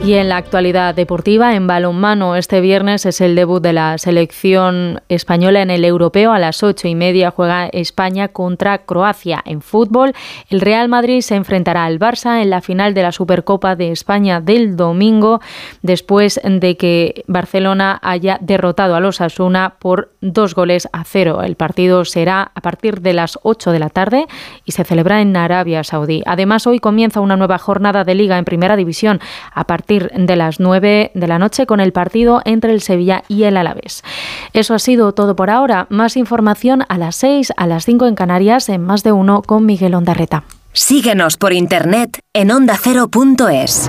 Y en la actualidad deportiva, en balonmano, este viernes es el debut de la selección española en el europeo. A las ocho y media juega España contra Croacia. En fútbol, el Real Madrid se enfrentará al Barça en la final de la Supercopa de España del domingo, después de que Barcelona haya derrotado a los Asuna por dos goles a cero. El partido será a partir de las ocho de la tarde y se celebra en Arabia Saudí. Además, hoy comienza una nueva jornada de liga en Primera División a partir de las 9 de la noche con el partido entre el Sevilla y el Alavés. Eso ha sido todo por ahora. Más información a las 6, a las 5 en Canarias, en más de uno con Miguel Ondarreta. Síguenos por internet en ondacero.es.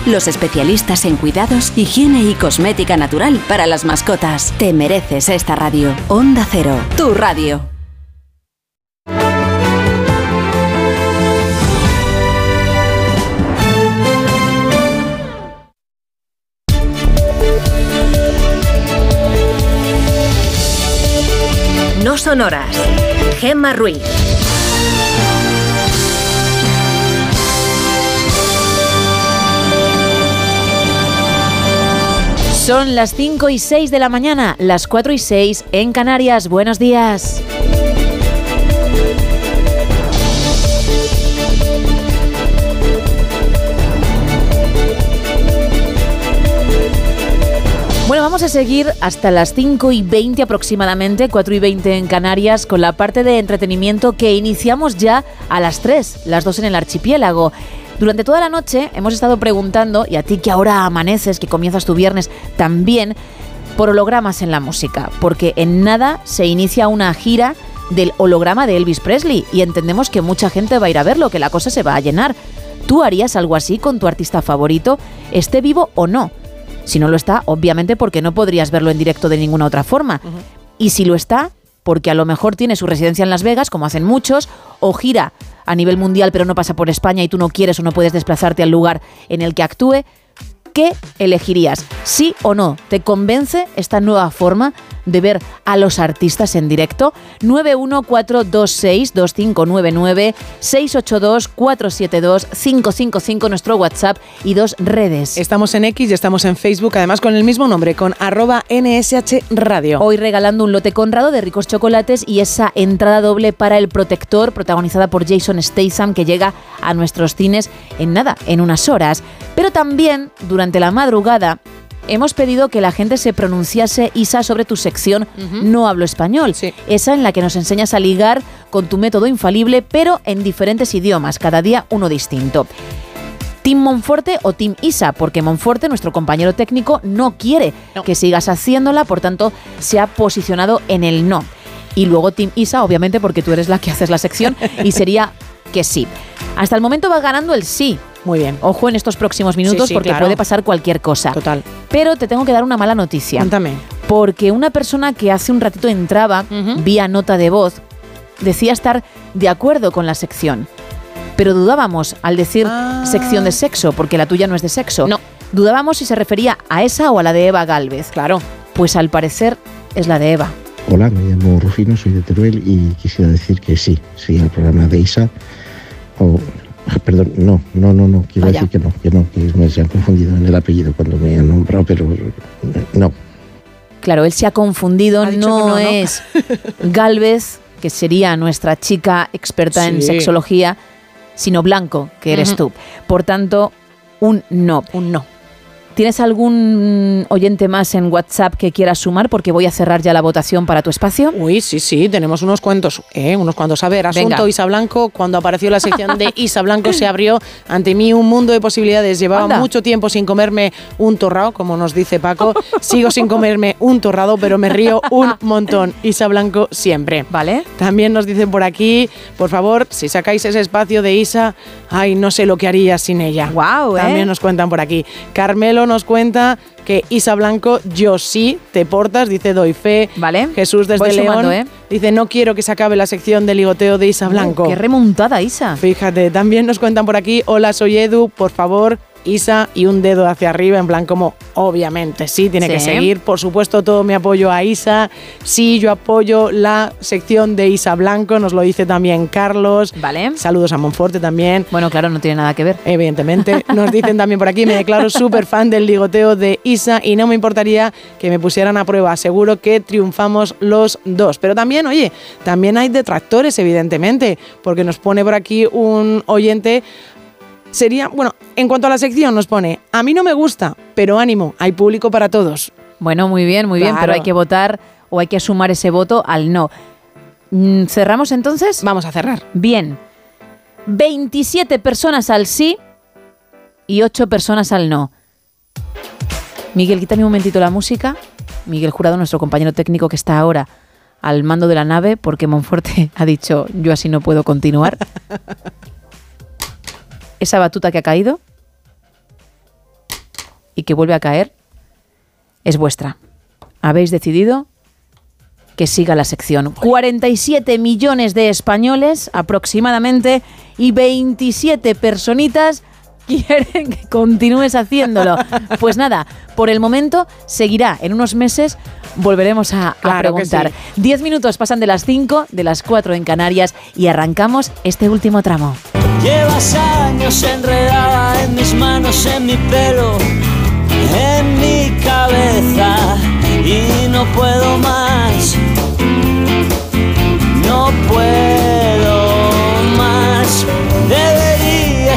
los especialistas en cuidados, higiene y cosmética natural para las mascotas. Te mereces esta radio. Onda Cero, tu radio. No son horas. Gemma Ruiz. Son las 5 y 6 de la mañana, las 4 y 6 en Canarias. Buenos días. Bueno, vamos a seguir hasta las 5 y 20 aproximadamente, 4 y 20 en Canarias, con la parte de entretenimiento que iniciamos ya a las 3, las 2 en el archipiélago. Durante toda la noche hemos estado preguntando, y a ti que ahora amaneces, que comienzas tu viernes también, por hologramas en la música, porque en nada se inicia una gira del holograma de Elvis Presley y entendemos que mucha gente va a ir a verlo, que la cosa se va a llenar. ¿Tú harías algo así con tu artista favorito, esté vivo o no? Si no lo está, obviamente porque no podrías verlo en directo de ninguna otra forma. Y si lo está, porque a lo mejor tiene su residencia en Las Vegas, como hacen muchos, o gira a nivel mundial pero no pasa por España y tú no quieres o no puedes desplazarte al lugar en el que actúe, ¿qué elegirías? ¿Sí o no? ¿Te convence esta nueva forma de ver a los artistas en directo? 914262599 682472555 nuestro WhatsApp y dos redes. Estamos en X y estamos en Facebook, además con el mismo nombre, con arroba NSH Radio. Hoy regalando un lote conrado de ricos chocolates y esa entrada doble para El Protector, protagonizada por Jason Statham, que llega a nuestros cines en nada, en unas horas. Pero también, durante la madrugada, hemos pedido que la gente se pronunciase, Isa, sobre tu sección No hablo español. Esa en la que nos enseñas a ligar con tu método infalible, pero en diferentes idiomas, cada día uno distinto. Team Monforte o Team Isa, porque Monforte, nuestro compañero técnico, no quiere que sigas haciéndola, por tanto, se ha posicionado en el no. Y luego Team Isa, obviamente, porque tú eres la que haces la sección, y sería que sí. Hasta el momento va ganando el sí. Muy bien. Ojo en estos próximos minutos sí, porque claro. puede pasar cualquier cosa. Total. Pero te tengo que dar una mala noticia. Cuéntame. Porque una persona que hace un ratito entraba vía nota de voz decía estar de acuerdo con la sección. Pero dudábamos al decir sección de sexo, porque la tuya no es de sexo. No. Dudábamos si se refería a esa o a la de Eva Galvez. Claro. Pues al parecer es la de Eva. Hola, me llamo Rufino, soy de Teruel y quisiera decir que sí, sí al programa de Isa. O, perdón, no, no, no, no, quiero Vaya. decir que no, que no, que me se han confundido en el apellido cuando me han nombrado, pero no. Claro, él se ha confundido, no, que no, ¿no? es Galvez, que sería nuestra chica experta en Sí. sexología, sino Blanco, que eres tú. Por tanto, un no. Un no. ¿Tienes algún oyente más en WhatsApp que quieras sumar? Porque voy a cerrar ya la votación para tu espacio. Uy, sí, sí, tenemos unos cuantos, ¿eh? unos cuantos. A ver, asunto Venga. Isa Blanco, cuando apareció la sección de Isa Blanco se abrió ante mí un mundo de posibilidades. Llevaba Anda. mucho tiempo sin comerme un torrado, como nos dice Paco. Sigo sin comerme un torrado, pero me río un montón. Isa Blanco siempre. Vale. También nos dicen por aquí, por favor, si sacáis ese espacio de Isa, ay, no sé lo que haría sin ella. Wow, ¿eh? También nos cuentan por aquí. Carmelo nos cuenta que Isa Blanco, yo sí, te portas, dice doy fe. Vale. Jesús desde Voy León sumando, ¿eh? dice no quiero que se acabe la sección de ligoteo de Isa Blanco. Uh, qué remontada, Isa. Fíjate, también nos cuentan por aquí, hola soy Edu, por favor, Isa y un dedo hacia arriba, en plan como, obviamente, sí, tiene que seguir. Por supuesto, todo mi apoyo a Isa. Sí, yo apoyo la sección de Isa Blanco, nos lo dice también Carlos. Vale. Saludos a Monforte también. Bueno, claro, no tiene nada que ver. Evidentemente. Nos dicen también por aquí, me declaro súper fan del ligoteo de Isa y no me importaría que me pusieran a prueba. Seguro que triunfamos los dos. Pero también, oye, también hay detractores, evidentemente, porque nos pone por aquí un oyente sería, bueno, en cuanto a la sección nos pone, a mí no me gusta, pero ánimo, hay público para todos. Bueno, muy bien, muy bien, pero hay que votar o hay que sumar ese voto al no. Mm, ¿Cerramos entonces? Vamos a cerrar. Bien. 27 personas al sí y 8 personas al no. Miguel, quítame un momentito la música. Miguel Jurado, nuestro compañero técnico que está ahora al mando de la nave, porque Monforte ha dicho, yo así no puedo continuar. Esa batuta que ha caído y que vuelve a caer es vuestra. Habéis decidido que siga la sección. 47 millones de españoles aproximadamente y 27 personitas quieren que continúes haciéndolo. Pues nada, por el momento seguirá. En unos meses volveremos a, Claro preguntar. sí. 10 minutos pasan de las 5, de las 4 en Canarias y arrancamos este último tramo. Llevas años enredada en mis manos, en mi pelo, en mi cabeza y no puedo más. No puedo más.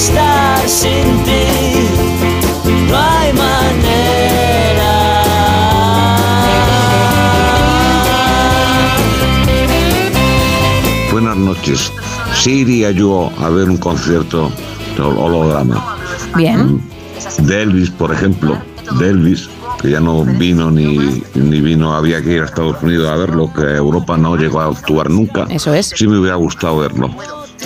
Estar sin ti, no hay manera. Buenas noches. Sí iría yo a ver un concierto de hol- holograma. Bien. De Elvis, por ejemplo. De Elvis, que ya no vino ni, ni vino, había que ir a Estados Unidos a verlo, que Europa no llegó a actuar nunca. Eso es. Sí me hubiera gustado verlo.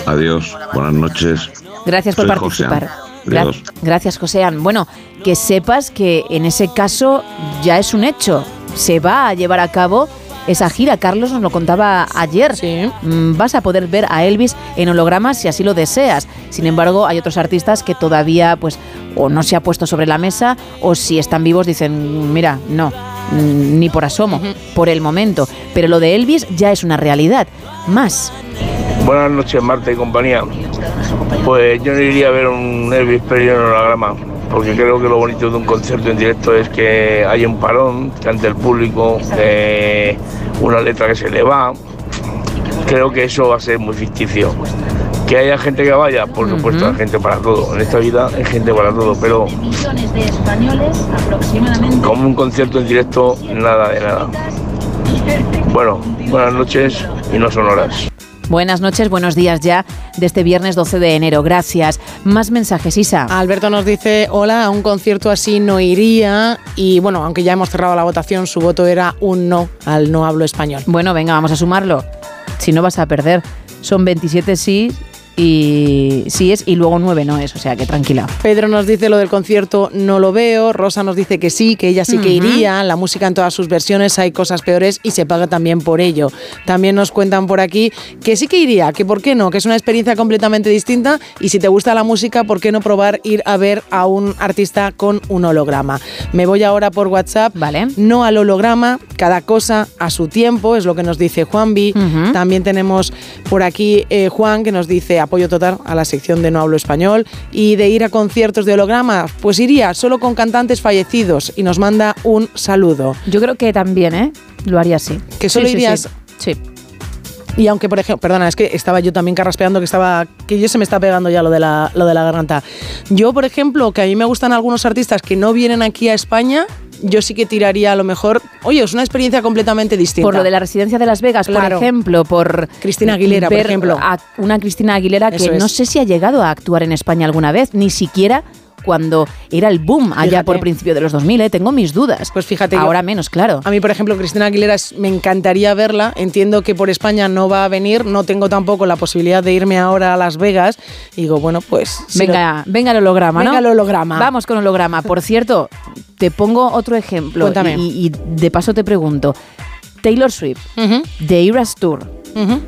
Adiós, buenas noches. Gracias por Soy participar. Adiós. gracias, Josean. Bueno, que sepas que en ese caso ya es un hecho. Se va a llevar a cabo esa gira. Carlos nos lo contaba ayer. Mm, Vas a poder ver a Elvis en holograma si así lo deseas. Sin embargo, hay otros artistas que todavía, pues, o no se ha puesto sobre la mesa, o si están vivos dicen, mira, no, mm, ni por asomo, por el momento. Pero lo de Elvis ya es una realidad. Más. Buenas noches, Marta y compañía. Pues yo no iría a ver un Elvis Presley en holograma, porque creo que lo bonito de un concierto en directo es que hay un parón, que ante el público, eh, una letra que se le va. Creo que eso va a ser muy ficticio. Que haya gente que vaya, por supuesto, hay gente para todo. En esta vida hay gente para todo, pero como un concierto en directo, nada de nada. Bueno, buenas noches y no son horas. Buenas noches, buenos días ya de este viernes 12 de enero. Gracias. Más mensajes, Isa. Alberto nos dice, hola, a un concierto así no iría. Y bueno, aunque ya hemos cerrado la votación, su voto era un no al no hablo español. Bueno, venga, vamos a sumarlo. Si no vas a perder. Son 27 sí y sí es y luego 9 no es, o sea que tranquila. Pedro nos dice lo del concierto no lo veo, Rosa nos dice que sí, que ella sí que iría, la música en todas sus versiones, hay cosas peores y se paga también por ello. También nos cuentan por aquí que sí que iría, que por qué no, que es una experiencia completamente distinta y si te gusta la música, ¿por qué no probar ir a ver a un artista con un holograma? Me voy ahora por WhatsApp, vale. no al holograma, cada cosa a su tiempo, es lo que nos dice Juanvi. También tenemos por aquí eh, Juan que nos dice, apoyo total a la sección de No Hablo Español. Y de ir a conciertos de holograma, pues iría solo con cantantes fallecidos y nos manda un saludo. Yo creo que también, ¿eh? Lo haría así. Que solo sí, irías... Sí. sí. Y aunque, por ejemplo, perdona, es que estaba yo también carraspeando que estaba, que yo se me está pegando ya lo de la, lo de la garganta. Yo, por ejemplo, que a mí me gustan algunos artistas que no vienen aquí a España, yo sí que tiraría a lo mejor, oye, es una experiencia completamente distinta. Por lo de la residencia de Las Vegas, Claro. por ejemplo, por Cristina Aguilera, por ejemplo. a una Cristina Aguilera que es. no sé si ha llegado a actuar en España alguna vez, ni siquiera cuando era el boom allá Fíjate. por principio de los 2000, ¿eh? tengo mis dudas. Pues fíjate, yo- ahora menos, claro. A mí, por ejemplo, Cristina Aguilera me encantaría verla. Entiendo que por España no va a venir. No tengo tampoco la posibilidad de irme ahora a Las Vegas. Y digo, bueno, pues. si Venga, venga el holograma, ¿no? Venga el holograma. Vamos con holograma. Por cierto, te pongo otro ejemplo. Cuéntame. Y, y de paso te pregunto. Taylor Swift, The Eras Tour. Ujú.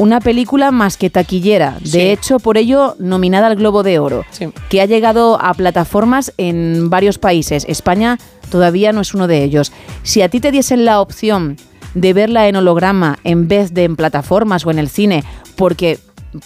Una película más que taquillera. De Sí. hecho, por ello, nominada al Globo de Oro. Sí. Que ha llegado a plataformas en varios países. España todavía no es uno de ellos. Si a ti te diesen la opción de verla en holograma en vez de en plataformas o en el cine, porque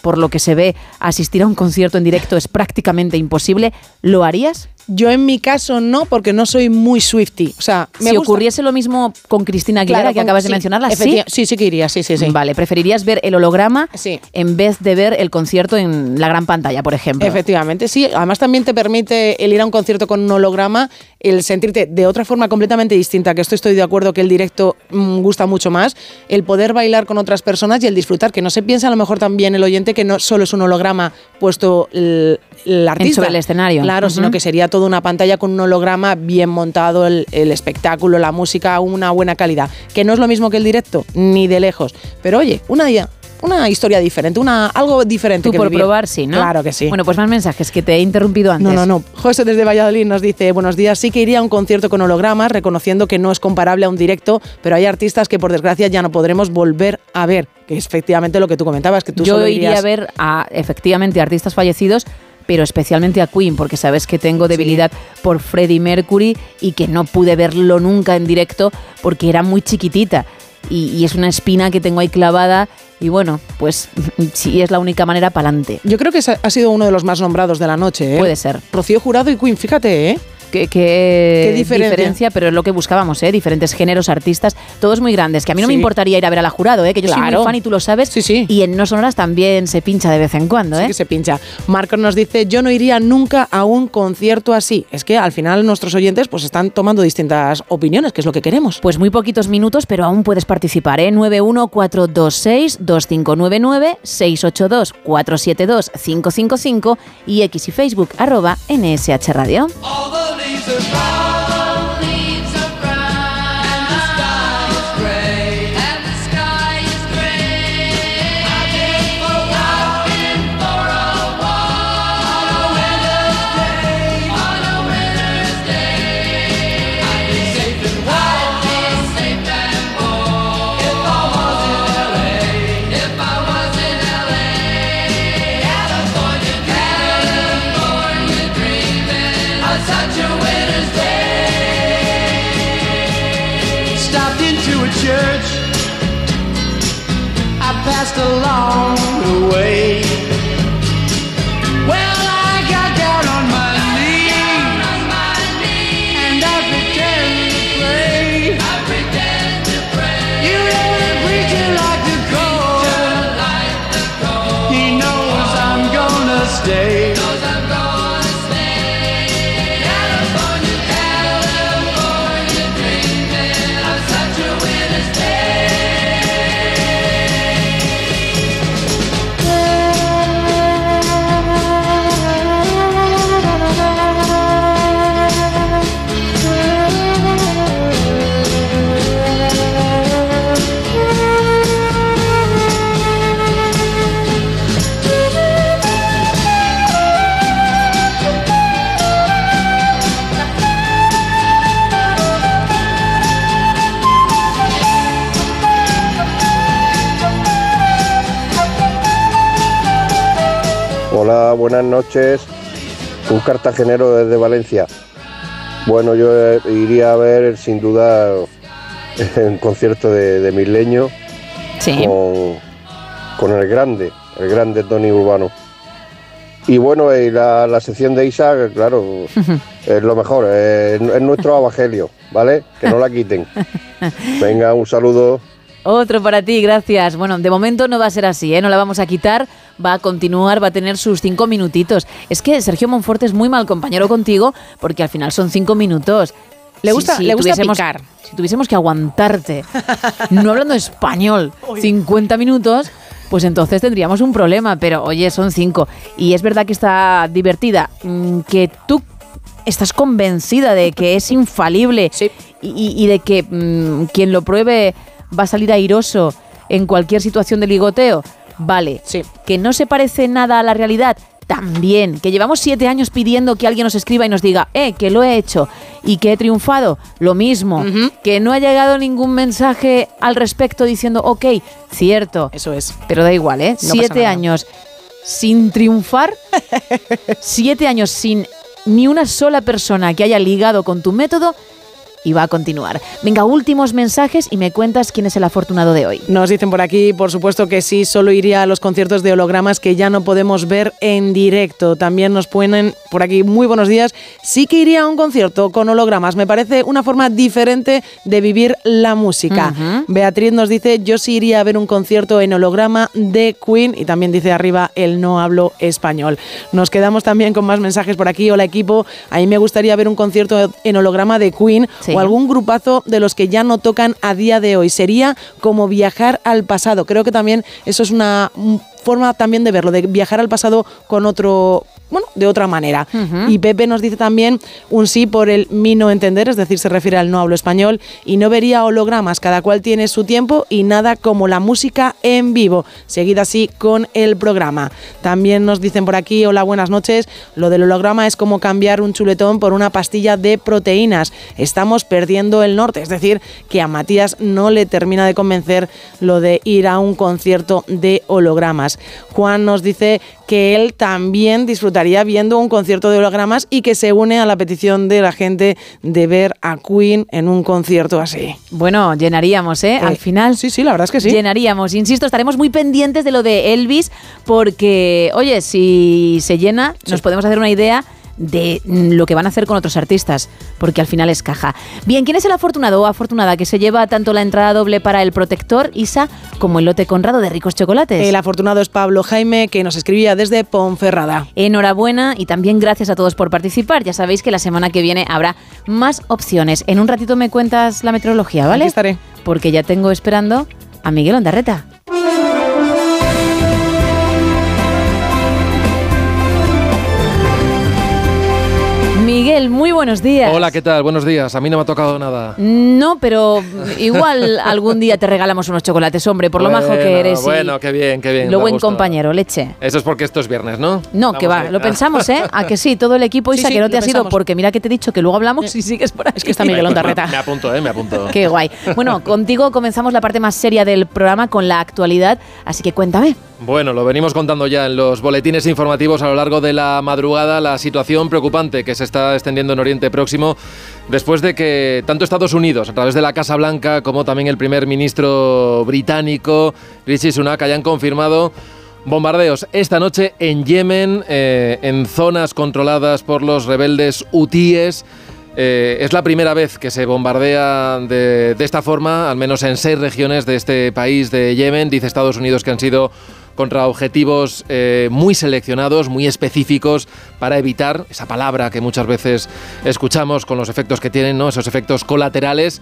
por lo que se ve, asistir a un concierto en directo es prácticamente imposible, ¿lo harías? Yo en mi caso no, porque no soy muy Swifty. O sea, me si gusta- ocurriese lo mismo con Cristina Aguilera, Claro, que con- acabas de sí, mencionarla, ¿sí? sí, sí que iría, sí, sí, sí. Vale, preferirías ver el holograma Sí. en vez de ver el concierto en la gran pantalla, por ejemplo. Efectivamente, sí. Además también te permite el ir a un concierto con un holograma, el sentirte de otra forma completamente distinta, que esto estoy de acuerdo que el directo mm, gusta mucho más, el poder bailar con otras personas y el disfrutar, que no se piensa a lo mejor también el oyente que no solo es un holograma puesto el, artista. sobre el escenario. Claro, sino que sería toda una pantalla con un holograma bien montado, el, el espectáculo, la música, una buena calidad. Que no es lo mismo que el directo, ni de lejos. Pero oye, una día. Una historia diferente, una, algo diferente. Tú que por vivir. probar, sí, ¿no? Claro que sí. Bueno, pues más mensajes que te he interrumpido antes. No, no, no. José desde Valladolid nos dice, buenos días, sí que iría a un concierto con hologramas, reconociendo que no es comparable a un directo, pero hay artistas que por desgracia ya no podremos volver a ver, que es efectivamente lo que tú comentabas, que tú Yo solo iría a ver a efectivamente artistas fallecidos, pero especialmente a Queen, porque sabes que tengo debilidad por Freddie Mercury y que no pude verlo nunca en directo porque era muy chiquitita. Y, y es una espina que tengo ahí clavada. Y bueno, pues si es la única manera, para adelante. Yo creo que ha sido uno de los más nombrados de la noche. ¿eh? Puede ser. Rocío Jurado y Queen, fíjate, ¿eh? Qué, qué Qué diferencia. pero es lo que buscábamos, ¿eh? Diferentes géneros, artistas, todos muy grandes. Que a mí no me importaría ir a ver a la jurado, ¿eh? Que yo soy muy fan y tú lo sabes. Sí, sí. Y en No Sonoras también se pincha de vez en cuando, Sí ¿eh? que se pincha. Marcos nos dice, yo no iría nunca a un concierto así. Es que al final nuestros oyentes pues están tomando distintas opiniones, que es lo que queremos. Pues muy poquitos minutos, pero aún puedes participar, ¿eh? 91426-2599, 682-472-555 y X y Facebook, arroba NSH Radio. these are Hola, buenas noches. Un cartagenero desde Valencia. Bueno, yo eh, iría a ver sin duda un concierto de, de Milenio Sí. con, con el grande, el grande Tony Urbano. Y bueno, y la, la sección de Isa, claro, es lo mejor, es, es nuestro evangelio, ¿vale? Que no la quiten. Venga, un saludo. Otro para ti, gracias. Bueno, de momento no va a ser así, ¿eh? no la vamos a quitar, va a continuar, va a tener sus cinco minutitos. Es que Sergio Monforte es muy mal compañero contigo porque al final son cinco minutos. Le gusta- le gusta tuviésemos- picar. Si tuviésemos que aguantarte, no hablando español, 50 minutos, pues entonces tendríamos un problema. Pero oye, son cinco. Y es verdad que está divertida. mm, Que tú estás convencida de que es infalible y de que mm, quien lo pruebe va a salir airoso en cualquier situación de ligoteo. Vale. Que no se parece nada a la realidad. También, que llevamos siete años pidiendo que alguien nos escriba y nos diga, eh, que lo he hecho y que he triunfado, lo mismo, que no ha llegado ningún mensaje al respecto diciendo, ok, cierto. Eso es. Pero da igual, ¿eh? siete años sin triunfar, siete años sin ni una sola persona que haya ligado con tu método y va a continuar. Venga, últimos mensajes y me cuentas quién es el afortunado de hoy. Nos dicen por aquí, por supuesto que sí, solo iría a los conciertos de hologramas que ya no podemos ver en directo. También nos ponen por aquí, muy buenos días, sí que iría a un concierto con hologramas. Me parece una forma diferente de vivir la música. Beatriz nos dice, yo sí iría a ver un concierto en holograma de Queen y también dice arriba, el no hablo español. Nos quedamos también con más mensajes por aquí. Hola equipo, a mí me gustaría ver un concierto en holograma de Queen o algún grupazo de los que ya no tocan a día de hoy. Sería como viajar al pasado. Creo que también eso es una forma también de verlo, de viajar al pasado con otro, bueno, de otra manera. Y Pepe nos dice también un sí por el mi no entender, es decir, se refiere al no hablo español, y no vería hologramas, cada cual tiene su tiempo y nada como la música en vivo. Seguida así con el programa. También nos dicen por aquí, hola, buenas noches, lo del holograma es como cambiar un chuletón por una pastilla de proteínas. Estamos perdiendo el norte, es decir, que a Matías no le termina de convencer lo de ir a un concierto de hologramas. Juan nos dice que él también disfrutaría viendo un concierto de hologramas y que se une a la petición de la gente de ver a Queen en un concierto así. Bueno, llenaríamos, ¿eh? Al final. Sí, sí, la verdad es que sí. Llenaríamos. Insisto, estaremos muy pendientes de lo de Elvis porque, oye, si se llena, nos podemos hacer una idea de mm, lo que van a hacer con otros artistas, porque al final es caja. Bien, ¿quién es el afortunado o afortunada que se lleva tanto la entrada doble para el protector, Isa, como el lote Conrado de ricos chocolates? El afortunado es Pablo Jaime, que nos escribía desde Ponferrada. Enhorabuena y también gracias a todos por participar. Ya sabéis que la semana que viene habrá más opciones. En un ratito me cuentas la meteorología, ¿vale? Aquí estaré. Porque ya tengo esperando a Miguel Ondarreta. Miguel, muy buenos días. Hola, ¿qué tal? Buenos días. A mí no me ha tocado nada. No, pero igual algún día te regalamos unos chocolates, hombre, por lo majo que Bueno, eres. y Bueno, qué bien, qué bien. lo buen gusto. compañero, leche. Eso es porque esto es viernes, ¿no? No, que va, lo pensamos, ¿eh? A que sí, todo el equipo, Sí, Isa, sí, que no te has ido, pensamos. porque mira que te he dicho que luego hablamos y sigues por ahí. Es que está Miguel Ondarreta. Me apunto, ¿eh? Me apunto. Qué guay. Bueno, contigo comenzamos la parte más seria del programa con la actualidad, así que cuéntame. Bueno, lo venimos contando ya en los boletines informativos a lo largo de la madrugada, la situación preocupante que se está extendiendo en Oriente Próximo después de que tanto Estados Unidos, a través de la Casa Blanca, como también el primer ministro británico, Rishi Sunak, hayan confirmado bombardeos esta noche en Yemen, eh, en zonas controladas por los rebeldes hutíes. Eh, es la primera vez que se bombardea de, de esta forma, al menos en seis regiones de este país de Yemen. Dice Estados Unidos que han sido contra objetivos eh, muy seleccionados, muy específicos, para evitar esa palabra que muchas veces escuchamos con los efectos que tienen, ¿no? esos efectos colaterales.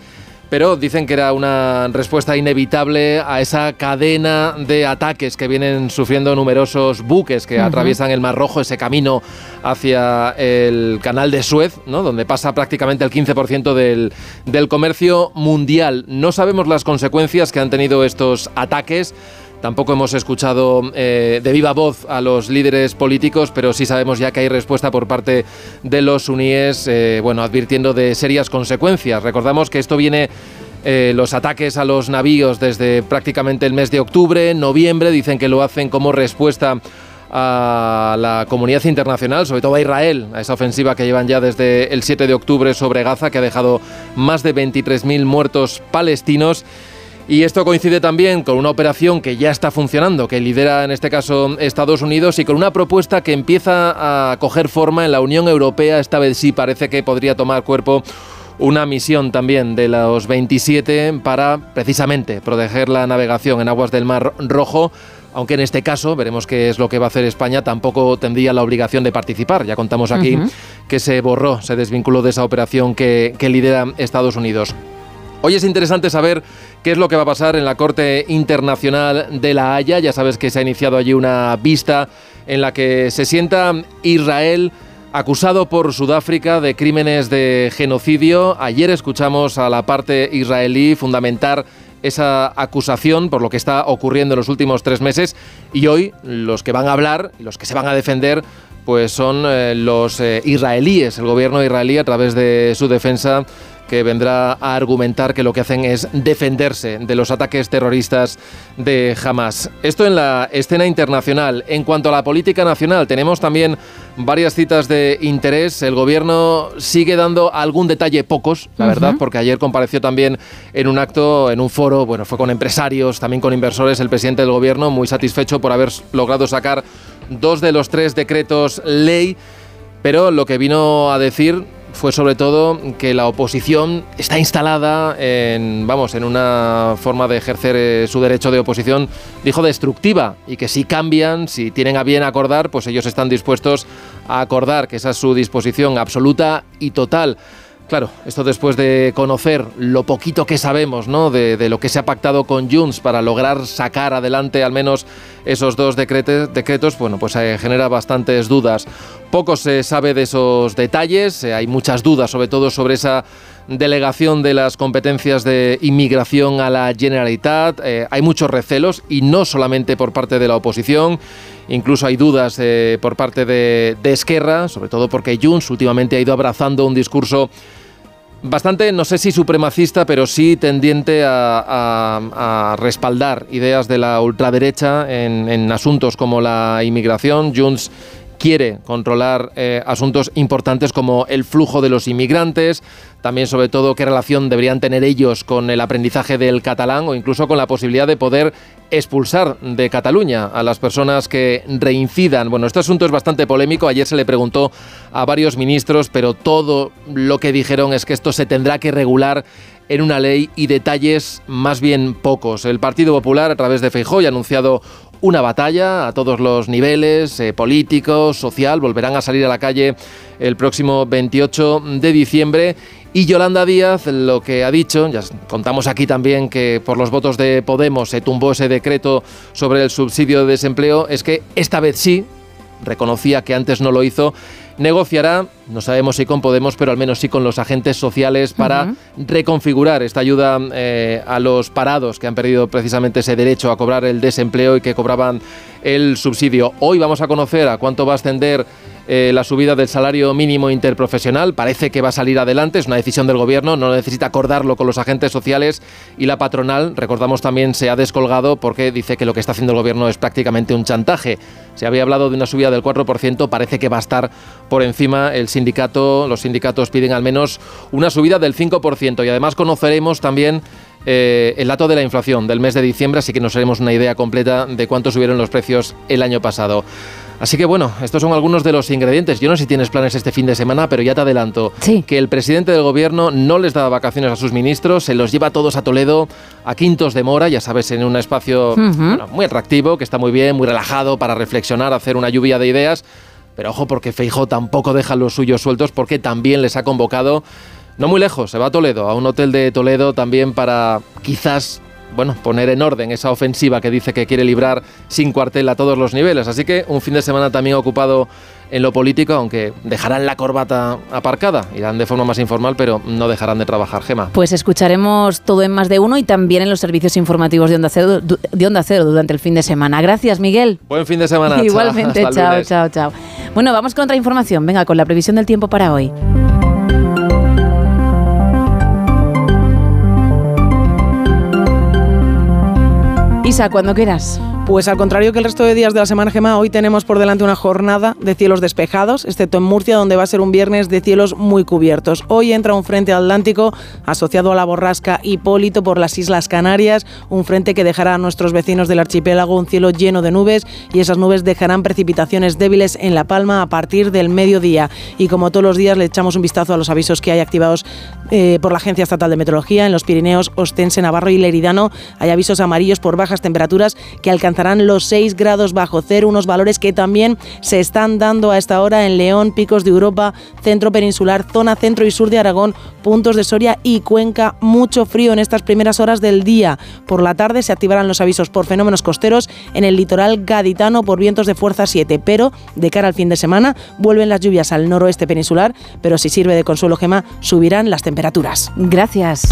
Pero dicen que era una respuesta inevitable a esa cadena de ataques que vienen sufriendo numerosos buques que atraviesan el Mar Rojo, ese camino hacia el canal de Suez, ¿no? donde pasa prácticamente el 15% del, del comercio mundial. No sabemos las consecuencias que han tenido estos ataques. Tampoco hemos escuchado eh, de viva voz a los líderes políticos, pero sí sabemos ya que hay respuesta por parte de los suníes, eh, bueno, advirtiendo de serias consecuencias. Recordamos que esto viene eh, los ataques a los navíos desde prácticamente el mes de octubre, noviembre, dicen que lo hacen como respuesta a la comunidad internacional, sobre todo a Israel, a esa ofensiva que llevan ya desde el 7 de octubre sobre Gaza, que ha dejado más de 23.000 muertos palestinos. Y esto coincide también con una operación que ya está funcionando, que lidera en este caso Estados Unidos, y con una propuesta que empieza a coger forma en la Unión Europea. Esta vez sí parece que podría tomar cuerpo una misión también de los 27 para precisamente proteger la navegación en aguas del Mar Rojo. Aunque en este caso, veremos qué es lo que va a hacer España, tampoco tendría la obligación de participar. Ya contamos aquí que se borró, se desvinculó de esa operación que, que lidera Estados Unidos. Hoy es interesante saber qué es lo que va a pasar en la Corte Internacional de La Haya. Ya sabes que se ha iniciado allí una vista en la que se sienta Israel acusado por Sudáfrica de crímenes de genocidio. Ayer escuchamos a la parte israelí fundamentar esa acusación por lo que está ocurriendo en los últimos tres meses y hoy los que van a hablar los que se van a defender pues son eh, los eh, israelíes, el gobierno israelí a través de su defensa que vendrá a argumentar que lo que hacen es defenderse de los ataques terroristas de Hamas. Esto en la escena internacional. En cuanto a la política nacional, tenemos también varias citas de interés. El gobierno sigue dando algún detalle, pocos, la verdad, porque ayer compareció también en un acto, en un foro, bueno, fue con empresarios, también con inversores, el presidente del gobierno, muy satisfecho por haber logrado sacar dos de los tres decretos ley, pero lo que vino a decir fue sobre todo que la oposición está instalada en, vamos, en una forma de ejercer eh, su derecho de oposición, dijo destructiva, y que si cambian, si tienen a bien acordar, pues ellos están dispuestos a acordar, que esa es su disposición absoluta y total. Claro, esto después de conocer lo poquito que sabemos ¿no? de, lo que se ha pactado con Junts para lograr sacar adelante al menos esos dos decrete- decretos, bueno, pues eh, genera bastantes dudas. Poco se sabe de esos detalles, eh, hay muchas dudas, sobre todo sobre esa delegación de las competencias de inmigración a la Generalitat. Eh, hay muchos recelos y no solamente por parte de la oposición. Incluso hay dudas eh, por parte de, Esquerra, sobre todo porque Junts últimamente ha ido abrazando un discurso bastante, no sé si supremacista, pero sí tendiente a, respaldar ideas de la ultraderecha en, en asuntos como la inmigración. Junts quiere controlar eh, asuntos importantes como el flujo de los inmigrantes, también sobre todo qué relación deberían tener ellos con el aprendizaje del catalán o incluso con la posibilidad de poder expulsar de Cataluña a las personas que reincidan. Bueno, este asunto es bastante polémico. Ayer se le preguntó a varios ministros, pero todo lo que dijeron es que esto se tendrá que regular en una ley y detalles más bien pocos. El Partido Popular, a través de Feijóo, ha anunciado una batalla a todos los niveles, eh, político, social, volverán a salir a la calle el próximo 28 de diciembre. Y Yolanda Díaz lo que ha dicho, ya contamos aquí también que por los votos de Podemos se tumbó ese decreto sobre el subsidio de desempleo, es que esta vez sí, reconocía que antes no lo hizo, negociará, no sabemos si con Podemos, pero al menos sí con los agentes sociales para reconfigurar esta ayuda eh, a los parados que han perdido precisamente ese derecho a cobrar el desempleo y que cobraban el subsidio. Hoy vamos a conocer a cuánto va a ascender eh, la subida del salario mínimo interprofesional. Parece que va a salir adelante, es una decisión del gobierno, no necesita acordarlo con los agentes sociales y la patronal, recordamos también, se ha descolgado porque dice que lo que está haciendo el gobierno es prácticamente un chantaje. Se había hablado de una subida del 4%, parece que va a estar por encima. El sindicato, los sindicatos piden al menos una subida del 5% y además conoceremos también eh, el dato de la inflación del mes de diciembre, así que nos haremos una idea completa de cuánto subieron los precios el año pasado. Así que bueno, estos son algunos de los ingredientes. Yo no sé si tienes planes este fin de semana, pero ya te adelanto que el presidente del gobierno no les da vacaciones a sus ministros, se los lleva todos a Toledo, a Quintos de Mora, ya sabes, en un espacio bueno, muy atractivo, que está muy bien, muy relajado para reflexionar, hacer una lluvia de ideas. Pero ojo, porque Feijó tampoco deja los suyos sueltos, porque también les ha convocado, no muy lejos, se va a Toledo, a un hotel de Toledo también para quizás bueno, poner en orden esa ofensiva que dice que quiere librar sin cuartel a todos los niveles. Así que un fin de semana también ocupado en lo político, aunque dejarán la corbata aparcada, irán de forma más informal, pero no dejarán de trabajar, Gema. Pues escucharemos todo en más de uno y también en los servicios informativos de Onda Cero, de Onda Cero durante el fin de semana. Gracias, Miguel. Buen fin de semana. Igualmente, chao, chao, chao. Bueno, vamos con otra información. Venga, con la previsión del tiempo para hoy. Cuando quieras. Pues al contrario que el resto de días de la semana, Gema, hoy tenemos por delante una jornada de cielos despejados, excepto en Murcia, donde va a ser un viernes de cielos muy cubiertos. Hoy entra un frente atlántico asociado a la borrasca Hipólito por las Islas Canarias, un frente que dejará a nuestros vecinos del archipiélago un cielo lleno de nubes y esas nubes dejarán precipitaciones débiles en La Palma a partir del mediodía. Y como todos los días le echamos un vistazo a los avisos que hay activados eh, por la Agencia Estatal de Meteorología en los Pirineos, Ostense, Navarro y Leridano. Hay avisos amarillos por bajas temperaturas que alcanzan alcanzarán los 6 grados bajo cero, unos valores que también se están dando a esta hora en León, Picos de Europa, Centro Peninsular, zona centro y sur de Aragón, puntos de Soria y Cuenca. Mucho frío en estas primeras horas del día. Por la tarde se activarán los avisos por fenómenos costeros en el litoral gaditano por vientos de fuerza 7, pero de cara al fin de semana vuelven las lluvias al noroeste peninsular, pero si sirve de consuelo gema, subirán las temperaturas. Gracias.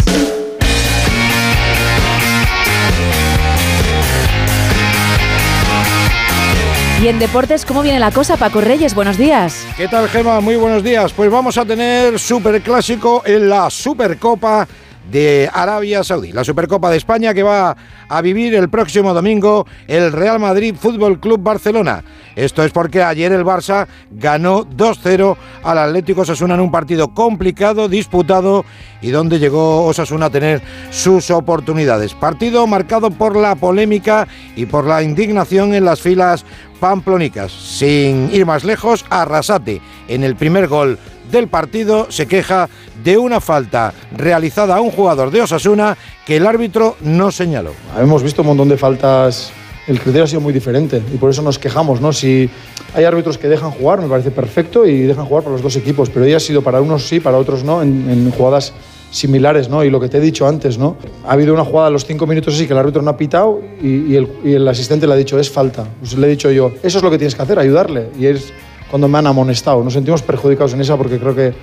Y en deportes, ¿cómo viene la cosa? Paco Reyes, buenos días. ¿Qué tal, Gema? Muy buenos días. Pues vamos a tener superclásico en la Supercopa de Arabia Saudí. La Supercopa de España que va a vivir el próximo domingo el Real Madrid Fútbol Club Barcelona. Esto es porque ayer el Barça ganó 2-0 al Atlético Osasuna en un partido complicado, disputado y donde llegó Osasuna a tener sus oportunidades. Partido marcado por la polémica y por la indignación en las filas pamplónicas. Sin ir más lejos, Arrasate en el primer gol del partido se queja de una falta realizada a un jugador de Osasuna que el árbitro no señaló. Hemos visto un montón de faltas, el criterio ha sido muy diferente y por eso nos quejamos, ¿no? Si hay árbitros que dejan jugar, me parece perfecto y dejan jugar para los dos equipos, pero hoy ha sido para unos sí, para otros no, en, en jugadas similares, ¿no? Y lo que te he dicho antes, ¿no? Ha habido una jugada a los cinco minutos así que el árbitro no ha pitado y, el, asistente le ha dicho, es falta. Pues le he dicho yo, eso es lo que tienes que hacer, ayudarle. Y es cuando me han amonestado. Nos sentimos perjudicados en esa porque creo que,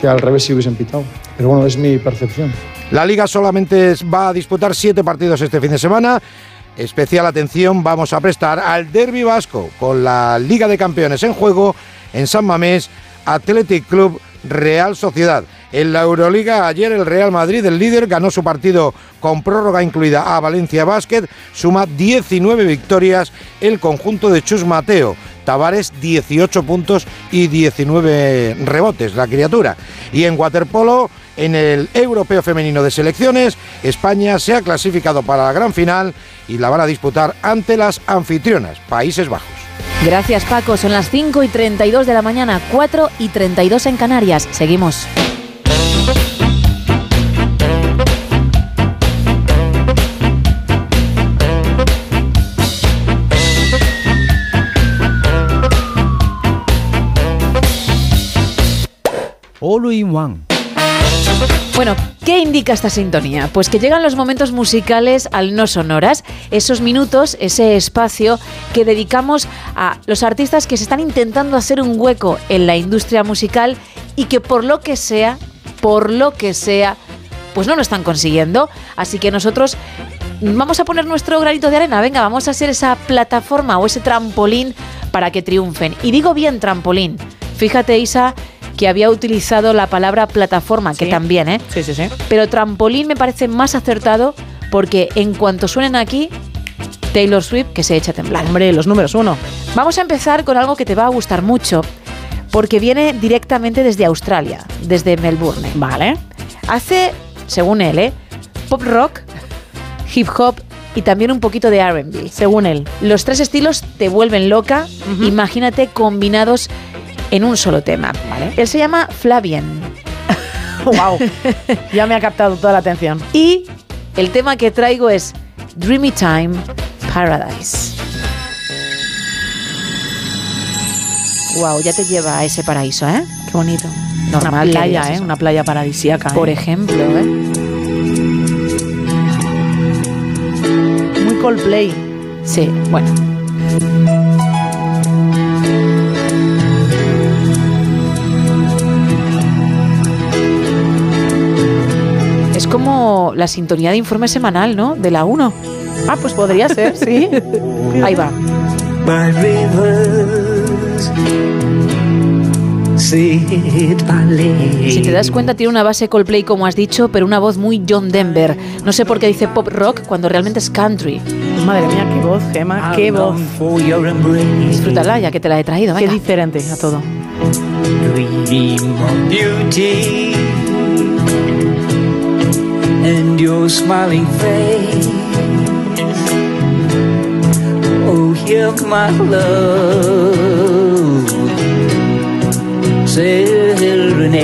que al revés sí hubiesen pitado. Pero bueno, es mi percepción. La liga solamente va a disputar siete partidos este fin de semana. Especial atención vamos a prestar al Derby Vasco con la Liga de Campeones en juego en San Mamés, Athletic Club Real Sociedad. En la Euroliga ayer el Real Madrid, el líder, ganó su partido con prórroga incluida a Valencia Basket, suma 19 victorias el conjunto de Chus Mateo. Tavares 18 puntos y 19 rebotes, la criatura. Y en waterpolo, en el Europeo Femenino de Selecciones, España se ha clasificado para la gran final y la van a disputar ante las anfitrionas, Países Bajos. Gracias Paco, son las 5 y 32 de la mañana, 4 y 32 en Canarias. Seguimos. All in One. Bueno, ¿qué indica esta sintonía? Pues que llegan los momentos musicales al no sonoras, esos minutos, ese espacio que dedicamos a los artistas que se están intentando hacer un hueco en la industria musical y que por lo que sea, por lo que sea, pues no lo están consiguiendo. Así que nosotros vamos a poner nuestro granito de arena, venga, vamos a ser esa plataforma o ese trampolín para que triunfen. Y digo bien trampolín. Fíjate, Isa, que había utilizado la palabra plataforma, que también, ¿eh? Sí, sí, sí. Pero trampolín me parece más acertado porque en cuanto suenen aquí, Taylor Swift que se echa a temblar. Hombre, los números uno. Vamos a empezar con algo que te va a gustar mucho, porque viene directamente desde Australia, desde Melbourne. Vale. Hace, según él, ¿eh? pop rock, hip hop y también un poquito de RB. Según él. Los tres estilos te vuelven loca, imagínate combinados en un solo tema. Él se llama Flavian. wow. Ya me ha captado toda la atención. Y el tema que traigo es Dreamy Time Paradise. Wow, ya te lleva a ese paraíso, ¿eh? Qué bonito. Normal Una playa, ¿eh? eso. Una playa paradisíaca. Por ¿eh? ejemplo, ¿eh? Muy Coldplay. Sí, bueno. Como la sintonía de informe semanal, ¿no? De la 1. Ah, pues podría ser, sí. Ahí va. by rivers, Si te das cuenta, tiene una base Coldplay, como has dicho, pero una voz muy John Denver. No sé por qué dice pop rock cuando realmente es country. Madre mía, qué voz, Gemma, qué voz. Disfrútala, ya que te la he traído. Qué diferente a todo. And your smiling face. Oh, hear my love serenade.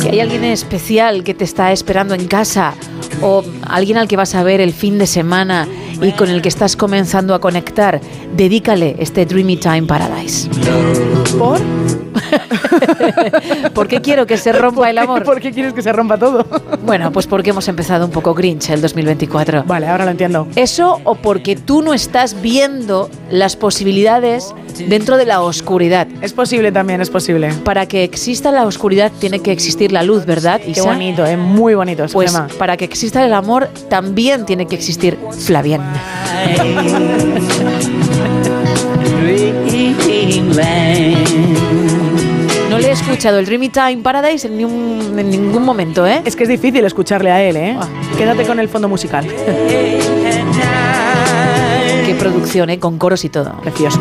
Si hay alguien especial que te está esperando en casa o alguien al que vas a ver el fin de semana y con el que estás comenzando a conectar, dedícale este Dreamy Time Paradise. ¿Por? ¿Por qué quiero que se rompa el amor? ¿Por qué quieres que se rompa todo? Bueno, pues porque hemos empezado un poco Grinch el 2024. Vale, ahora lo entiendo. Eso o porque tú no estás viendo las posibilidades dentro de la oscuridad. Es posible también, es posible. Para que exista la oscuridad tiene que existir la luz, ¿verdad? Qué Isa? bonito, es muy bonito. Pues Gemma. para que exista el amor también tiene que existir Flavián. No le he escuchado el Dreamy Time Paradise en, ningún- en ningún momento, ¿eh? Es que es difícil escucharle a él, ¿eh? Quédate con el fondo musical. Qué producción, ¿eh? Con coros y todo. Precioso.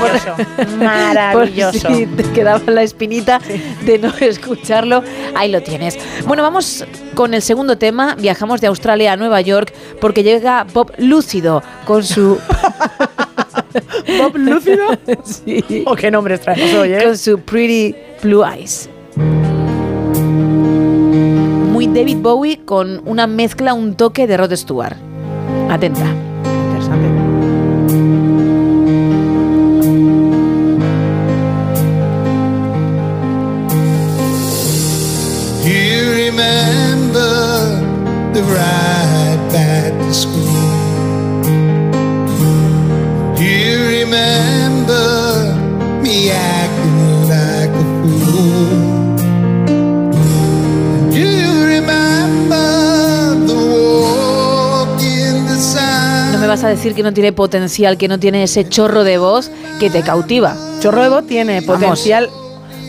Bueno, por, Maravilloso. por si te quedaba la espinita de no escucharlo, ahí lo tienes. Bueno, vamos con el segundo tema. Viajamos de Australia a Nueva York porque llega Bob Lúcido con su... ¿Bob Lúcido? sí. ¿O qué nombres traemos hoy, eh? Con su Pretty Blue Eyes. Muy David Bowie con una mezcla, un toque de Rod Stewart. Atenta. Interesante. The ride back to school. You remember me acting like a fool. You remember the walk in the sun. No me vas a decir que no tiene potencial, que no tiene ese chorro de voz que te cautiva. Chorro de voz tiene, Vamos. potencial.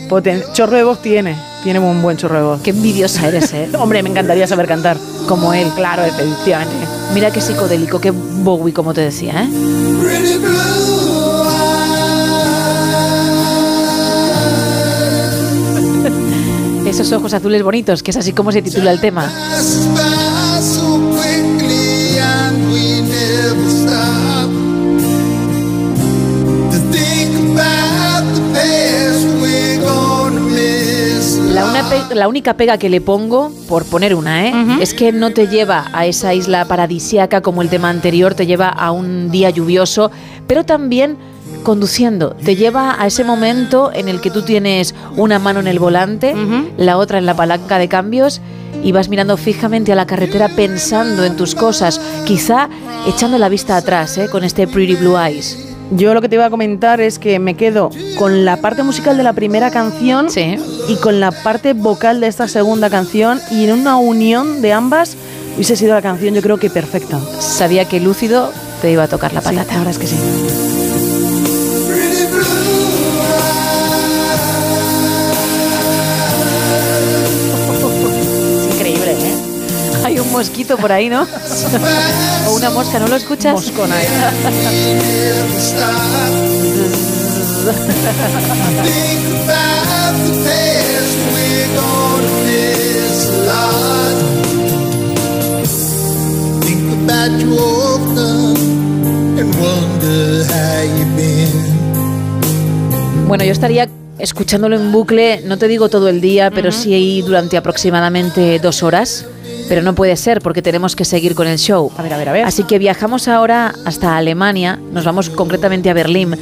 poten- chorro de voz tiene. Tiene un buen chorro de voz. Qué envidiosa eres, ¿eh? Hombre, me encantaría saber cantar. Como él. Claro, efectivamente. Mira qué psicodélico, qué Bowie, como te decía, ¿eh? Esos ojos azules bonitos, que es así como se titula el tema. La, una pe- la única pega que le pongo, por poner una, ¿eh? es que no te lleva a esa isla paradisiaca como el tema anterior, te lleva a un día lluvioso, pero también conduciendo, te lleva a ese momento en el que tú tienes una mano en el volante, la otra en la palanca de cambios y vas mirando fijamente a la carretera pensando en tus cosas, quizá echando la vista atrás, ¿eh? con este Pretty Blue Eyes. Yo lo que te iba a comentar es que me quedo con la parte musical de la primera canción y con la parte vocal de esta segunda canción y en una unión de ambas hubiese sido la canción yo creo que perfecta. Sabía que Lúcido te iba a tocar la Sí, patata. la verdad es que sí. Mosquito por ahí, ¿no? o una mosca, ¿no lo escuchas? Moscona, ¿eh? Bueno, yo estaría escuchándolo en bucle, no te digo todo el día, pero sí durante aproximadamente dos horas. Pero no puede ser porque tenemos que seguir con el show. A ver, a ver, a ver. Así que viajamos ahora hasta Alemania, nos vamos concretamente a Berlín,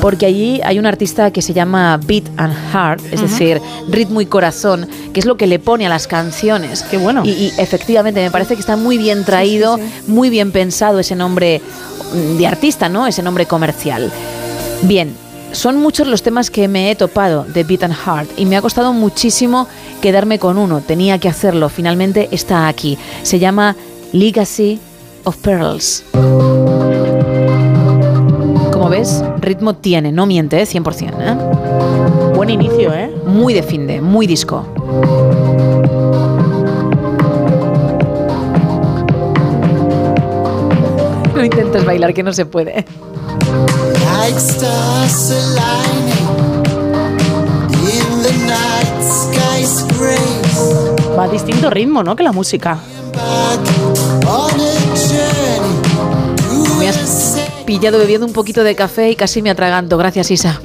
porque allí hay un artista que se llama Beat and Heart, es decir, ritmo y corazón, que es lo que le pone a las canciones. Qué bueno. Y, y efectivamente, me parece que está muy bien traído, muy bien pensado ese nombre de artista, ¿no? Ese nombre comercial. Bien, son muchos los temas que me he topado de Beat and Heart y me ha costado muchísimo quedarme con uno. Tenía que hacerlo. Finalmente está aquí. Se llama Legacy of Pearls. Como ves, ritmo tiene, no miente, ¿eh? 100%. ¿eh? Buen inicio, ¿eh? Muy de finde, muy disco. No intentes bailar, que no se puede. Like stars aligning in the night sky's grace. Va a distinto ritmo, ¿no? Que la música. Me has pillado bebiendo un poquito de café y casi me atraganto. Gracias, Isa.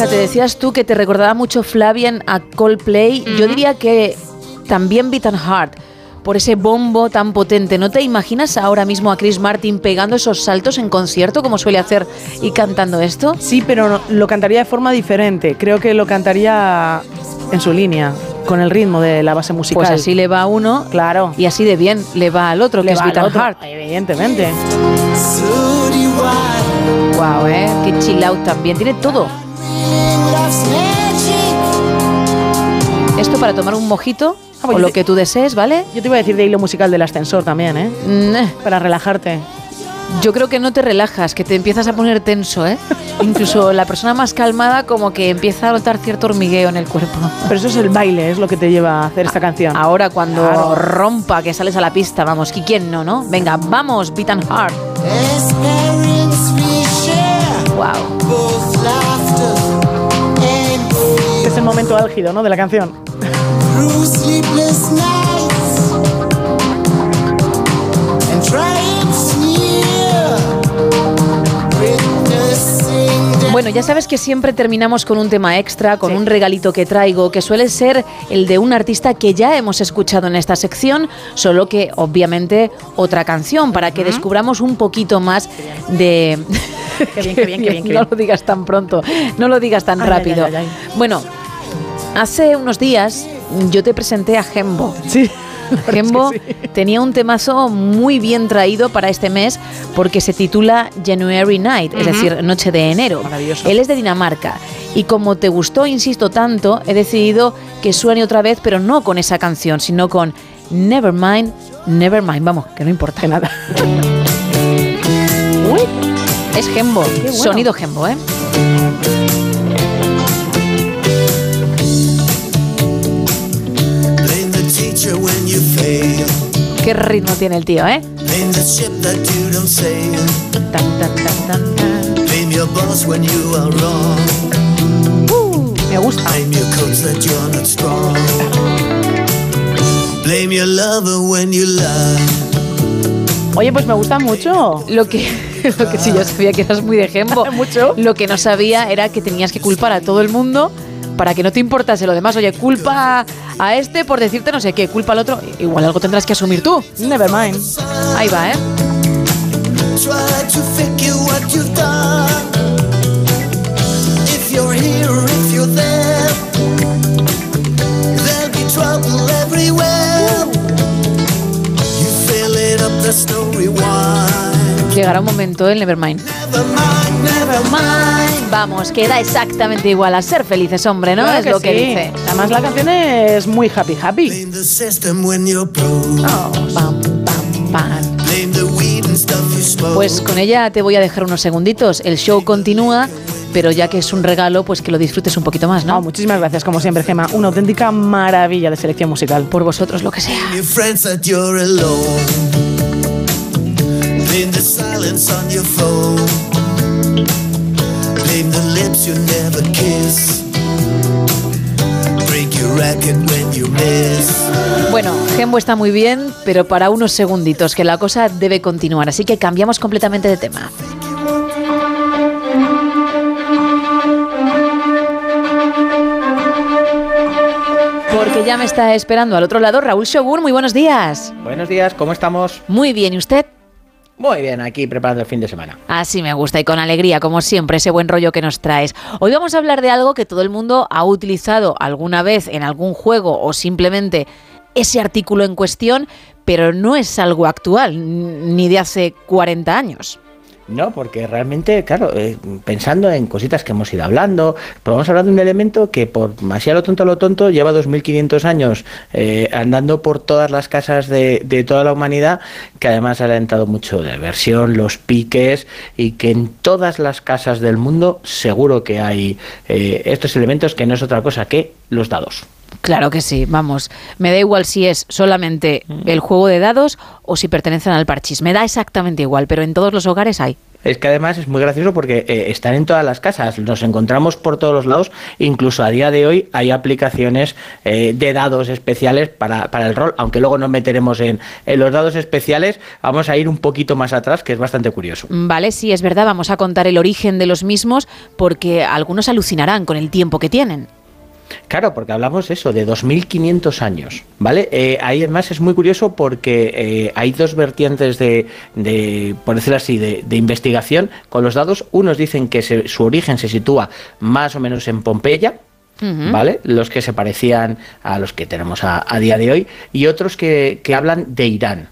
Fíjate, decías tú que te recordaba mucho Flavian a Coldplay. Yo diría que también Beat and Heart. Por ese bombo tan potente. ¿No te imaginas ahora mismo a Chris Martin pegando esos saltos en concierto como suele hacer y cantando esto? Sí, pero no- lo cantaría de forma diferente. Creo que lo cantaría en su línea, con el ritmo de la base musical. Pues así le va a uno Claro. y así de bien le va al otro, que Le es va Beat al and otro, Heart. Evidentemente. Wow, eh, qué chill out también. Tiene todo. Esto para tomar un mojito Ah, pues o lo te- que tú desees, ¿vale? Yo te iba a decir de hilo musical del ascensor también, ¿eh? Mm, eh. Para relajarte. Yo creo que no te relajas, que te empiezas a poner tenso, ¿eh? Incluso la persona más calmada como que empieza a notar cierto hormigueo en el cuerpo. Pero eso es el baile, es lo que te lleva a hacer esta canción. Ahora cuando Claro. rompa, que sales a la pista, vamos, ¿y quién no, no? Venga, vamos, Beat and share Wow. El momento álgido, ¿no? De la canción. Bueno, ya sabes que siempre terminamos con un tema extra, con un regalito que traigo, que suele ser el de un artista que ya hemos escuchado en esta sección, solo que obviamente otra canción, para que descubramos un poquito más de... Qué bien, qué bien, qué bien, qué no lo digas tan pronto, no lo digas tan ay, rápido. ay, ay, Bueno, hace unos días yo te presenté a Gembo. Sí. Gembo tenía un temazo muy bien traído para este mes porque se titula January Night, es decir, Noche de Enero. Maravilloso. Él es de Dinamarca y como te gustó, insisto tanto, he decidido que suene otra vez, pero no con esa canción, sino con Nevermind, Nevermind. Vamos, que no importa. Nada. Uy, es Gembo, bueno. sonido Gembo, ¿eh? Qué ritmo tiene el tío, ¿eh? Tan, tan, tan, tan, tan. Uh, me gusta. Blame your coach that you're not strong. Blame your lover when you lie. Oye, pues me gusta mucho. Lo que, lo que sí, yo sabía que eras muy de Gembo. Mucho. Lo que no sabía era que tenías que culpar a todo el mundo para que no te importase lo demás. Oye, culpa a este por decirte no sé qué, culpa al otro. Igual algo tendrás que asumir tú. Nevermind. Ahí va, ¿eh? Everywhere. You fill it up, there's no rewind. Llegará un momento el Nevermind. Never mind, never mind. Vamos, queda exactamente igual a ser felices, hombre, ¿no? Claro es lo que sí. dice. Además, la canción es muy happy, happy. Oh, pam, pam, pam. Pues con ella te voy a dejar unos segunditos. El show continúa, pero ya que es un regalo, pues que lo disfrutes un poquito más, ¿no? muchísimas gracias, como siempre, Gema. Una auténtica maravilla de selección musical. Por vosotros, lo que sea. Bueno, Gembo está muy bien, pero para unos segunditos, que la cosa debe continuar, así que cambiamos completamente de tema. Porque ya me está esperando al otro lado Raúl Shogun, muy buenos días. Buenos días, ¿cómo estamos? Muy bien, ¿y usted? Muy bien, aquí preparando el fin de semana. Así me gusta y con alegría, como siempre, ese buen rollo que nos traes. Hoy vamos a hablar de algo que todo el mundo ha utilizado alguna vez en algún juego o simplemente ese artículo en cuestión, pero no es algo actual, ni de hace 40 años. No, porque realmente, claro, eh, pensando en cositas que hemos ido hablando, pero vamos a hablar de un elemento que por a lo tonto a lo tonto lleva 2500 años eh, andando por todas las casas de, toda la humanidad, que además ha alentado mucho de versión, los piques y que en todas las casas del mundo seguro que hay eh, estos elementos que no es otra cosa que los dados. Claro que sí, vamos. Me da igual si es solamente el juego de dados o si pertenecen al parchís. Me da exactamente igual, pero en todos los hogares hay. Es que además es muy gracioso porque eh, están en todas las casas, nos encontramos por todos los lados, incluso a día de hoy hay aplicaciones eh, de dados especiales para, para el rol, aunque luego nos meteremos en, en los dados especiales, vamos a ir un poquito más atrás, que es bastante curioso. Vale, sí, es verdad, vamos a contar el origen de los mismos porque algunos alucinarán con el tiempo que tienen. Claro, porque hablamos eso, de 2.500 años, ¿vale? Eh, ahí además es muy curioso porque eh, hay dos vertientes de, de, por decirlo así, de, de investigación con los dados. Unos dicen que se- su origen se sitúa más o menos en Pompeya, ¿vale? Los que se parecían a los que tenemos a, a día de hoy, y otros que, que hablan de Irán.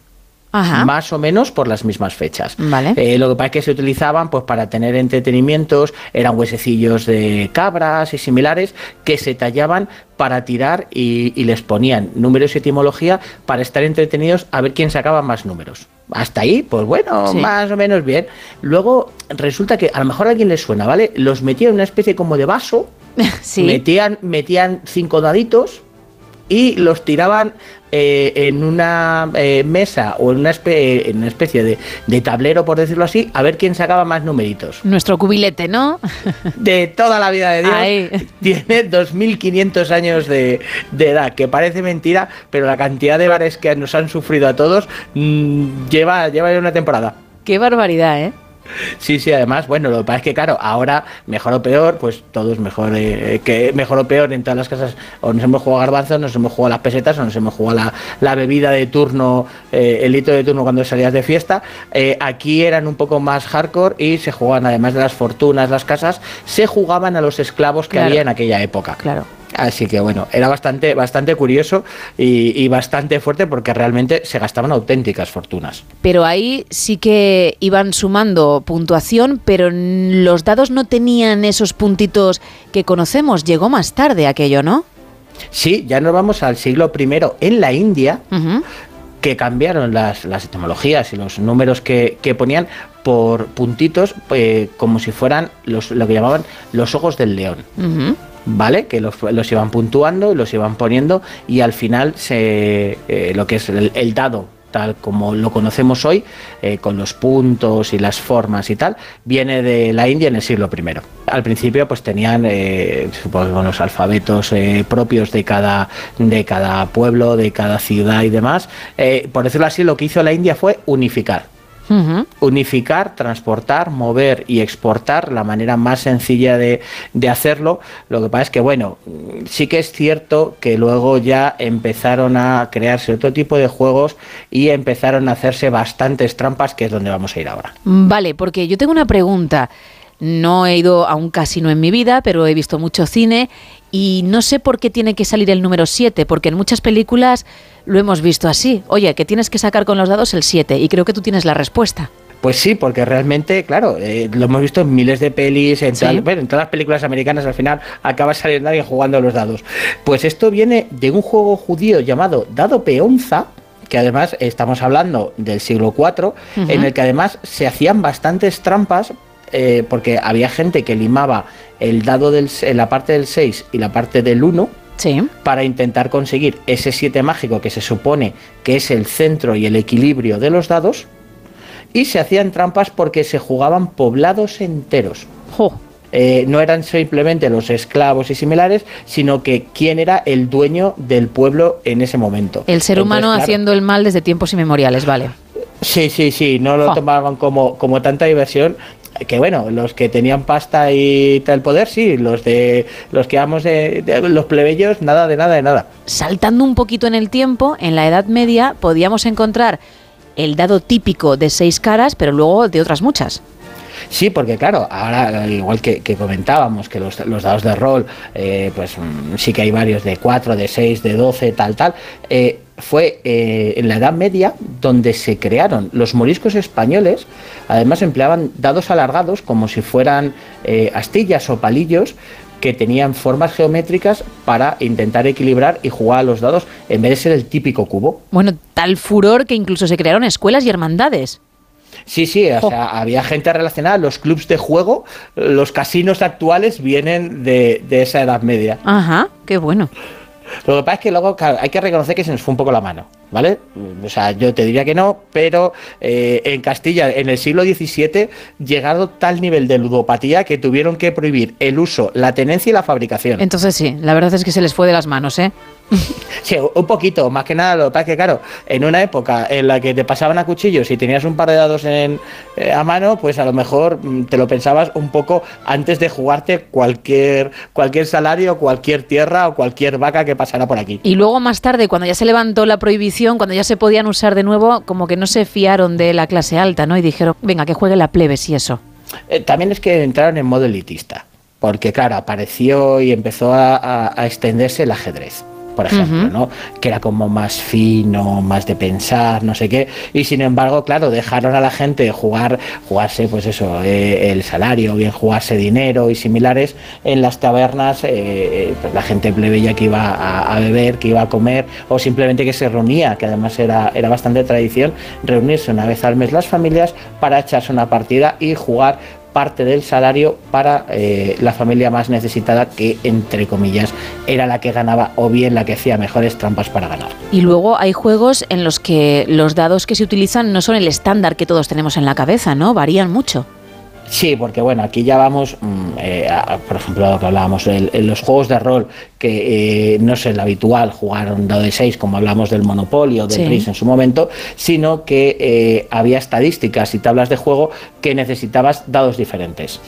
Ajá. Más o menos por las mismas fechas. Vale. Eh, lo que pasa es que se utilizaban pues para tener entretenimientos, eran huesecillos de cabras y similares que se tallaban para tirar y, y les ponían números y etimología para estar entretenidos a ver quién sacaba más números. Hasta ahí, pues bueno, Sí. más o menos bien. Luego resulta que a lo mejor a alguien les suena, ¿vale? Los metían en una especie como de vaso, Sí. metían, metían cinco daditos y los tiraban eh, en una eh, mesa o en una, espe- en una especie de, de tablero, por decirlo así, a ver quién sacaba más numeritos. Nuestro cubilete, ¿no? De toda la vida de Dios. Ahí. Tiene 2.500 años de, de edad, que parece mentira, pero la cantidad de bares que nos han sufrido a todos mm, lleva, lleva ya una temporada. Qué barbaridad, ¿eh? Sí, sí, además, bueno, lo que pasa es que, claro, ahora, mejor o peor, pues todo es mejor, eh, que mejor o peor en todas las casas, o nos hemos jugado garbanzos, nos hemos jugado las pesetas, o nos hemos jugado la, la bebida de turno, eh, el litro de turno cuando salías de fiesta. Eh, aquí eran un poco más hardcore y se jugaban, además de las fortunas, las casas, se jugaban a los esclavos que Claro. había en aquella época. Claro. Así que bueno, era bastante, bastante curioso y, y bastante fuerte porque realmente se gastaban auténticas fortunas. Pero ahí sí que iban sumando puntuación, pero los dados no tenían esos puntitos que conocemos. Llegó más tarde aquello, ¿no? Sí, ya nos vamos al siglo I en la India, que cambiaron las, las etimologías y los números que, que ponían por puntitos, eh, como si fueran los, lo que llamaban los ojos del león. ¿Vale? Que los, los iban puntuando los iban poniendo y al final se, eh, lo que es el, dado tal como lo conocemos hoy, eh, con los puntos y las formas y tal, viene de la India en el siglo I. Al principio pues tenían eh, los alfabetos propios de cada, de cada pueblo, de cada ciudad y demás. Por decirlo así, lo que hizo la India fue unificar Unificar, transportar, mover y exportar, la manera más sencilla de, de hacerlo. Lo que pasa es que, bueno, sí que es cierto que luego ya empezaron a crearse otro tipo de juegos y empezaron a hacerse bastantes trampas, que es donde vamos a ir ahora. Vale, porque yo tengo una pregunta. No he ido a un casino en mi vida, pero he visto mucho cine y no sé por qué tiene que salir el número 7, porque en muchas películas lo hemos visto así. Oye, que tienes que sacar con los dados el 7 y creo que tú tienes la respuesta. Pues sí, porque realmente, claro, eh, lo hemos visto en miles de pelis, en, Sí. tal- bueno, en todas las películas americanas al final acaba saliendo alguien jugando a los dados. Pues esto viene de un juego judío llamado Dado Peonza, que además estamos hablando del siglo IV, en el que además se hacían bastantes trampas, eh, porque había gente que limaba el dado del, la parte del 6 y la parte del 1, para intentar conseguir ese 7 mágico que se supone que es el centro y el equilibrio de los dados. Y se hacían trampas porque se jugaban poblados enteros. Eh, no eran simplemente los esclavos y similares, sino que quién era el dueño del pueblo en ese momento. El ser Entonces, humano claro, haciendo el mal desde tiempos inmemoriales, vale. Sí, sí, sí, no lo tomaban como, como tanta diversión. Que bueno, los que tenían pasta y tal poder, sí, los de los que vamos de, los plebeyos, nada de nada de nada. Saltando un poquito en el tiempo, en la Edad Media podíamos encontrar el dado típico de seis caras, pero luego de otras muchas. Sí, porque claro, ahora igual que, comentábamos que los, dados de rol, eh, pues mm, sí que hay varios de 4, de 6, de 12, tal, tal. eh, fue eh, en la Edad Media donde se crearon los moriscos españoles, además empleaban dados alargados como si fueran astillas o palillos que tenían formas geométricas para intentar equilibrar y jugar a los dados en vez de ser el típico cubo. Bueno, tal furor que incluso se crearon escuelas y hermandades. Sí, sí, o sea, había gente relacionada, los clubs de juego, los casinos actuales vienen de, de esa Edad Media. Ajá, qué bueno. Lo que pasa es que luego claro, hay que reconocer que se nos fue un poco la mano, ¿vale? O sea, yo te diría que no, pero eh, en Castilla, en el siglo XVII, llegado tal nivel de ludopatía que tuvieron que prohibir el uso, la tenencia y la fabricación. Entonces sí, la verdad es que se les fue de las manos, ¿eh? Sí, un poquito, más que nada, lo que pasa es que, claro, en una época en la que te pasaban a cuchillos y tenías un par de dados en, eh, a mano, pues a lo mejor mm, te lo pensabas un poco antes de jugarte cualquier, cualquier salario, cualquier tierra o cualquier vaca que pasara por aquí. Y luego más tarde, cuando ya se levantó la prohibición, cuando ya se podían usar de nuevo, como que no se fiaron de la clase alta, ¿no? Y dijeron, venga, que juegue la plebes y eso. Eh, también es que entraron en modo elitista, porque claro, apareció y empezó a extenderse el ajedrez. Por ejemplo. ¿no? Que era como más fino, más de pensar, no sé qué. Y sin embargo, claro, dejaron a la gente jugar, jugarse, pues eso, eh, el salario, bien jugarse dinero y similares en las tabernas, eh, eh, pues la gente plebeya que iba a, a beber, que iba a comer, o simplemente que se reunía, que además era, era bastante tradición, reunirse una vez al mes las familias para echarse una partida y jugar parte del salario para eh, la familia más necesitada que entre comillas era la que ganaba o bien la que hacía mejores trampas para ganar. Y luego hay juegos en los que los dados que se utilizan no son el estándar que todos tenemos en la cabeza, ¿no? Varían mucho. Sí, porque bueno, aquí ya vamos, mm, eh, a- por ejemplo, lo que hablábamos, el- en los juegos de rol, que eh, no es el habitual jugar un dado de 6, como hablamos del Monopoly o del Sí. En su momento, sino que eh, había estadísticas y tablas de juego que necesitabas dados diferentes.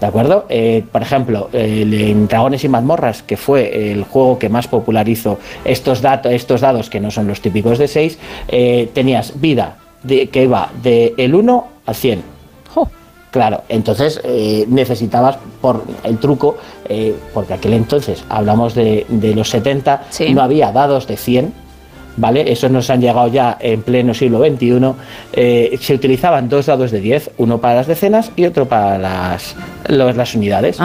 ¿De acuerdo? Eh, por ejemplo, el- en Dragones y Mazmorras, que fue el juego que más popularizó estos, datos, estos dados, que no son los típicos de 6, tenías vida de, que iba de el 1 al 100. Claro, entonces eh, necesitabas por el truco, eh, porque aquel entonces hablamos de, de los 70, no había dados de 100, ¿vale? Esos nos han llegado ya en pleno siglo XXI. eh, se utilizaban dos dados de 10, uno para las decenas y otro para las, las unidades.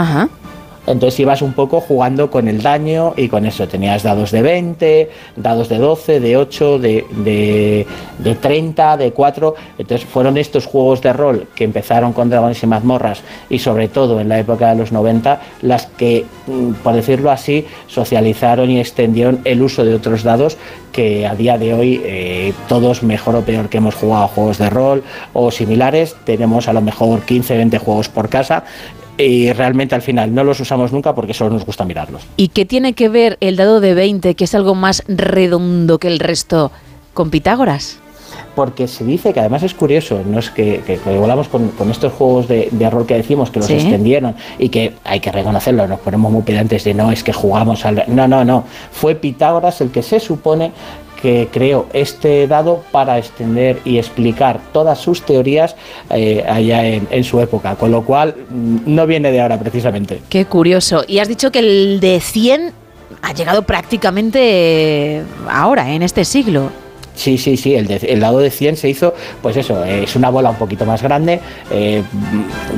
Entonces ibas un poco jugando con el daño y con eso. Tenías dados de 20, dados de 12, de 8, de, de, de 30, de 4. Entonces fueron estos juegos de rol que empezaron con Dragones y Mazmorras y sobre todo en la época de los 90 las que, mm, por decirlo así, socializaron y extendieron el uso de otros dados que a día de hoy eh, todos mejor o peor que hemos jugado juegos de rol o similares, tenemos a lo mejor 15, 20 juegos por casa y realmente al final no los usamos nunca porque solo nos gusta mirarlos. ¿Y qué tiene que ver el dado de 20, que es algo más redondo que el resto, con Pitágoras? Porque se dice que además es curioso, no es que, que, que volamos con, con estos juegos de, de rol que decimos que los Sí. extendieron y que hay que reconocerlo, nos ponemos muy pedantes de no, es que jugamos al... No, no, no, fue Pitágoras el que se supone que creó este dado para extender y explicar todas sus teorías eh, allá en, en su época, con lo cual mm, no viene de ahora precisamente. Qué curioso. Y has dicho que el de 100 ha llegado prácticamente ahora, en este siglo. Sí, sí, sí, el, de- el dado de 100 se hizo, pues eso, es una bola un poquito más grande, eh,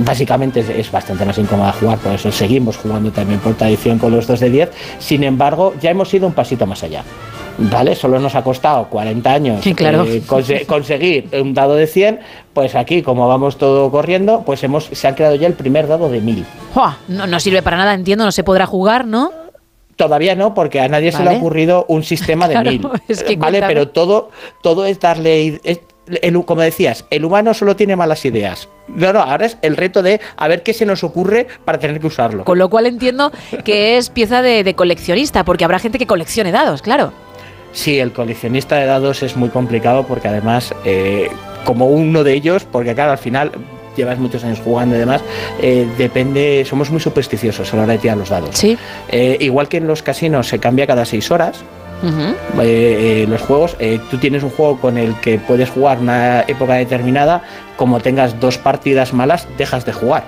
básicamente es, es bastante más incómoda jugar, por eso seguimos jugando también por tradición con los dos de 10, sin embargo, ya hemos ido un pasito más allá. ¿Vale? Solo nos ha costado 40 años Sí, claro. eh, conse- conseguir un dado de 100, pues aquí, como vamos todo corriendo, pues hemos, se ha creado ya el primer dado de 1000. ¡Jua! No, no sirve para nada, entiendo, no se podrá jugar, ¿no? Todavía no, porque a nadie se le ha ocurrido un sistema de Claro, mil. es que vale, cuéntame. pero todo, todo es darle. es- el- como decías, el humano solo tiene malas ideas. No, no, ahora es el reto de a ver qué se nos ocurre para tener que usarlo. Con lo cual entiendo que es pieza de, de coleccionista, porque habrá gente que coleccione dados, claro. Sí, el coleccionista de dados es muy complicado porque además, eh, como uno de ellos, porque claro, al final llevas muchos años jugando y demás, eh, depende, somos muy supersticiosos a la hora de tirar los dados. Sí. Eh, igual que en los casinos se cambia cada seis horas, eh, eh, los juegos, eh, tú tienes un juego con el que puedes jugar una época determinada, como tengas dos partidas malas, dejas de jugar.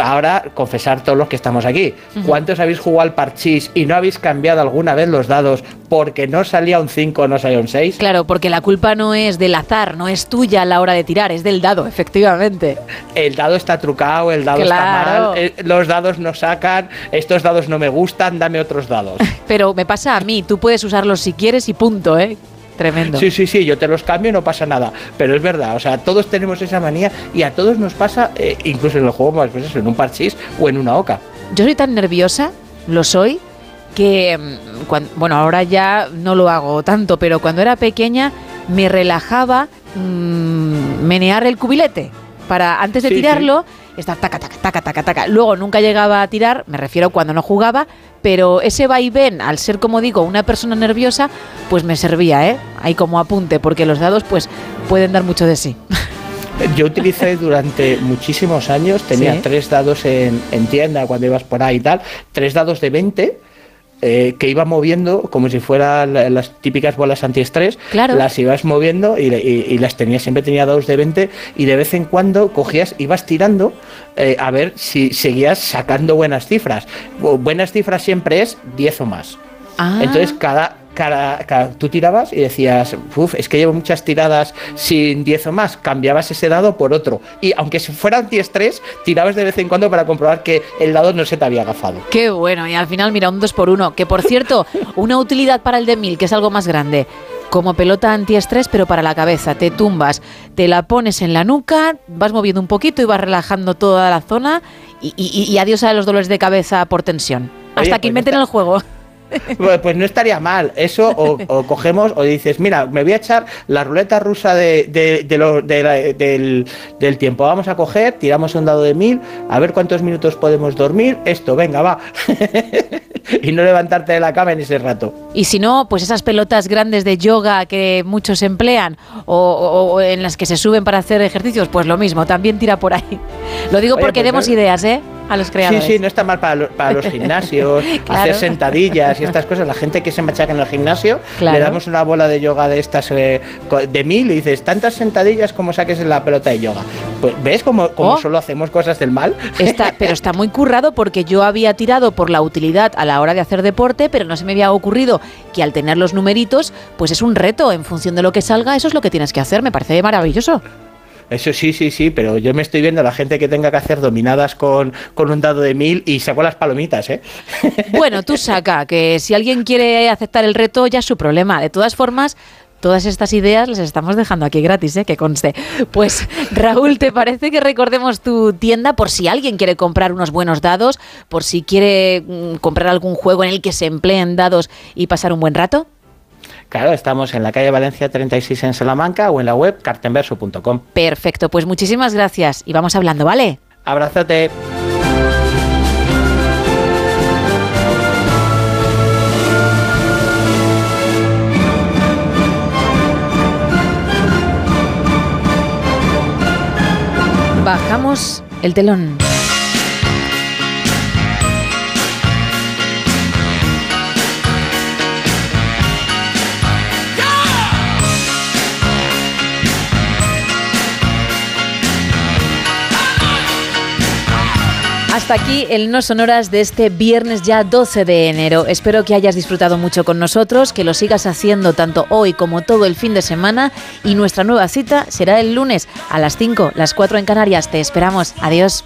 Ahora, confesar todos los que estamos aquí. ¿Cuántos habéis jugado al parchís y no habéis cambiado alguna vez los dados porque no salía un 5 o no salía un 6? Claro, porque la culpa no es del azar, no es tuya a la hora de tirar, es del dado, efectivamente. El dado está trucado, el dado Claro. está mal, eh, los dados no sacan, estos dados no me gustan, dame otros dados. Pero me pasa a mí, tú puedes usarlos si quieres y punto, ¿eh? Tremendo. Sí, sí, sí, yo te los cambio y no pasa nada. Pero es verdad, o sea, todos tenemos esa manía y a todos nos pasa, eh, incluso en el juego más veces, en un parchís o en una oca. Yo soy tan nerviosa, lo soy, que, mm, bueno, ahora ya no lo hago tanto, pero cuando era pequeña me relajaba mm, menear el cubilete. Para antes de Sí, sí. Estar taca, taca, taca, taca, taca. Luego nunca llegaba a tirar, me refiero cuando no jugaba, pero ese vaivén, al ser como digo, una persona nerviosa, pues me servía, ¿eh? Ahí como apunte, porque los dados, pues, pueden dar mucho de sí. Yo utilicé durante muchísimos años, tenía Sí. tres dados en, en tienda cuando ibas por ahí y tal, tres dados de 20 eh, que iba moviendo como si fueran la- las típicas bolas antiestrés, Claro. las ibas moviendo y, y- y las tenías, siempre tenía dados de 20 y de vez en cuando cogías, ibas tirando eh, a ver si seguías sacando buenas cifras. Bu- Buenas cifras siempre es 10 o más. Ah. Entonces cada, cada, cada- tú tirabas y decías, uff, es que llevo muchas tiradas sin 10 o más, cambiabas ese dado por otro. Y aunque se fuera antiestrés, tirabas de vez en cuando para comprobar que el dado no se te había agafado. Qué bueno, y al final, mira, un 2 por 1 que por cierto, una utilidad para el de 1000, que es algo más grande. Como pelota antiestrés, pero para la cabeza. Te tumbas, te la pones en la nuca, vas moviendo un poquito y vas relajando toda la zona y, y- y adiós a los dolores de cabeza por tensión. Hasta Oye, que pues inventen el juego. Pues, pues no estaría mal. Eso, o, o cogemos, o dices, mira, me voy a echar la ruleta rusa de, de- de lo- de la- del, del tiempo. Vamos a coger, tiramos un dado de mil, a ver cuántos minutos podemos dormir. Esto, venga, va. y no levantarte de la cama en ese rato. Y si no, pues esas pelotas grandes de yoga que muchos emplean o, o- o en las que se suben para hacer ejercicios, pues lo mismo, también tira por ahí. Lo digo Oye, porque pues demos ideas, ¿eh? A los Sí, creadores. sí, no está mal para, lo- para los gimnasios, Claro. hacer sentadillas y estas cosas. La gente que se machaca en el gimnasio, Claro. le damos una bola de yoga de estas eh, de mil y dices, tantas sentadillas como saques en la pelota de yoga. Pues, ¿Ves cómo, cómo Oh. solo hacemos cosas del mal? Está, pero está muy currado porque yo había tirado por la utilidad a la hora de hacer deporte, pero no se me había ocurrido que al tener los numeritos, pues es un reto. En función de lo que salga, eso es lo que tienes que hacer. Me parece maravilloso. Eso sí, sí, sí, pero yo me estoy viendo a la gente que tenga que hacer dominadas con, con un dado de mil y sacó las palomitas, ¿eh? Bueno, tú saca, que si alguien quiere aceptar el reto, ya es su problema. De todas formas. Todas estas ideas las estamos dejando aquí gratis, ¿eh? que conste. Pues Raúl, ¿te parece que recordemos tu tienda por si alguien quiere comprar unos buenos dados, por si quiere mm, comprar algún juego en el que se empleen dados y pasar un buen rato? Claro, estamos en la calle Valencia 36 en Salamanca o en la web cartenverso.com. Perfecto, pues muchísimas gracias y vamos hablando, ¿vale? Abrazote. Bajamos el telón. Hasta aquí el No Sonoras de este viernes ya 12 de enero. Espero que hayas disfrutado mucho con nosotros, que lo sigas haciendo tanto hoy como todo el fin de semana y nuestra nueva cita será el lunes a las 5, las 4 en Canarias. Te esperamos. Adiós.